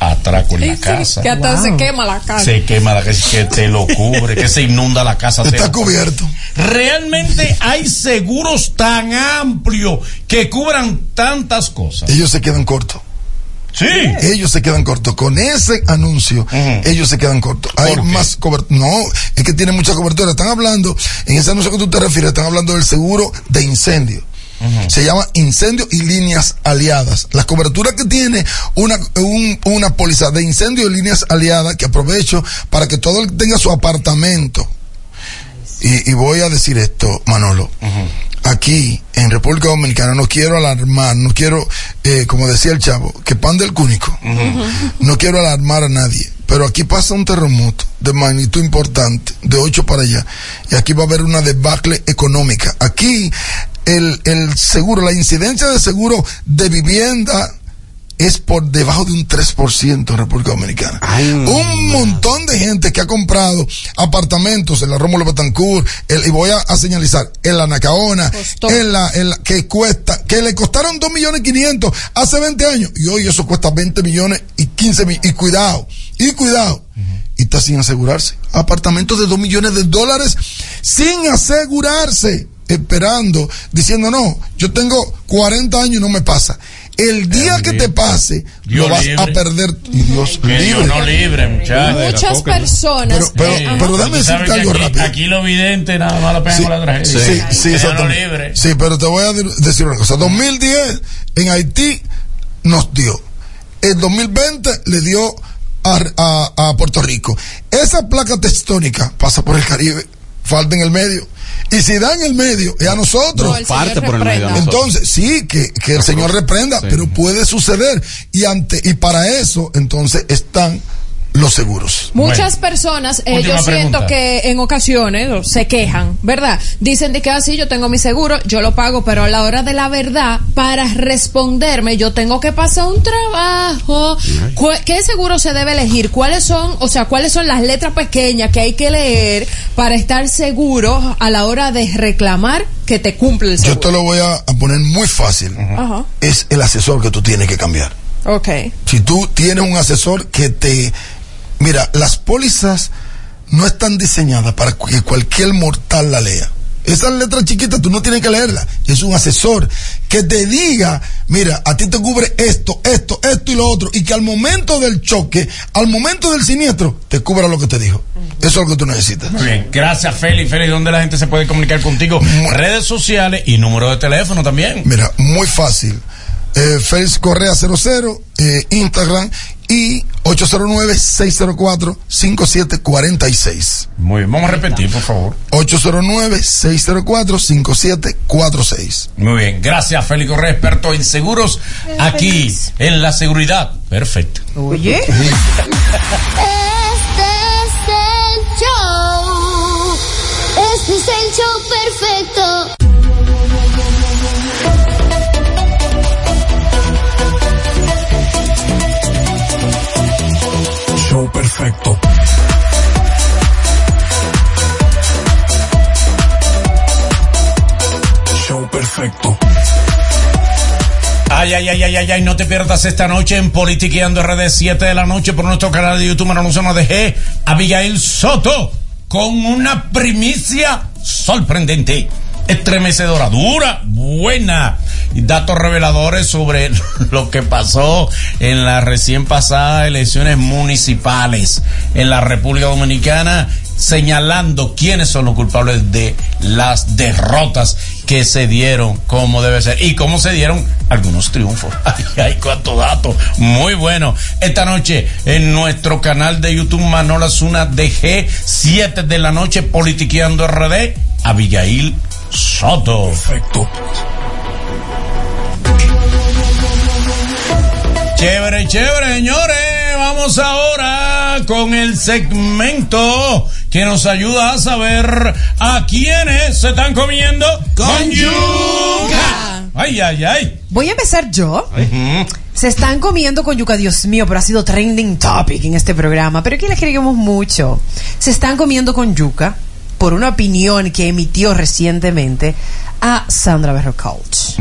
atraco en la casa. Que hasta Wow. se quema la casa. Se quema la casa, que te lo cubre, que se inunda la casa. Está cubierto. Realmente hay seguros tan amplios que cubran tantas cosas. Ellos se quedan cortos. Sí. Ellos se quedan cortos. Con ese anuncio, ellos se quedan cortos. Hay más cobertura. No, es que tiene mucha cobertura. Están hablando, en ese anuncio que tú te refieres, están hablando del seguro de incendio. Se llama incendio y líneas aliadas. La cobertura que tiene una, un- una póliza de incendio y líneas aliadas, que aprovecho para que todo el que tenga su apartamento. Y, y voy a decir esto, Manolo. Aquí, en República Dominicana, no quiero alarmar, no quiero, eh, como decía el chavo, que pan del cúnico. No quiero alarmar a nadie. Pero aquí pasa un terremoto de magnitud importante, de 8 para allá. Y aquí va a haber una debacle económica. Aquí, el, el seguro, la incidencia de seguro de vivienda es por debajo de un 3% en República Dominicana. un montón de gente que ha comprado apartamentos en la Rómulo Betancourt, el- y voy a, a señalizar, en la Nacaona, en la, en la- que cuesta, que le costaron 2 millones 500 hace 20 años, y hoy eso cuesta 20 millones y 15 millones, y cuidado, y cuidado, y está sin asegurarse. Apartamentos de 2 millones de dólares sin asegurarse, esperando, diciendo, no, yo tengo 40 años y no me pasa. El día que te pase, Dios lo vas libre. a perder. Y Dios Que libre. Dios no libre, muchachos. Muchas personas. Pero, pero sabes decirte algo aquí, rápido. Aquí lo vidente nada más la pegan Sí, con la tragedia. sí, sí, no exactamente. libre. Sí, pero te voy a de- decir una cosa. 2010 en Haití nos dio. El 2020 le dio a, a- a Puerto Rico. Esa placa tectónica pasa por el Caribe, falta en el medio. Y si da en el medio, es a nosotros. No, el parte por el medio a. Entonces, sí, que, que el Señor reprenda, pero puede suceder. Y ante, y para eso, entonces, están los seguros. Muchas personas, eh, yo siento pregunta. que en ocasiones se quejan, ¿verdad? Dicen de que así yo tengo mi seguro, yo lo pago, pero a la hora de la verdad, para responderme, yo tengo que pasar un trabajo. ¿Cu- ¿Qué seguro se debe elegir? ¿Cuáles son, o sea, cuáles son las letras pequeñas que hay que leer para estar seguro a la hora de reclamar que te cumple el Yo seguro? te lo voy a, poner muy fácil. Ajá. Es el asesor que tú tienes que cambiar. Ok. Si tú tienes un asesor que te... Mira, las pólizas no están diseñadas para que cualquier mortal la lea. Esas letras chiquitas tú no tienes que leerlas. Es un asesor que te diga, mira, a ti te cubre esto, esto, esto y lo otro. Y que al momento del choque, al momento del siniestro, te cubra lo que te dijo. Eso es lo que tú necesitas. Muy bien, gracias Félix. Félix, ¿dónde la gente se puede comunicar contigo? Redes sociales y número de teléfono también. Mira, muy fácil. Eh, Félix Correa 00, eh, Instagram y 809-604-5746. Muy bien, vamos a repetir, por favor. 809-604-5746. Muy bien, gracias Félix Correa, experto en seguros aquí en la seguridad. Perfecto. Oye. Este es el show. Este es el show perfecto. Perfecto. Show perfecto. Ay, ay, ay, ay, ay, ay, no te pierdas esta noche en Politiqueando RD 7 de la noche por nuestro canal de YouTube Manolusona DG, Abigail Soto, con una primicia sorprendente, estremecedora, dura, buena. Datos reveladores sobre lo que pasó en las recién pasadas elecciones municipales en la República Dominicana, señalando quiénes son los culpables de las derrotas que se dieron, como debe ser, y cómo se dieron algunos triunfos. Ay, ay, cuánto dato. Muy bueno. Esta noche en nuestro canal de YouTube Manola Zuna DG, 7 de la noche, Politiqueando RD, Abigail Soto. Perfecto. Chévere, chévere, señores. Vamos ahora con el segmento que nos ayuda a saber a quiénes se están comiendo con yuca. Ay, ay, ay. Voy a empezar yo. Se están comiendo con yuca, Dios mío, pero ha sido trending topic en este programa. Pero aquí les queremos mucho. Se están comiendo con yuca por una opinión que emitió recientemente a Sandra Berro Coach.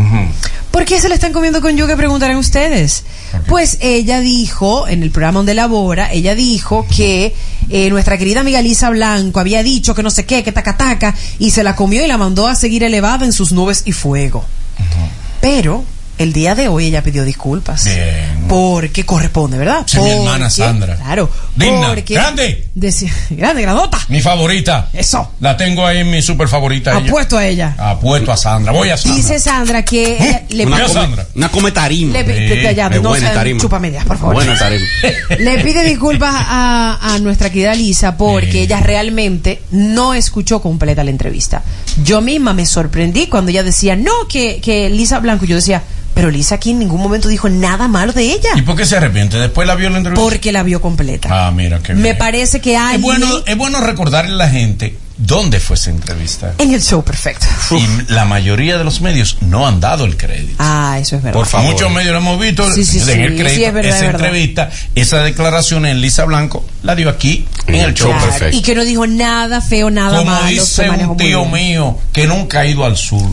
¿Por qué se le están comiendo con yuca? Preguntarán ustedes. Pues ella dijo, en el programa donde labora, ella dijo que eh, nuestra querida amiga Lisa Blanco había dicho que no sé qué, que taca taca, y se la comió y la mandó a seguir elevada en sus nubes y fuego. Pero el día de hoy ella pidió disculpas. Bien. Porque corresponde, ¿verdad? Sí, mi hermana Porque- Sandra. Claro. Digna, porque grande. decía- grande, grandota. Mi favorita. Eso. La tengo ahí en mi super favorita. ella. Apuesto a ella. Apuesto a Sandra. Voy a Sandra. Dice Sandra que ella le Una pide- come, una come tarima. Le- ya, no buena tarima. chupamedias, por favor. Buena tarima. Le pide disculpas a, a nuestra querida Lisa porque ella realmente no escuchó completa la entrevista. Yo misma me sorprendí cuando ella decía, no, que, que Lisa Blanco. Yo decía, pero Lisa aquí en ningún momento dijo nada malo de ella. ¿Y por qué se arrepiente? Después la vio en la entrevista. Porque la vio completa. Ah, mira, qué Me bien. parece que hay Es bueno, es bueno recordarle a la gente dónde fue esa entrevista. en el show perfecto. Y la mayoría de los medios no han dado el crédito. Ah, eso es verdad. Por favor. Muchos medios lo hemos visto. Sí, sí, sí. el crédito. Sí, es verdad, esa es verdad. entrevista, esa declaración en Lisa Blanco, la dio aquí en el show Claro, perfecto. Y que no dijo nada feo, nada Como malo. se dice un tío mío que nunca ha ido al sur,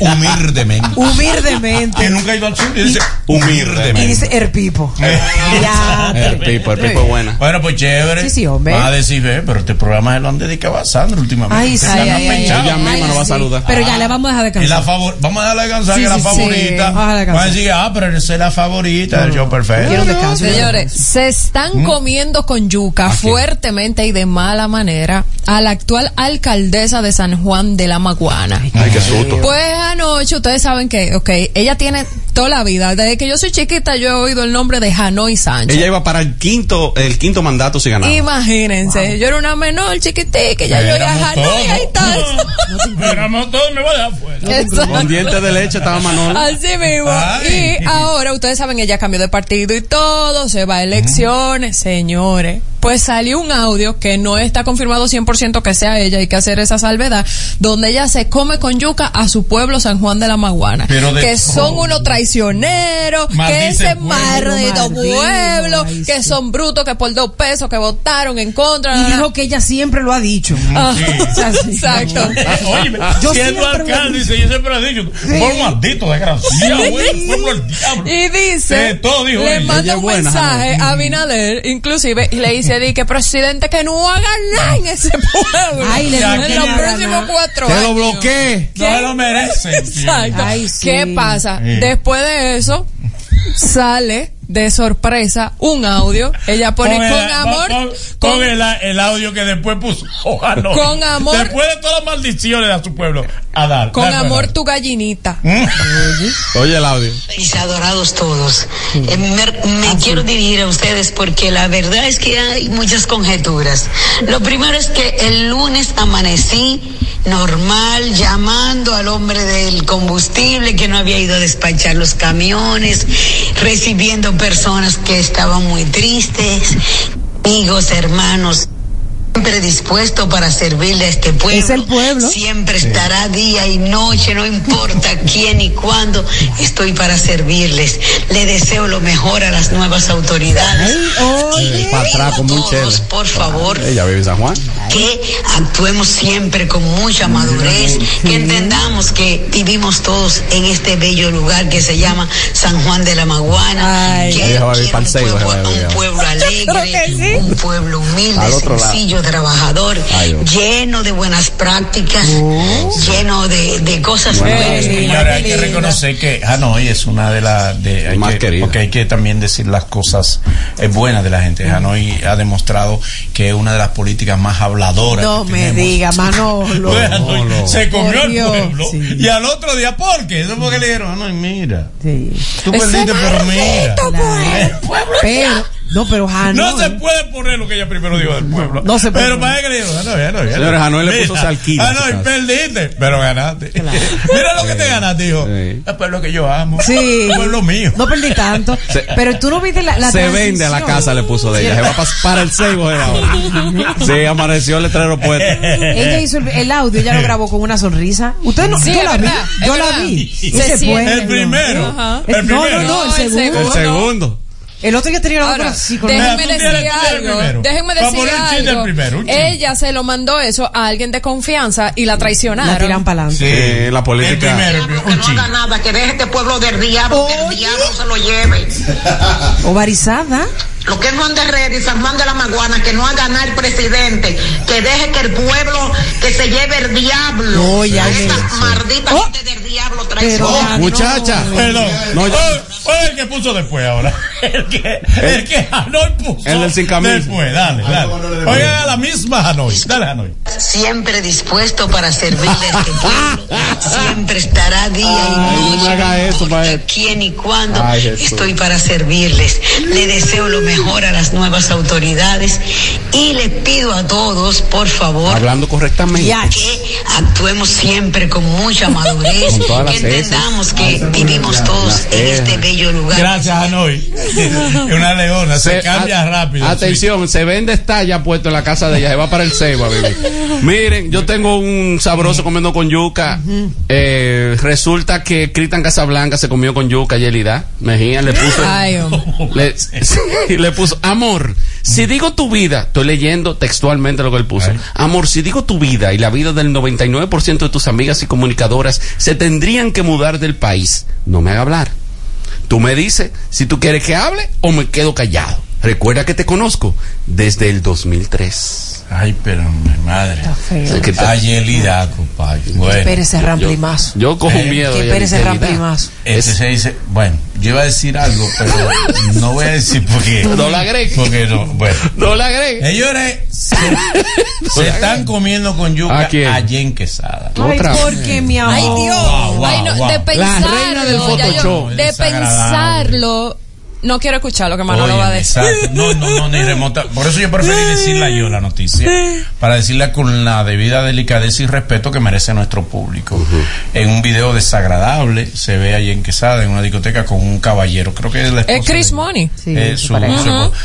humildemente. Humildemente. Que nunca ha ido al sur y dice Y humildemente. dice Erpipo. Ya. El pipo, el pipo buena. Bueno, pues chévere. Sí, sí, hombre. Va a decir, ve, pero este programa se lo han dedicado a Sandra últimamente. Ay, sí, ay, ay. Ella misma Ay, nos va a saludar. Pero ya le vamos a dejar descansar. favor, vamos a darle descansar Sí, que es la favorita. Vamos a decir, ah, pero es la favorita del show perfecto. Quiero un descanso. Señores, se están comiendo con yuca fuertemente y de mala manera a la actual alcaldesa de San Juan de la Maguana. Ay, qué susto. Pues anoche ustedes saben que, ok, ella tiene toda la vida, desde que yo soy chiquita yo he oído el nombre de Hanoi Sánchez. Ella iba para el quinto, el quinto mandato si ganaba. Imagínense, yo era una menor chiquitica, ya yo Hanoi todos. ahí está. Éramos todos, me voy a dejar fuera. Con dientes de leche estaba Manolo. Así mismo. Ay. Y ahora, ustedes saben, ella cambió de partido y todo, se va a elecciones, señores. Pues salió un audio que no está confirmado 100% que sea ella, hay que hacer esa salvedad, donde ella se come con yuca a su pueblo San Juan de la Maguana. Pero de que son unos traicioneros, que ese pueblo. maldito pueblo, ay, que sí. son brutos, que por dos pesos, que votaron en contra. Y dijo que ella siempre lo ha dicho. Ah, O sea, sí. Exacto. Oye, Yo siendo alcalde, dice, yo siempre he dicho, por maldito, desgraciado, güey, pueblo del diablo. Y dice, Eh, todo dijo le manda un buena, mensaje a Abinader, inclusive, y le dice, di que presidente que no haga nada en ese pueblo. Ay, le en los próximos cuatro años. lo bloquee. No se lo merece. Exacto. Ay, sí. ¿Qué pasa? Sí. Después de eso, sale de sorpresa un audio. Ella pone el- con amor. con- el, el audio que después puso. Ojalá. Con amor. Después de todas las maldiciones a su pueblo. A dar. con amor tu gallinita. Oye el audio. Mis adorados todos. Eh, me me quiero dirigir a ustedes porque la verdad es que hay muchas conjeturas. Lo primero es que el lunes amanecí normal llamando al hombre del combustible que no había ido a despachar los camiones, recibiendo personas que estaban muy tristes, amigos, hermanos. Siempre dispuesto para servirle a este pueblo. Es el pueblo. Siempre estará día y noche, no importa quién y cuándo, estoy para servirles. Le deseo lo mejor a las nuevas autoridades. Ay, un chele. Todos, por favor, Ella vive en San Juan. que actuemos siempre con mucha madurez, que entendamos que vivimos todos en este bello lugar que se llama San Juan de la Maguana, que Ella va a ir para el Seibo, se va a ir, un pueblo alegre, un pueblo humilde, Al trabajador, Ay, lleno de buenas prácticas, lleno de, de cosas Bueno, buenas. señores, hay que reconocer que Hanoi es una de las de Más que, porque hay que también decir las cosas eh, buenas de la gente. Hanoi ha demostrado que es una de las políticas más habladoras. No que me tenemos. diga, Manolo. Pues, Hanoi se comió el pueblo sí. y al otro día ¿por qué? Eso porque le dijeron Hanoi mira tú Ese perdiste pero mira Pero, no, pero Hanoi. no se puede poner lo que ella primero dijo del pueblo No se puede pero poner. para que le dijo Hanoi Hanoi Señores, Hanoi le Mira, puso salquilla a su Hanoi casa. perdiste pero ganaste mira lo que te ganaste hijo el pueblo que yo amo Sí. el pueblo mío No perdí tanto. Se- pero tú no viste la, la se vende a la casa, le puso de ella. Se va pa- para el Seibo de ahora. Sí, amaneció el letrero puesto. Ella hizo el, el audio, ella lo grabó con una sonrisa. Usted no, Sí, yo la vi, verdad, yo la verdad. vi. Se fue- el primero Ajá. el No, primero no, no, No, el segundo. El segundo. El otro ya tenía la Ahora, con déjenme decir algo. Déjenme decir algo. primero. Ella se lo mandó eso a alguien de confianza y la traicionaron. La tiran para adelante. Sí, la política. el primero Que un no haga nada, que deje este pueblo del diablo, que el diablo se lo lleve. Ovarizada. Lo que es Juan de Herrera y San Juan de la Maguana, que no haga nada el presidente, que deje que el pueblo, que se lleve el diablo. Oye, a ay, esa maldita Oh. gente del diablo ya no. Muchacha. Perdón. No, Oye, oye, el que puso después ahora. El que, el que Hanoi puso. El del sin camisa. Después, dale, dale. Oiga, la misma Hanoi. Dale, Hanoi. Siempre dispuesto para servirle a este pueblo. Siempre estará día y Ay, no noche. haga eso, maestro. quién y cuándo. Ay. Estoy para servirles. Le deseo lo mejor a las nuevas autoridades y le pido a todos, por favor, Hablando correctamente. Ya. que actuemos siempre con mucha madurez, Con que entendamos que vivimos todos en este bello lugar. Gracias, Hanoi. Es una leona, se, cambia a- rápido. Atención, se vende está ya puesto en la casa de ella, se va para el a vivir. Miren, yo tengo un sabroso comiendo con yuca. Eh, resulta que Cristian Casablanca se comió con yuca y Elida Mejía le puso Ay, hombre. le, sí, le puso amor. Si digo tu vida, estoy leyendo textualmente lo que él puso. Amor, si digo tu vida y la vida del 99% de tus amigas y comunicadoras se tendrían que mudar del país, no me haga hablar. Tú me dices si tú quieres que hable o me quedo callado. Recuerda que te conozco desde el 2003. Ay, pero mi madre. feo. ¿Qué tal? Ay, Elida, compadre. Bueno. Pérez se ramplimazo. Yo cojo Eh, miedo. Que ya, Pérez se de ramplimazo. Este se dice, bueno, yo iba a decir algo, pero no voy a decir porque. No la agregues. Porque no, bueno. No la agregues. Señores, se, se están comiendo con yuca ¿A quién? a Jen Quesada. Ay, Otra ¿por vez. qué, mi amor? Ay, Dios. Wow, wow, Ay, no, wow. De La pensarlo. reina del ya yo- Photoshop. de pensarlo. No quiero escuchar lo que Manolo Oye, va a decir. exacto. No, no, no, ni remota. Por eso yo preferí decirla yo la noticia. Para decirla con la debida delicadeza y respeto que merece nuestro público. En un video desagradable se ve allí en Quesada, en una discoteca, con un caballero. Creo que es la Es Chris de- Money. Sí, Eh, su- su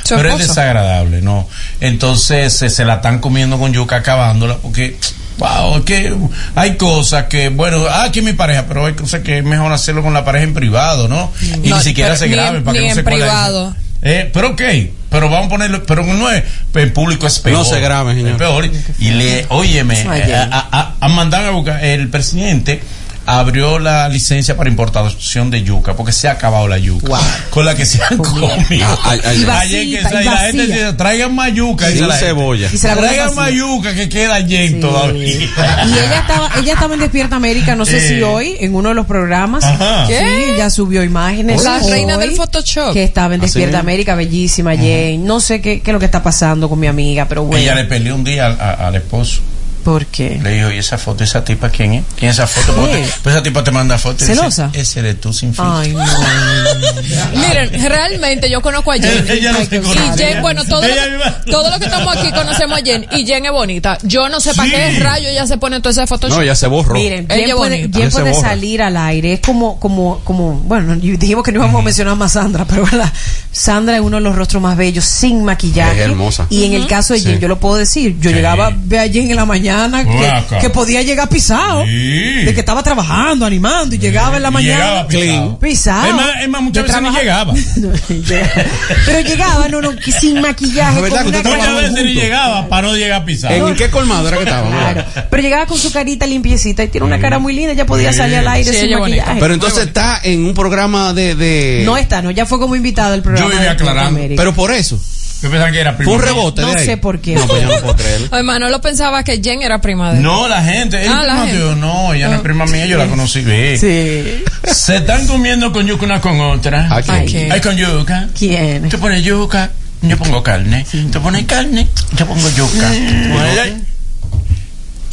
su pero es desagradable, ¿no? Entonces eh, se la están comiendo con yuca acabándola porque, wow, es que hay cosas que, bueno, ah, es mi pareja, pero hay cosas que es mejor hacerlo con la pareja en privado, ¿no? Y No, ni siquiera se ni- grabe para ni que no en se cuele privado. Eh, pero ok, pero vamos a ponerlo, pero no es, en público es peor. No se grabe, señor. Es peor. Y le, óyeme, eh, a, a, a mandar a buscar, el presidente abrió la licencia para importación de yuca, porque se ha acabado la yuca. Wow. Con la que se han comido. Ah, Y Ayer que y y la gente dice, traigan más yuca. Sin la cebolla. Y se la Traigan más yuca que queda Sí. todavía. Y ella estaba, ella estaba en Despierta América, no sé Eh. si hoy, en uno de los programas. Ajá. ¿Qué? Sí, ella subió imágenes. La hoy, reina del Photoshop. Que estaba en Así Despierta. América, bellísima, Jane. No sé qué, qué es lo que está pasando con mi amiga, pero bueno. Ella le peleó un día al esposo. ¿Por qué? Le dijo, ¿y esa foto, esa tipa quién es? ¿Quién es esa foto? ¿Qué? Pues, pues esa tipa te manda fotos. y dice, ¿Celosa? Ese eres tú sin filtro. Ay, no. Miren, realmente yo conozco a Jen. Ella no se y conoce. Jen, bueno, todo lo, Ella que, misma- todo lo que estamos aquí conocemos a Jen. Y Jen es bonita. Yo no sé para qué rayo ella se pone todo ese Photoshop. No, ya se borró. Miren, Jen puede. Jen salir al aire. Es como, como, como, bueno, dijimos que no íbamos a mencionar más a Sandra, pero ¿verdad? Sandra es uno de los rostros más bellos, sin maquillaje. Es hermosa. Y en el caso de Jen, Sí. yo lo puedo decir. Yo Sí. llegaba a ver a Jen en la mañana mañana, que, podía llegar pisado, de que estaba trabajando, animando y llegaba en la mañana. llegaba pisado. Pisado. Es más, es más, muchas veces ni trabajar. llegaba. Pero llegaba, no, no, que sin maquillaje. con una Muchas veces ni llegaba para no llegar pisado. ¿En qué colmado era que estaba? Claro. Pero llegaba con su carita limpiecita y tiene una cara muy linda, ya podía salir al aire Sí, sin bonita. maquillaje. Pero entonces está en un programa de. de- No está, no, ya fue como invitada al programa. Yo iba aclarando. Pero por eso. Yo pensaba que era Fue un prima rebote No de ahí. sé por qué. No, pues yo no puedo creerlo. Oye, Manolo pensaba que Jen era prima de él. No, la gente. ella Ah, la prima gente. No, ella no es prima mía, yo la conocí. Ve. Sí. Se están comiendo con yuca una con otra. ¿A quién? Ay, con yuca. ¿Quién? Tú pones yuca, yo pongo carne. Tú pones carne, yo pongo yuca. Mm. Tú pones ahí.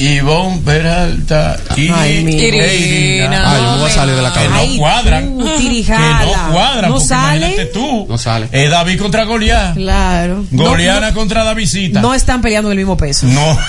Ivonne Peralta y Ay, Irina. Ay, yo me voy a salir de la que cabina. no cuadran. tú, que no cuadran. ¿No tú. No sale. Es David contra Goliat. Claro. Goliana No, contra Davidcita. no, están peleando en el mismo peso. No.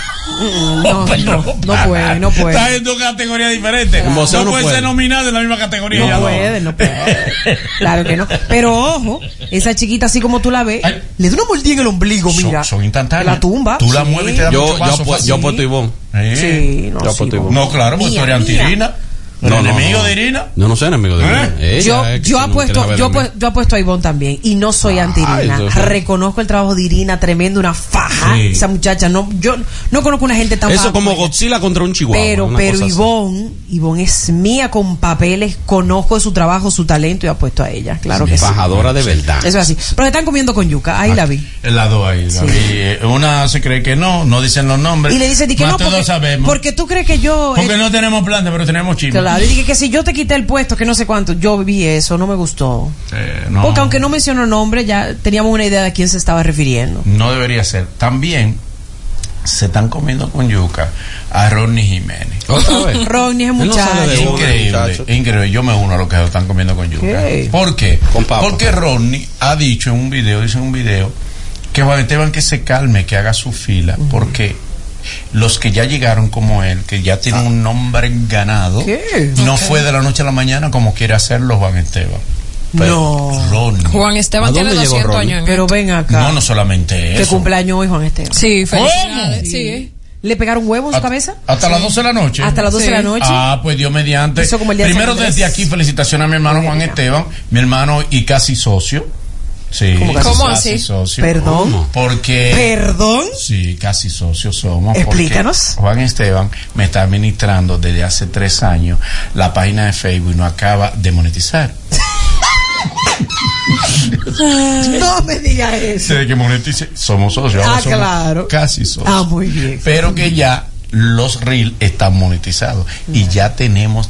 No, no, no puede, no puede. Está en dos categorías diferentes. No, no puede puede. ser nominado en la misma categoría. ya No puede, no puede. Claro que no. Pero ojo, esa chiquita así como tú la ves, le da una mordida en el ombligo, Son- mira. Son, instantáneas. La tumba. Tú la Sí. mueves y te da Yo, mucho yo, paso fácil. yo apuesto a Ivonne. Sí, no, Yo sí, no. Claro, porque tú eres mía. antirina. ¿El No, no, enemigo no. de Irina? Yo no soy enemigo de ella. Ella Yo, yo no apuesto, yo, apuesto, yo apuesto a Ivonne también. Y no soy anti-Irina. eso sí. Reconozco el trabajo de Irina, tremendo, una faja. Sí. Esa muchacha, no, yo no conozco una gente tan Eso faja como ella. Godzilla contra un chihuahua. Pero, pero así. Ivonne, Ivonne es mía con papeles, conozco su trabajo, su talento y apuesto a ella. Claro que sí. Embajadora de verdad. Eso es así. Pero están comiendo con yuca, ahí la vi. El lado ahí. la vi. Eh, Una se cree que no, no dicen los nombres. Y le dice, di que Más no, todos porque, sabemos. porque tú crees que yo... Porque eh, no tenemos planta, pero tenemos chisme. Claro, y dije que si yo te quité el puesto, que no sé cuánto, yo vi eso, no me gustó. Eh, no, Porque aunque no mencionó nombre, ya teníamos una idea de a quién se estaba refiriendo. no debería ser. También se están comiendo con yuca a Ronnie Jiménez. ¿Otra vez? Ronnie es muchacho. Increíble, increíble. Yo me uno a lo que se lo están comiendo con yuca. ¿Qué? ¿Por qué? Con. Porque Ronnie ha dicho en un video, dice en un video, que Juan Esteban que se calme, que haga su fila, porque los que ya llegaron como él, que ya tienen un nombre ganado, ¿Qué? no fue de la noche a la mañana como quiere hacerlo Juan Esteban. Pero No. Ronnie. Juan ¿A Esteban dónde tiene llegó 200 Ronnie? años. en Pero ven acá. No, no solamente Que eso. cumpleaños hoy Juan Esteban. Sí, felicidades. Sí. ¿Le pegaron huevo en su cabeza? Hasta las 12 de la noche. Hasta las 12 de la Sí. noche. Ah, pues Dios mediante. Hizo como el día de Primero Andrés. desde aquí felicitaciones a mi hermano Juan Esteban, mi hermano y casi socio. Sí, ¿Cómo casi ¿Cómo así? socio. Perdón. Porque ¿Perdón? Sí, casi socios somos. Explícanos. Juan Esteban me está administrando desde hace tres años la página de Facebook y no acaba de monetizar. No me digas eso. Desde que monetice, somos socios. Ah, somos claro. Casi socios. Ah, muy bien. Pero que ya los Reel están monetizados y ya tenemos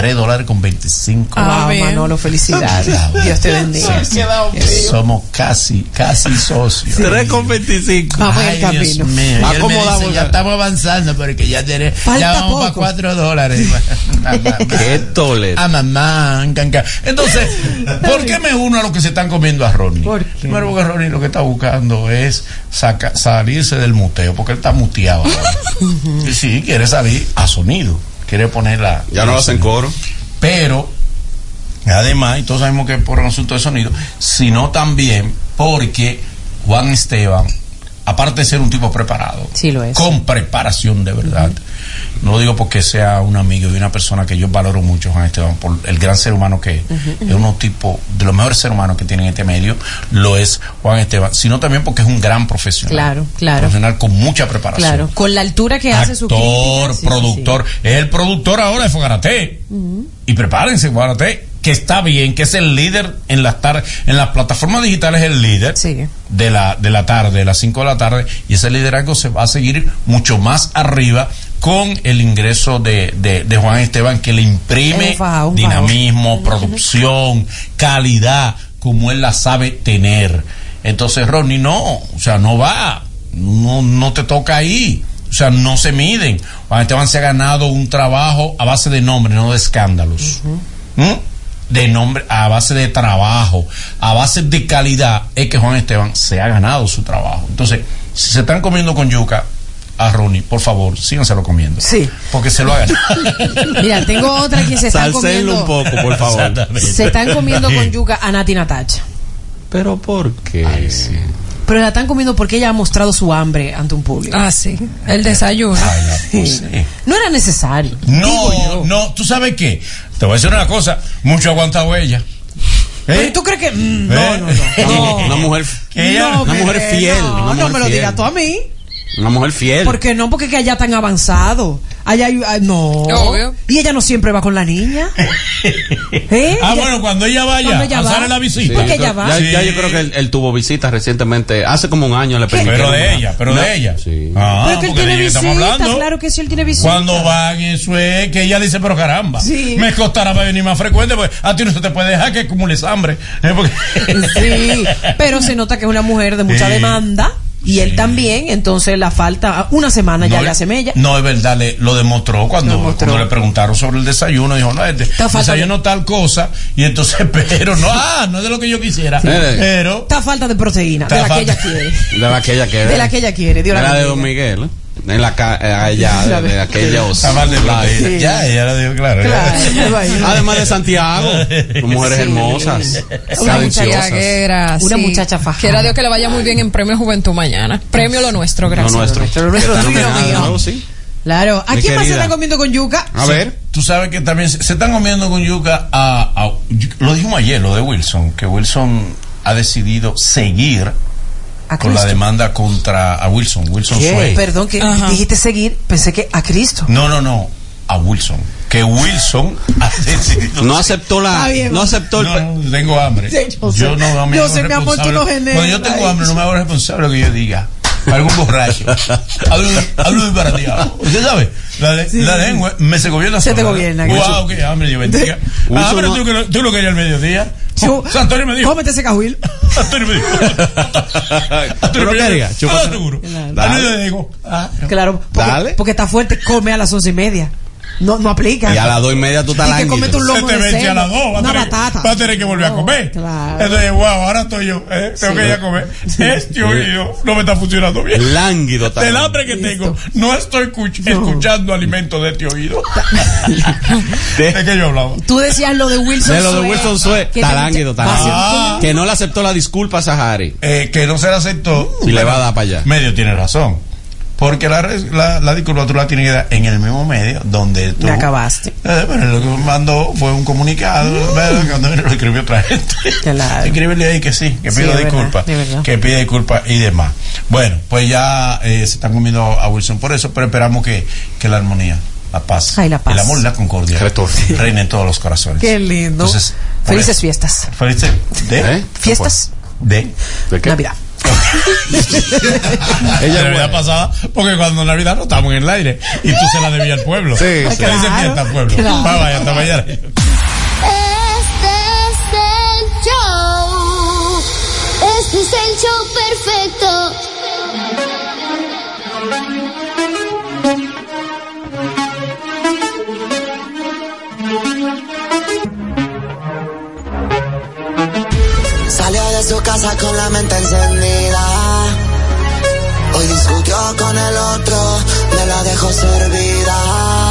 3 dólares con 25. Ah, Wow. Manolo, felicidades. Dios te bendiga. Sí, sí. Somos casi, casi socios. 3 con 25. Vamos en el Ay, Dios camino. mío. Y él me Acomodamos dice, ya estamos avanzando porque ya tenemos, Falta ya vamos para poco. 4 dólares. Qué tole. A mamá, canca. Entonces, ¿por qué me uno a lo que se están comiendo a Ronnie? ¿Por qué? Primero porque Ronnie lo que está buscando es saca- salirse del muteo, porque él está muteado. Y sí, quiere salir a sonido, quiere ponerla. Ya no lo hacen coro. Pero, además, y todos sabemos que es por un asunto de sonido, sino también porque Juan Esteban, aparte de ser un tipo preparado, Sí lo es. con preparación de verdad, no lo digo porque sea un amigo y una persona que yo valoro mucho, Juan Esteban, por el gran ser humano que es, es uno tipo de los mejores seres humanos que tiene en este medio, lo es Juan Esteban, sino también porque es un gran profesional. Claro, claro. Profesional con mucha preparación Claro, con la altura que hace su actor, sí, productor. Es el productor ahora de Fogarate. Y prepárense, Fogarate, que está bien, que es el líder en las tar en las plataformas digitales, el líder Sí. de la de la tarde, de las 5 de la tarde, y ese liderazgo se va a seguir mucho más arriba con el ingreso de, de, de Juan Esteban, que le imprime un dinamismo, producción, calidad, como él la sabe tener. Entonces, Ronnie, no, o sea, no va, no, no te toca ahí. O sea, no se miden. Juan Esteban se ha ganado un trabajo a base de nombre, no de escándalos. ¿Mm? De nombre, a base de trabajo, a base de calidad, es que Juan Esteban se ha ganado su trabajo. Entonces, si se están comiendo con yuca a Ronnie, por favor, síganselo comiendo. Sí. Porque se lo ha ganado. Mira, tengo otra que se están comiendo. un poco, por favor. Se están comiendo con yuca a Nati Natacha. Pero ¿por qué? Pero la están comiendo porque ella ha mostrado su hambre ante un público. Ah, sí. El desayuno. No era necesario. No, no, tú sabes qué. Te voy a decir una cosa. Mucho ha aguantado ella. Pero tú crees que. mm, no, ¿Eh? no, no. No, una mujer, No, una mujer fiel. No, una no me lo digas tú a mí. Una mujer fiel. ¿Por qué no? Porque que allá tan avanzado. Allá hay, ah, no. Obvio. Y ella no siempre va con la niña. ¿Eh? Ah, Ella- bueno, cuando ella vaya Cuando ella a va. hacerle la Sí, visita. Porque ella ya, va. ya yo creo que él, él tuvo visitas recientemente. Hace como un año le permitieron. Pero de ella, pero No. de ella. Sí. Ah, Pero que él porque de tiene ella estamos visita, hablando. claro que sí, él tiene visita. Cuando van, eso es que ella dice, pero caramba, Sí. me costará venir más frecuente, porque a ti no se te puede dejar que acumules hambre. ¿eh? Porque- Sí, pero se nota que es una mujer de mucha Sí. demanda y él también, entonces la falta, una semana ya le hace mella. No, es verdad, le, lo demostró cuando, demostró. cuando le preguntaron sobre el desayuno. Dijo, no, este desayuno tal cosa. Y entonces, pero no, ah, no es de lo que yo quisiera. Pero, Está falta de proteína, de la que ella quiere. De la que ella quiere. De la que ella quiere, Dios De la la de. Don Miguel. ¿eh? En la ca eh, allá, de, de aquella os- está mal de la- proteína. Ya, ella lo dijo, claro. Claro. Además de Santiago, mujeres Sí. hermosas, Una muchacha guerra, Una sí. muchacha fajada. Quiera Dios que le vaya muy bien en Premio Juventud mañana. Premio lo nuestro, Lo gracias. nuestro. Lo nuestro, nominada de mío. nuevo, sí. Claro. ¿A Mi quién más se querida. están comiendo con yuca? A ver. Tú sabes que también se, se están comiendo con yuca a, a- Lo dijimos ayer, lo de Wilson, que Wilson ha decidido seguir A con la Cristo. demanda contra a Wilson. Wilson Sway. Perdón, que Ajá. dijiste seguir, pensé que a Cristo. No, no, no, a Wilson. Que Wilson ha decidido No aceptó la. Bien. No aceptó el. No, no, tengo hambre. Sí, yo sé. yo no me Yo hago sé, mi amor, tú responsable. no generas Cuando yo tengo hambre, no me hago responsable de lo que yo diga. Algún borracho. hablo, hablo disparatado. ¿Usted sabe? La, de- la lengua me se gobierna Se te sola. gobierna, Wow, qué hambre, Dios bendiga. Ah, pero no- tú, que lo- tú lo querías al mediodía. Chu- O sea, Antonio me dijo. Cómete ese cajuil. Antonio me dijo. ¿Tú lo querías? Ah, Chúpate. seguro. Claro. Al mediodía digo. Ah, no. Claro, porque, Dale. porque está fuerte, come a las once y media. No, no aplica. Y a las dos y media tú estás Y que lánguido. comete un Se lomo te de vence a las dos. Va a, una tener, batata. va a tener que volver a comer. claro. Entonces, wow, ahora estoy yo. eh, tengo que ir a comer. Este oído no me está funcionando bien. Lánguido está. Del hambre que tengo, no estoy escuch- escuchando alimentos de este oído. ¿De qué yo hablaba? Tú decías lo de Wilson De lo de Wilson Sue. Está lánguido, está Ah. Que no le aceptó la disculpa a Sahari. Eh, que no se le aceptó. Y le va a dar para allá. Medio tiene razón. Porque la, res- la, la disculpa tú la tienes que dar en el mismo medio donde tú. Me acabaste. Eh, bueno, lo que mandó fue un comunicado, ¿verdad? Cuando lo escribió otra gente. Claro. Escríbele ahí que sí, que Sí, pida verdad, disculpas. Que pida disculpas y demás. Bueno, pues ya eh, se están comiendo a Wilson por eso, pero esperamos que, que la armonía, la paz, Ay, la paz. el amor y la concordia reine en todos los corazones. Qué lindo. Entonces, Felices eso- fiestas. Felices de ¿Eh? Fiestas. de ¿De qué? Navidad. Ella Navidad pasada, porque cuando Navidad no estamos en el aire y tú se la debías al pueblo. Sí, ¿Qué sí. dice Claro, fiesta al pueblo? claro. Va, vaya, hasta mañana. Este es el show. Este es el show perfecto. Su casa con la mente encendida. Hoy discutió con el otro, me la dejó servida.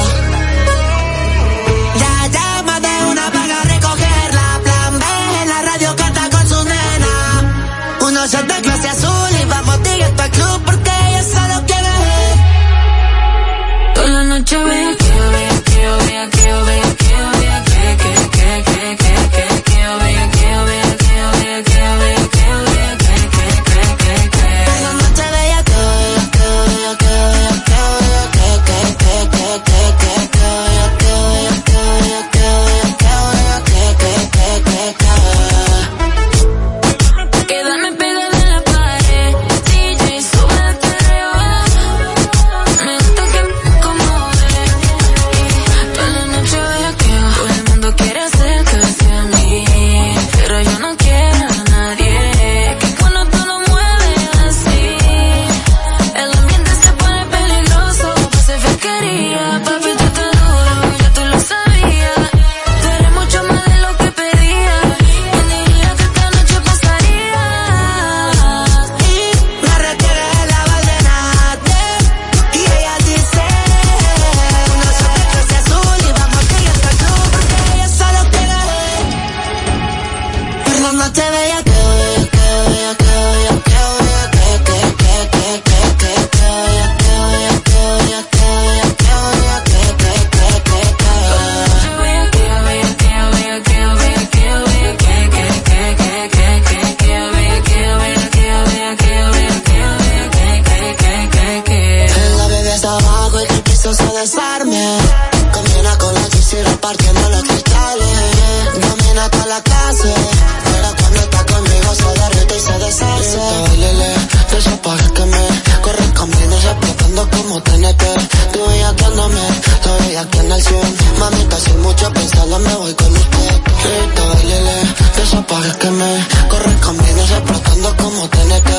bellaqueando al cien Mamita, sin mucho pensarlo me voy con usted. Rita, bailele, de esos que me. Corre caminos explotando como TNT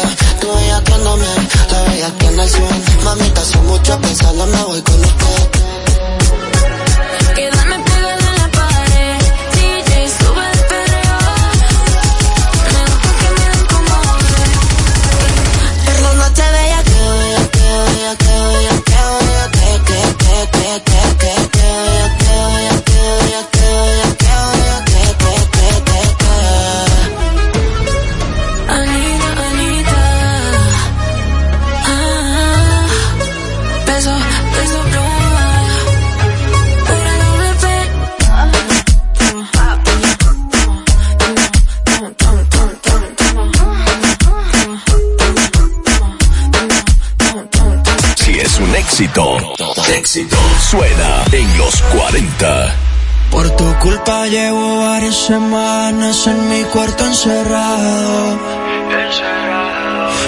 Tú bellaqueándome, la en el cien Mamita, sin mucho pensarlo me voy con usted. éxito, éxito suena en los 40. Por tu culpa llevo varias semanas en mi cuarto encerrado.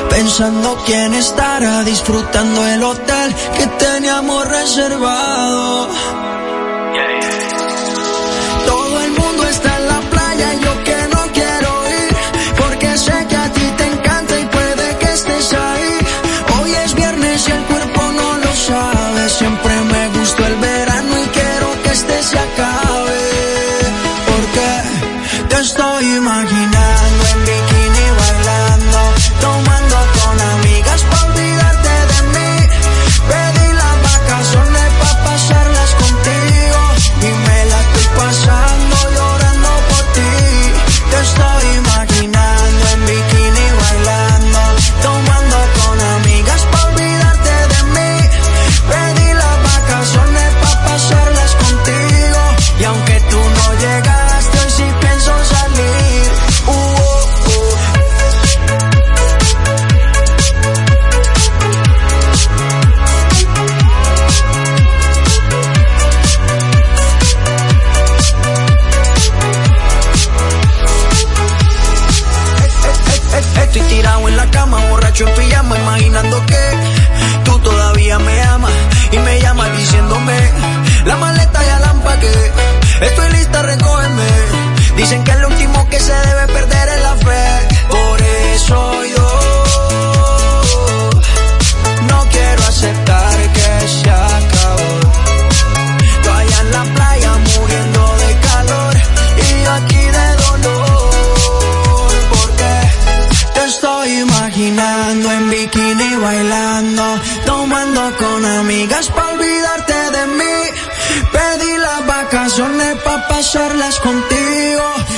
Pensando quién estará disfrutando el hotel que teníamos reservado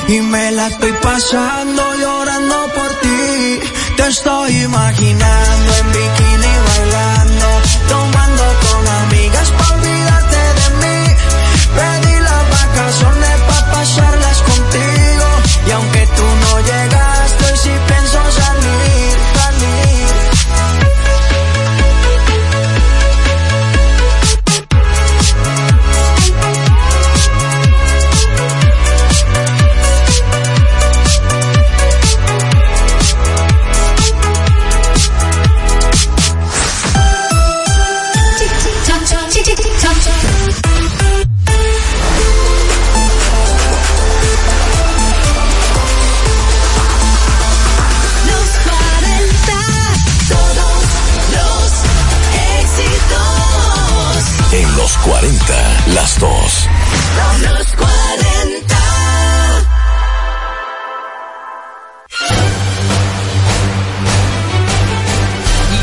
y me la estoy pasando llorando por ti. Te estoy imaginando en 40, las 2. Los 40.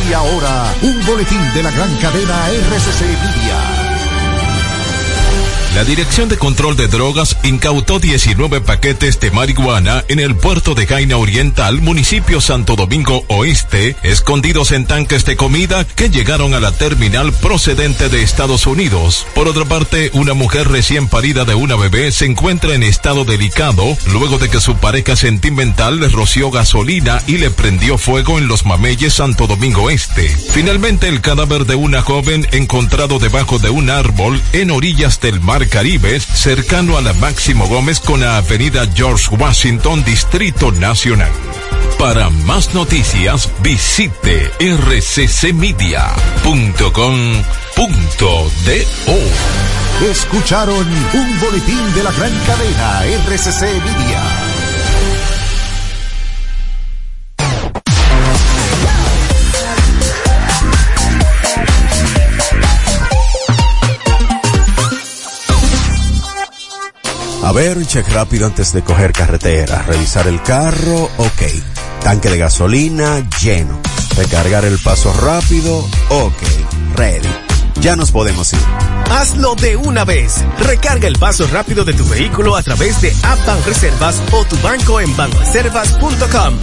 Y ahora, un boletín de la gran cadena RCC Libia. La Dirección de Control de Drogas incautó 19 paquetes de marihuana en el puerto de Jaina Oriental, municipio Santo Domingo Oeste, escondidos en tanques de comida que llegaron a la terminal procedente de Estados Unidos. Por otra parte, una mujer recién parida de una bebé se encuentra en estado delicado luego de que su pareja sentimental le roció gasolina y le prendió fuego en los mameyes Santo Domingo Este. Finalmente, el cadáver de una joven encontrado debajo de un árbol en orillas del Mar Caribe, cercano a la Máximo Gómez con la avenida George Washington, Distrito Nacional. Para más noticias, visite rccmedia.com.do. Escucharon un boletín de la gran cadena RCC Media. A ver, un check rápido antes de coger carretera. Revisar el carro, ok. Tanque de gasolina, lleno. Recargar el paso rápido, ok. Ready. Ya nos podemos ir. Hazlo de una vez. Recarga el paso rápido de tu vehículo a través de App Reservas o tu banco en banreservas.com.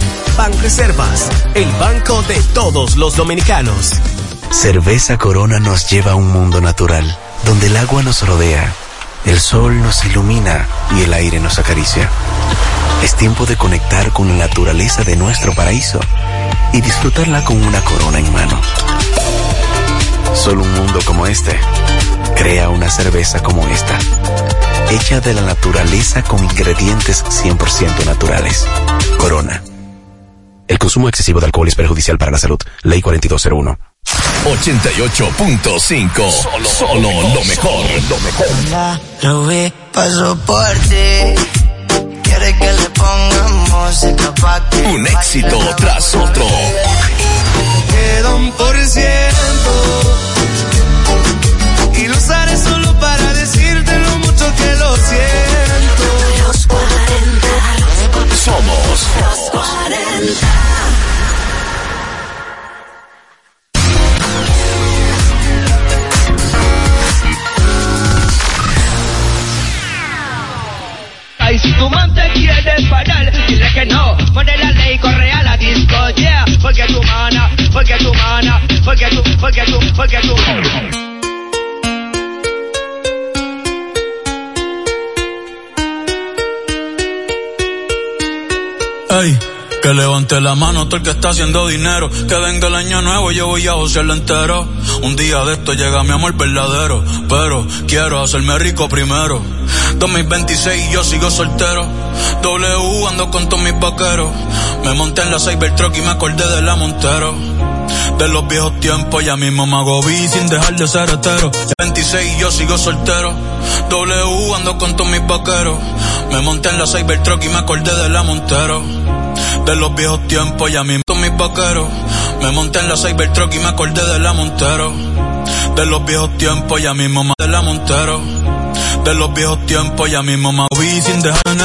Reservas, el banco de todos los dominicanos. Cerveza Corona nos lleva a un mundo natural, donde el agua nos rodea, el sol nos ilumina y el aire nos acaricia. Es tiempo de conectar con la naturaleza de nuestro paraíso y disfrutarla con una corona en mano. Solo un mundo como este crea una cerveza como esta, hecha de la naturaleza con ingredientes 100% naturales. Corona. El consumo excesivo de alcohol es perjudicial para la salud. Ley 4201. 88.5 Solo, solo lo mejor, lo mejor. Lo vi, paso por ti. Quiere que le pongamos música pa' que Un éxito tras otro. queda un por ciento. Y lo usaré solo para decirte lo mucho que lo siento. Los 40. Somos Los 40. Ay, si tu man te quiere parar, dile que no. Pone la ley, corre a la disco, yeah. Porque tu mana, porque tu mana, porque tu, porque tu, porque tu. Ey, que levante la mano todo el que está haciendo dinero. Que venga el año nuevo, yo voy a josearlo entero. Un día de esto llega mi amor verdadero. Pero quiero hacerme rico primero. 2026 y yo sigo soltero. W ando con todos mis vaqueros. Me monté en la Cybertruck y me acordé de la Montero. De los viejos tiempos, ya mismo me hago vi sin dejar de ser hetero. 26 y yo sigo soltero. W ando con todos mis vaqueros. Me monté en la Cybertruck y me acordé de la Montero. De los viejos tiempos, ya mismo mis vaqueros. Me monté en la Cybertruck y me acordé de la Montero. De los viejos tiempos, ya mismo me de la Montero. De los viejos tiempos, ya mismo me vi sin dejar de